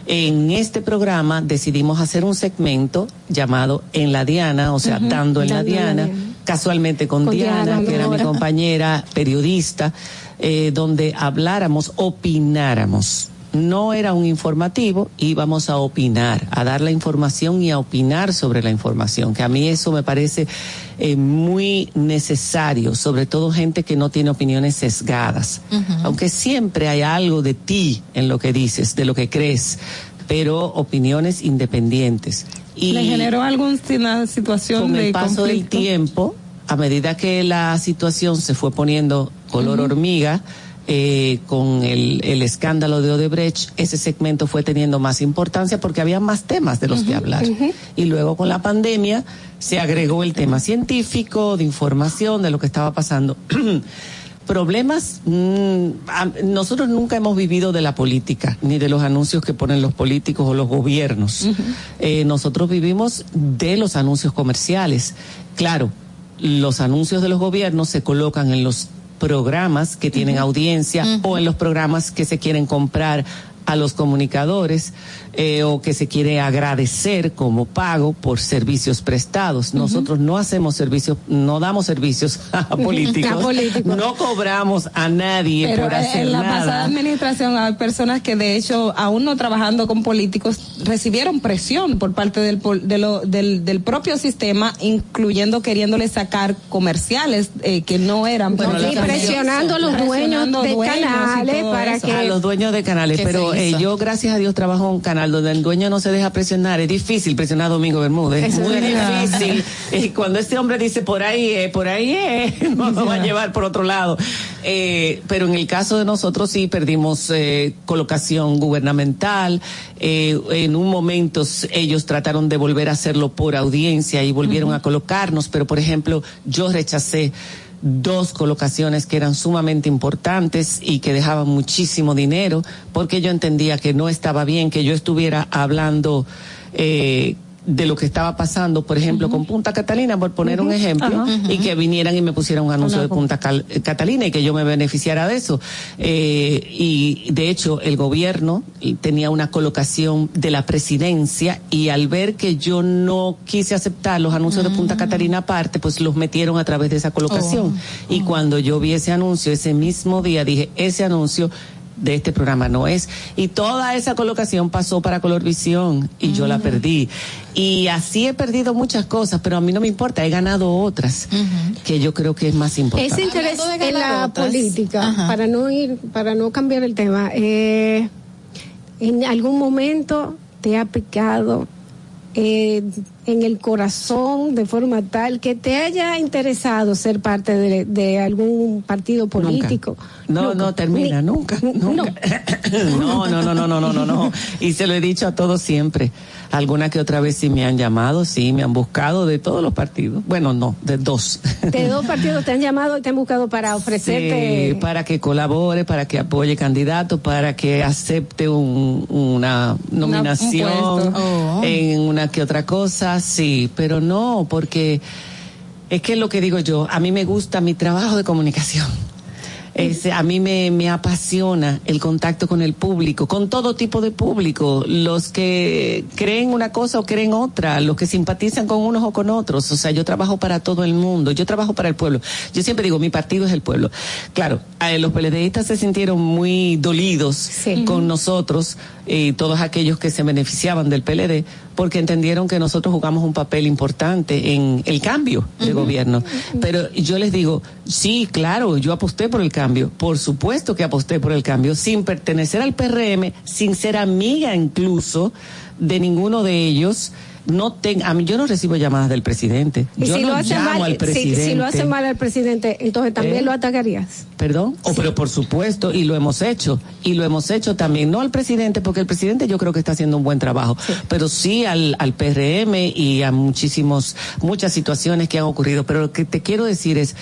En este programa decidimos hacer un segmento llamado En la Diana, o sea, dando en la Dando en la Diana, casualmente con, Con Diana, Diana, que era mi compañera periodista, eh, donde habláramos, opináramos. No era un informativo, íbamos a opinar, a dar la información y a opinar sobre la información, que a mí eso me parece eh, muy necesario, sobre todo gente que no tiene opiniones sesgadas, aunque siempre hay algo de ti en lo que dices, de lo que crees, pero opiniones independientes. Y ¿Le generó alguna situación con de el paso del tiempo, a medida que la situación se fue poniendo color hormiga, eh, con el, el, escándalo de Odebrecht, ese segmento fue teniendo más importancia porque había más temas de los que hablar. Y luego con la pandemia se agregó el tema científico, de información, de lo que estaba pasando. <clears throat> Problemas, mmm, nosotros nunca hemos vivido de la política, ni de los anuncios que ponen los políticos o los gobiernos. eh, nosotros vivimos de los anuncios comerciales. Claro, los anuncios de los gobiernos se colocan en los programas que tienen uh -huh. audiencia uh -huh. o en los programas que se quieren comprar a los comunicadores eh, o que se quiere agradecer como pago por servicios prestados. Uh -huh. Nosotros no hacemos servicios, no damos servicios <laughs> a políticos, político. no cobramos a nadie Pero por hacer en la nada. pasada administración hay personas que de hecho, aún no trabajando con políticos, recibieron presión por parte del, de lo, del, del, propio sistema, incluyendo queriéndole sacar comerciales eh, que no eran bueno, y presionando a los dueños de canales para eso. que a los dueños de canales, pero eh, yo gracias a Dios trabajo en un donde el dueño no se deja presionar, es difícil presionar a Domingo Bermúdez, es muy difícil. <laughs> y cuando este hombre dice por ahí es, por ahí es, <laughs> no nos va a llevar por otro lado. Eh, pero en el caso de nosotros sí perdimos eh, colocación gubernamental. Eh, en un momento ellos trataron de volver a hacerlo por audiencia y volvieron uh -huh. a colocarnos, pero por ejemplo yo rechacé dos colocaciones que eran sumamente importantes y que dejaban muchísimo dinero porque yo entendía que no estaba bien que yo estuviera hablando eh, de lo que estaba pasando, por ejemplo, uh -huh. con Punta Catalina, por poner uh -huh. un ejemplo, uh -huh. y que vinieran y me pusieran un anuncio de Punta Cal Catalina y que yo me beneficiara de eso. Eh, y de hecho, el gobierno tenía una colocación de la presidencia y al ver que yo no quise aceptar los anuncios de Punta Catalina aparte, pues los metieron a través de esa colocación. Y cuando yo vi ese anuncio, ese mismo día, dije, ese anuncio de este programa no es. Y toda esa colocación pasó para Colorvisión y uh -huh. yo la perdí. Y así he perdido muchas cosas, pero a mí no me importa, he ganado otras uh -huh. que yo creo que es más importante. Ese interés en la otras. política, uh -huh. para no ir, para no cambiar el tema, eh, en algún momento te ha picado eh, en el corazón de forma tal que te haya interesado ser parte de, de algún partido político. Nunca. No, nunca. no termina, Ni, nunca. nunca. <coughs> No. no, no, no, no, no, no, no. Y se lo he dicho a todos siempre. Alguna que otra vez sí me han llamado, sí, me han buscado de todos los partidos. Bueno, no, de dos. De dos <laughs> partidos te han llamado y te han buscado para ofrecerte. Sí, para que colabore, para que apoye candidatos, para que acepte un, una nominación una, un oh. en una que otra cosa, sí, pero no, porque es que es lo que digo yo, a mí me gusta mi trabajo de comunicación. Es, a mí me, me, apasiona el contacto con el público, con todo tipo de público, los que creen una cosa o creen otra, los que simpatizan con unos o con otros. O sea, yo trabajo para todo el mundo, yo trabajo para el pueblo. Yo siempre digo, mi partido es el pueblo. Claro, eh, los PLDistas se sintieron muy dolidos sí. con nosotros y todos aquellos que se beneficiaban del PLD porque entendieron que nosotros jugamos un papel importante en el cambio de uh -huh. gobierno. Pero yo les digo, sí, claro, yo aposté por el cambio, por supuesto que aposté por el cambio, sin pertenecer al PRM, sin ser amiga incluso de ninguno de ellos no ten, a mí yo no recibo llamadas del presidente. ¿Y yo si no lo hace llamo mal, al presidente. Si, si, lo hace mal al presidente, entonces también ¿Eh? lo atacarías. Perdón, oh, pero por supuesto, y lo hemos hecho, y lo hemos hecho también, no al presidente, porque el presidente yo creo que está haciendo un buen trabajo, sí. pero sí al, al PRM y a muchísimos, muchas situaciones que han ocurrido. Pero lo que te quiero decir es,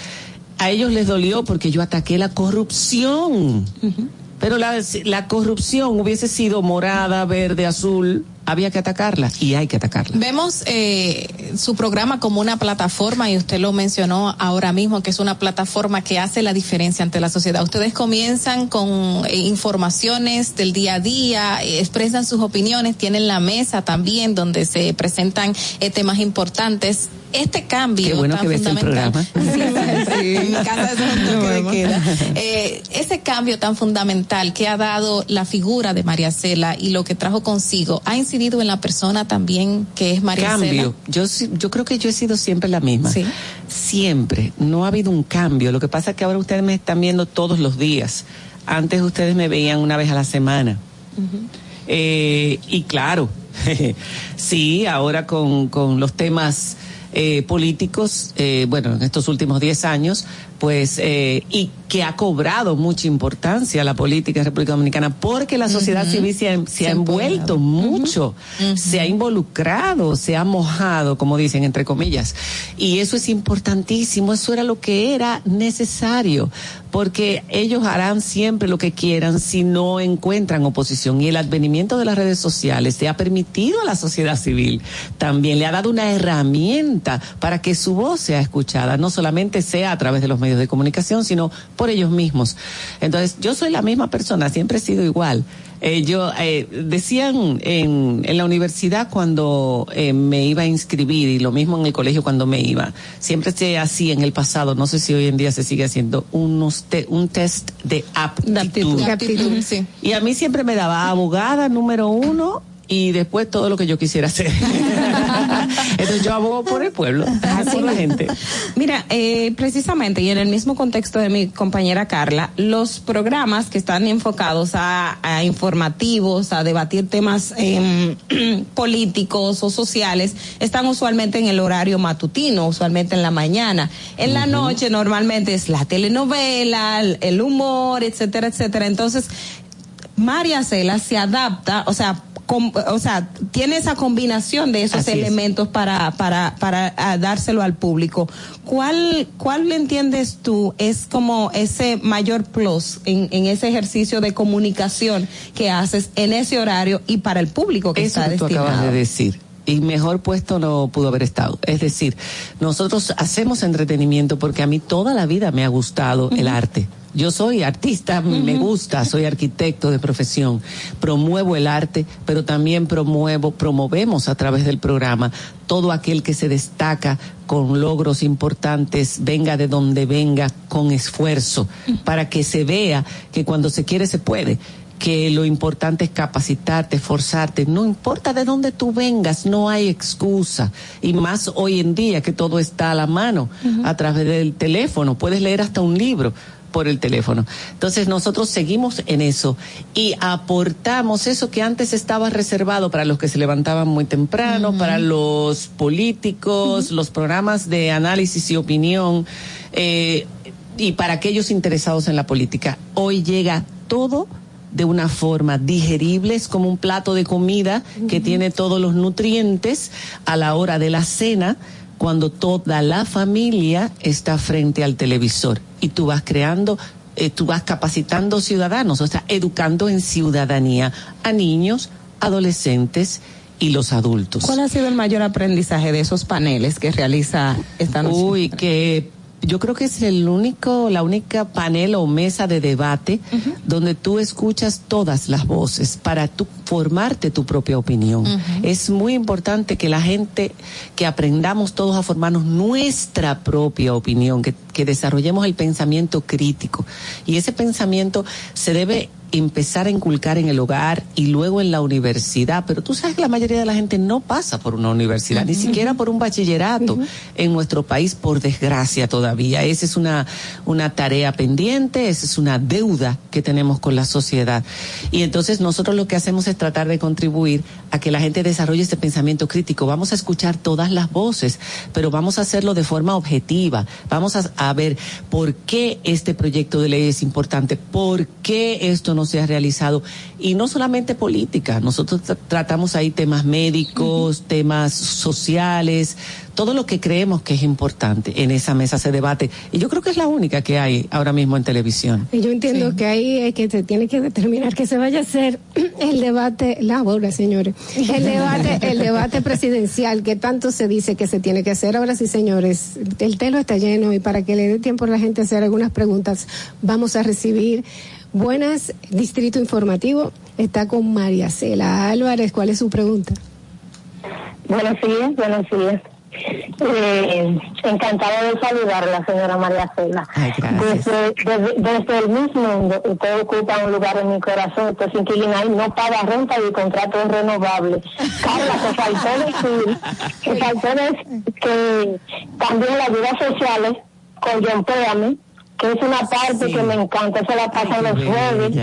a ellos les dolió porque yo ataqué la corrupción. Uh -huh. Pero la, la corrupción hubiese sido morada, verde, azul, había que atacarla y hay que atacarla. Vemos eh, su programa como una plataforma y usted lo mencionó ahora mismo que es una plataforma que hace la diferencia ante la sociedad. Ustedes comienzan con eh, informaciones del día a día, eh, expresan sus opiniones, tienen la mesa también donde se presentan temas importantes este cambio Qué bueno tan que fundamental. El programa. <laughs> Sí, sí, en mi casa es un toque de queda. Eh, ese cambio tan fundamental que ha dado la figura de María Cela y lo que trajo consigo, ¿ha incidido en la persona también que es María cambio. Yo, yo creo que yo he sido siempre la misma. Sí. Siempre. No ha habido un cambio. Lo que pasa es que ahora ustedes me están viendo todos los días. Antes ustedes me veían una vez a la semana. Uh -huh. Eh, y claro, <laughs> sí, ahora con, con los temas eh, políticos, eh, bueno, en estos últimos 10 años, pues, eh, y que ha cobrado mucha importancia la política en República Dominicana, porque la sociedad civil se ha, se ha envuelto mucho, se ha involucrado, se ha mojado, como dicen, entre comillas. Y eso es importantísimo, eso era lo que era necesario, porque ellos harán siempre lo que quieran si no encuentran oposición. Y el advenimiento de las redes sociales le ha permitido a la sociedad civil también, le ha dado una herramienta para que su voz sea escuchada, no solamente sea a través de los medios de comunicación, sino por ellos mismos. Entonces, yo soy la misma persona, siempre he sido igual. Eh, yo eh, decían en, en la universidad cuando eh, me iba a inscribir y lo mismo en el colegio cuando me iba siempre se hacía en el pasado no sé si hoy en día se sigue haciendo unos te- un test de aptitud, De aptitud, sí. y a mí siempre me daba abogada número uno y después todo lo que yo quisiera hacer <laughs> entonces yo abogo por el pueblo por la gente Mira, eh, precisamente, y en el mismo contexto de mi compañera Carla, los programas que están enfocados a, a informativos, a debatir temas em, <clears throat> políticos o sociales, están usualmente en el horario matutino, usualmente en la mañana. En la noche normalmente es la telenovela, el, el humor, etcétera, etcétera. Entonces, María Cela se adapta, o sea, com- o sea, tiene esa combinación de esos Así es. elementos para, para, para ah, dárselo al público. ¿Cuál, cuál le entiendes tú es como ese mayor plus en, en ese ejercicio de comunicación que haces en ese horario y para el público que Eso está que tú destinado? acabas de decir. Y mejor puesto no pudo haber estado. Es decir, nosotros hacemos entretenimiento porque a mí toda la vida me ha gustado el arte. Yo soy artista, me gusta, soy arquitecto de profesión. Promuevo el arte, pero también promuevo, promovemos a través del programa todo aquel que se destaca con logros importantes, venga de donde venga, con esfuerzo, para que se vea que cuando se quiere se puede que lo importante es capacitarte, esforzarte, no importa de dónde tú vengas, no hay excusa. Y más hoy en día que todo está a la mano, a través del teléfono, puedes leer hasta un libro por el teléfono. Entonces nosotros seguimos en eso y aportamos eso que antes estaba reservado para los que se levantaban muy temprano, para los políticos, los programas de análisis y opinión eh, y para aquellos interesados en la política. Hoy llega todo de una forma digerible, es como un plato de comida que tiene todos los nutrientes a la hora de la cena, cuando toda la familia está frente al televisor y tú vas creando, eh, tú vas capacitando ciudadanos, o sea, educando en ciudadanía a niños, adolescentes y los adultos. ¿Cuál ha sido el mayor aprendizaje de esos paneles que realiza esta noche? Uy, que yo creo que es el único, la única panel o mesa de debate donde tú escuchas todas las voces para tú formarte tu propia opinión. Es muy importante que la gente, que aprendamos todos a formarnos nuestra propia opinión, que, que desarrollemos el pensamiento crítico. Y ese pensamiento se debe empezar a inculcar en el hogar y luego en la universidad, pero tú sabes que la mayoría de la gente no pasa por una universidad, ni siquiera por un bachillerato en nuestro país, por desgracia todavía. Esa es una, una tarea pendiente, esa es una deuda que tenemos con la sociedad. Y entonces nosotros lo que hacemos es tratar de contribuir a que la gente desarrolle este pensamiento crítico. Vamos a escuchar todas las voces, pero vamos a hacerlo de forma objetiva. Vamos a, a ver por qué este proyecto de ley es importante, por qué esto no se ha realizado. Y no solamente política, nosotros tra- tratamos ahí temas médicos, temas sociales, todo lo que creemos que es importante. En esa mesa se debate. Y yo creo que es la única que hay ahora mismo en televisión. Y yo entiendo que ahí es que se tiene que determinar que se vaya a hacer <clears throat> el debate, la bola, señores, el debate, el debate presidencial que tanto se dice que se tiene que hacer. Ahora sí, señores, el telo está lleno y para que le dé tiempo a la gente a hacer algunas preguntas, vamos a recibir buenas Distrito Informativo. Está con María Cela Álvarez. ¿Cuál es su pregunta? Buenos días, buenos días. Eh, encantada de saludarla, señora María Cela. Desde, desde, desde el mismo mundo, usted ocupa un lugar en mi corazón, usted es inquilina no paga renta y contrato es renovable. <laughs> Carla, te faltó decir, te faltó decir que también las ayudas sociales con John Péame que es una parte que me encanta, eso la pasa en los jueves.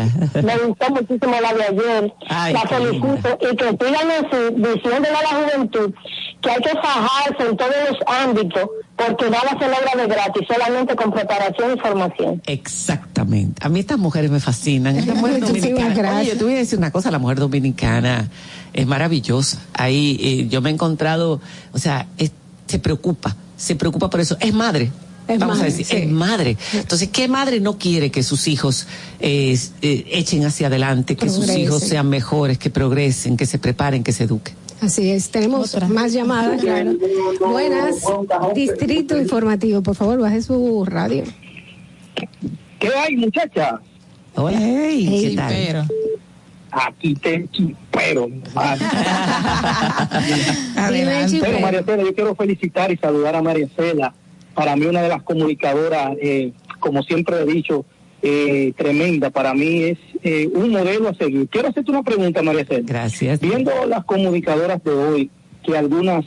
Me gustó muchísimo la de ayer. la felicito y que sigan así, diciéndole a la juventud que hay que fajarse en todos los ámbitos porque nada se logra de gratis, solamente con preparación y formación. Exactamente. A mí estas mujeres me fascinan. Estas mujeres dominicanas. Oye, te voy a decir una cosa, la mujer dominicana es maravillosa. Ahí eh, yo me he encontrado, o sea, se preocupa, se preocupa por eso. Es madre, vamos a decir, es madre. Entonces, ¿qué madre no quiere que sus hijos eh, eh, echen hacia adelante, que sus hijos sean mejores, que progresen, que se preparen, que se eduquen? Así es, tenemos más llamadas, claro. Buenas, Distrito Informativo, por favor, baje su radio. ¿Qué hay, muchacha? Hola, hey, ¿qué tal? Aquí te chipero. <laughs> pero María Cela, yo quiero felicitar y saludar a María Cela para mí una de las comunicadoras, eh, como siempre he dicho, eh, tremenda. Para mí es eh, un modelo a seguir. Quiero hacerte una pregunta, María Cel. Gracias. Viendo las comunicadoras de hoy, que algunas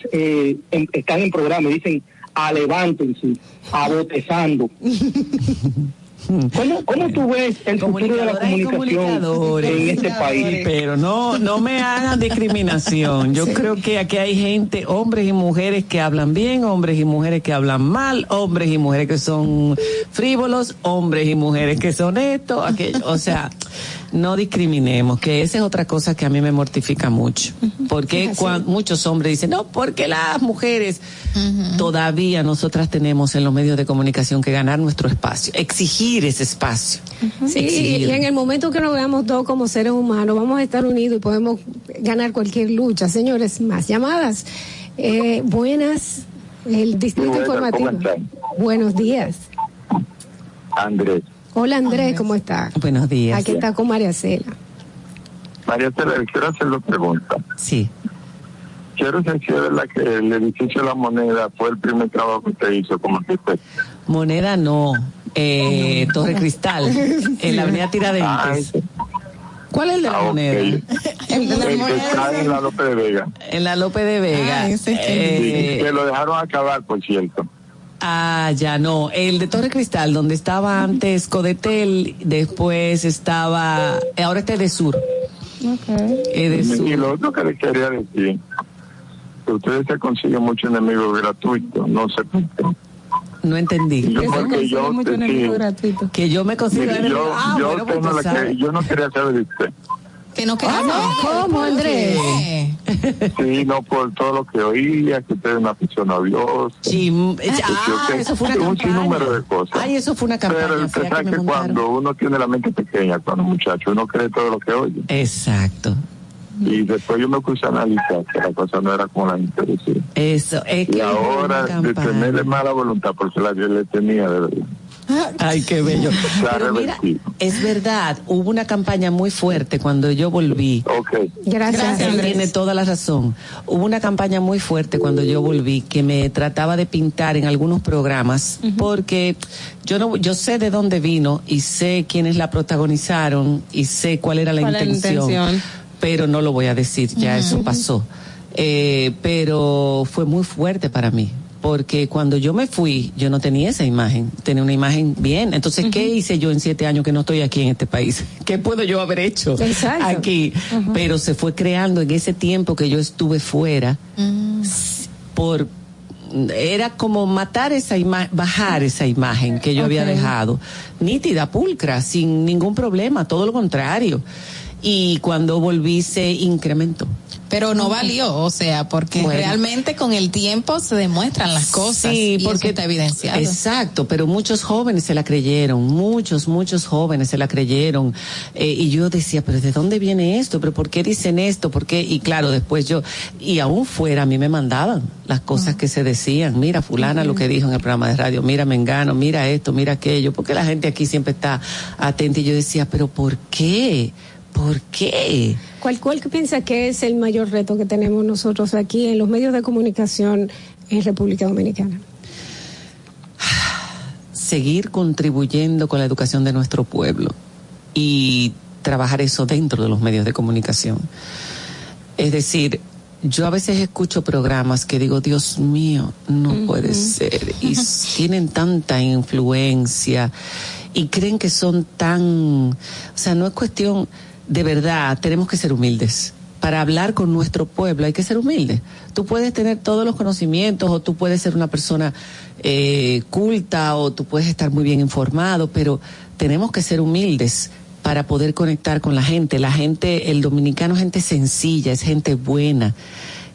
están en programa y dicen, a levántense, a botezando. <laughs> <laughs> ¿Cómo, ¿Cómo tú ves el futuro de la comunicación en este país? Pero no, no me hagan discriminación. Yo creo que aquí hay gente, hombres y mujeres que hablan bien, hombres y mujeres que hablan mal, hombres y mujeres que son frívolos, hombres y mujeres que son esto, aquello. O sea, no discriminemos, que esa es otra cosa que a mí me mortifica mucho. Porque cuando muchos hombres dicen, no, porque las mujeres todavía nosotras tenemos en los medios de comunicación que ganar nuestro espacio, exigir ese espacio. Sí, y en el momento que nos veamos todos como seres humanos, vamos a estar unidos y podemos ganar cualquier lucha. Señores, más llamadas. Eh, buenas, el Distrito Informativo. Buenos días. Andrés. Hola Andrés, ¿cómo está? Buenos días. Aquí está con María Cela. María Cela, quiero hacer dos preguntas. Sí. Quiero saber si es verdad que el edificio de la moneda fue el primer trabajo que usted hizo como arquitecto. Moneda no, eh, Torre Cristal, <laughs> en la avenida Tiradentes. Ah, ¿Cuál es el de la ah, moneda? el, <laughs> que está en la Lope de Vega. En la Lope de Vega. Ah, ese eh, que lo dejaron acabar, por cierto. Ah, ya no. El de Torre Cristal, donde estaba antes Codetel, después estaba. Ahora está de Sur. Okay. Y lo otro que le quería decir, que ustedes se consiguen mucho enemigo gratuito, no sé por qué. No entendí. Yo, porque yo, Que yo me consigo yo, ah, yo, pues que, yo no quería saber de usted. Que no queda ah, ¿Cómo? Sí, no por todo lo que oía, que usted es una persona odiosa. Sí, ah, eso fue una campaña. Un sinnúmero de cosas. Ay, eso fue una campaña. Pero usted sabe que, cuando uno tiene la mente pequeña, cuando muchacho, uno cree todo lo que oye. Exacto. Y después yo me puse a analizar que la cosa no era como la gente decía. Eso, es que. Y ahora, de tenerle mala voluntad, porque la que le tenía, de verdad. Ay, qué bello. Pero mira, es verdad, hubo una campaña muy fuerte cuando yo volví. Okay. Gracias. Él tiene toda la razón. Hubo una campaña muy fuerte cuando yo volví que me trataba de pintar en algunos programas porque yo no yo sé de dónde vino y sé quiénes la protagonizaron y sé cuál era la, intención, pero no lo voy a decir, ya eso pasó. Eh, pero fue muy fuerte para mí porque cuando yo me fui, yo no tenía esa imagen, tenía una imagen bien. Entonces, ¿qué hice yo en siete años que no estoy aquí en este país? <laughs> ¿Qué puedo yo haber hecho aquí? Pero se fue creando en ese tiempo que yo estuve fuera, mm. por era como matar esa imagen, bajar esa imagen que yo había dejado, nítida, pulcra, sin ningún problema, todo lo contrario. Y cuando volví se incrementó pero no valió, o sea, porque realmente con el tiempo se demuestran las cosas sí, porque está evidenciado. Exacto, pero muchos jóvenes se la creyeron, muchos, muchos jóvenes se la creyeron. Eh, y yo decía, pero ¿de dónde viene esto? ¿Pero por qué dicen esto? ¿Por qué? Y claro, después yo, y aún fuera, a mí me mandaban las cosas que se decían. Mira, fulana lo que dijo en el programa de radio, mira, Mengano, mira esto, mira aquello, porque la gente aquí siempre está atenta. Y yo decía, pero ¿por qué? ¿Por qué? ¿Cuál, ¿Cuál piensa que es el mayor reto que tenemos nosotros aquí en los medios de comunicación en República Dominicana? <sighs> Seguir contribuyendo con la educación de nuestro pueblo y trabajar eso dentro de los medios de comunicación. Es decir, yo a veces escucho programas que digo, Dios mío, no puede ser. Y <laughs> tienen tanta influencia y creen que son tan, o sea, no es cuestión, de verdad, tenemos que ser humildes. Para hablar con nuestro pueblo hay que ser humilde. Tú puedes tener todos los conocimientos o tú puedes ser una persona eh, culta o tú puedes estar muy bien informado, pero tenemos que ser humildes para poder conectar con la gente. La gente, el dominicano es gente sencilla, es gente buena,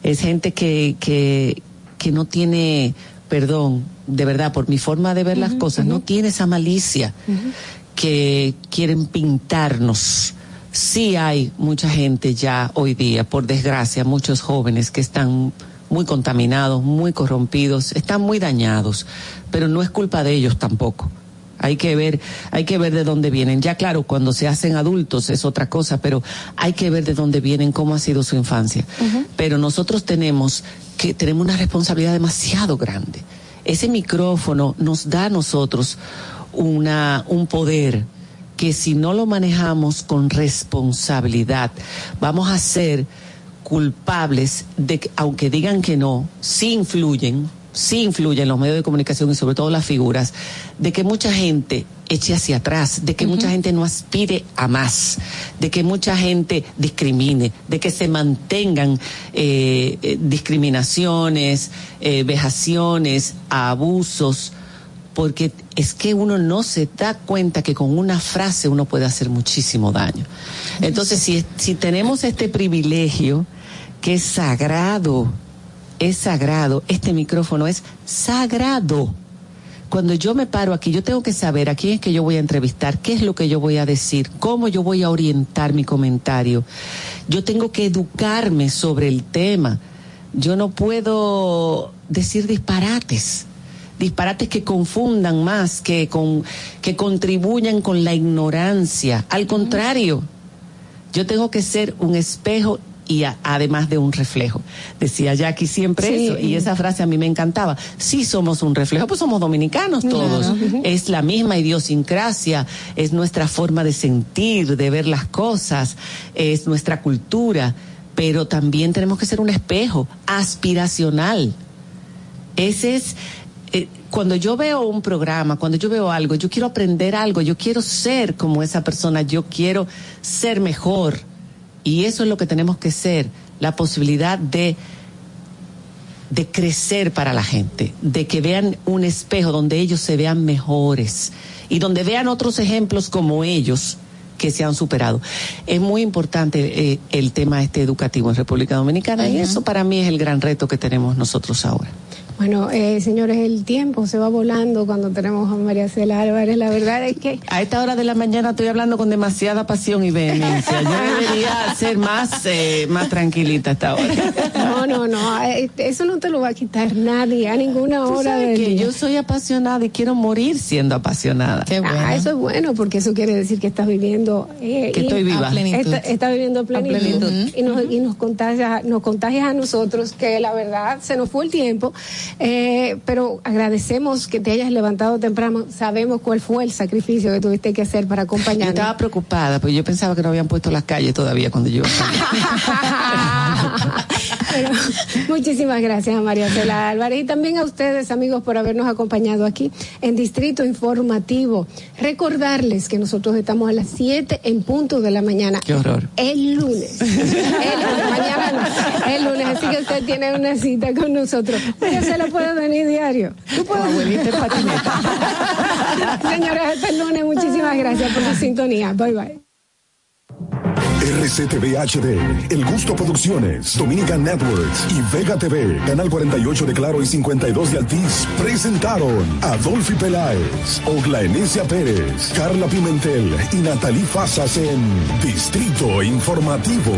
es gente que, que, que no tiene, perdón, de verdad, por mi forma de ver las cosas, no tiene esa malicia que quieren pintarnos. Sí hay mucha gente ya hoy día, por desgracia, muchos jóvenes que están muy contaminados, muy corrompidos, están muy dañados, pero no es culpa de ellos tampoco. Hay que ver, hay que ver de dónde vienen. Ya claro, cuando se hacen adultos es otra cosa, pero hay que ver de dónde vienen, cómo ha sido su infancia. Pero nosotros tenemos que tenemos una responsabilidad demasiado grande. Ese micrófono nos da a nosotros una un poder que si no lo manejamos con responsabilidad, vamos a ser culpables de que, aunque digan que no, sí influyen sí influye en los medios de comunicación y sobre todo las figuras, de que mucha gente eche hacia atrás, de que mucha gente no aspire a más, de que mucha gente discrimine, de que se mantengan eh, eh, discriminaciones, eh, vejaciones, abusos, porque es que uno no se da cuenta que con una frase uno puede hacer muchísimo daño. Entonces, si, tenemos este privilegio que es sagrado, es sagrado, este micrófono es sagrado. Cuando yo me paro aquí, yo tengo que saber a quién es que yo voy a entrevistar, qué es lo que yo voy a decir, cómo yo voy a orientar mi comentario. Yo tengo que educarme sobre el tema. Yo no puedo decir disparates disparates que confundan más, que, con, que contribuyan con la ignorancia. Al contrario, yo tengo que ser un espejo y además de un reflejo. Decía Jackie siempre eso, y esa frase a mí me encantaba. Sí somos un reflejo, pues somos dominicanos todos. Es la misma idiosincrasia, es nuestra forma de sentir, de ver las cosas, es nuestra cultura, pero también tenemos que ser un espejo aspiracional. Ese es, eh, cuando yo veo un programa, cuando yo veo algo, yo quiero aprender algo, yo quiero ser como esa persona, yo quiero ser mejor y eso es lo que tenemos que ser, la posibilidad de, de crecer para la gente, de que vean un espejo donde ellos se vean mejores y donde vean otros ejemplos como ellos que se han superado. Es muy importante eh, el tema este educativo en República Dominicana y eso para mí es el gran reto que tenemos nosotros ahora. Bueno, eh, señores, el tiempo se va volando cuando tenemos a María Cela Álvarez. La verdad es que... A esta hora de la mañana estoy hablando con demasiada pasión y vehemencia. Yo debería ser más, eh, más tranquilita esta hora. No, no, no. Eh, eso no te lo va a quitar nadie a ninguna hora del que Yo soy apasionada y quiero morir siendo apasionada. Qué bueno. Ah, eso es bueno porque eso quiere decir que estás viviendo... que estoy viva. Estás está viviendo plenitud. Y, nos, y nos, contagias, nos contagias a nosotros que la verdad se nos fue el tiempo eh, pero agradecemos que te hayas levantado temprano. Sabemos cuál fue el sacrificio que tuviste que hacer para acompañarnos. Yo estaba preocupada, porque yo pensaba que no habían puesto las calles todavía cuando yo. <laughs> muchísimas gracias a María Cela Álvarez y también a ustedes, amigos, por habernos acompañado aquí en Distrito Informativo. Recordarles que nosotros estamos a las 7 en punto de la mañana. Qué horror. El lunes. el lunes, mañana no. El lunes, así que usted tiene una cita con nosotros. María Cela puede venir diario. Tú puedes venir en patineta. Señores, hasta el lunes. Muchísimas gracias por su sintonía. Bye bye. RCTV HD, El Gusto Producciones, Dominican Networks y Vega TV, Canal 48 de Claro y 52 de Altiz, presentaron a Dolphy Peláez, Oglaenecia Pérez, Carla Pimentel y Natalie Fasas en Distrito Informativo.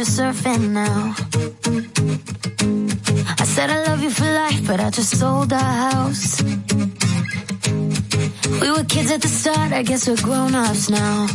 You're surfing now. I said I love you for life, but I just sold our house. We were kids at the start, I guess we're grown ups now.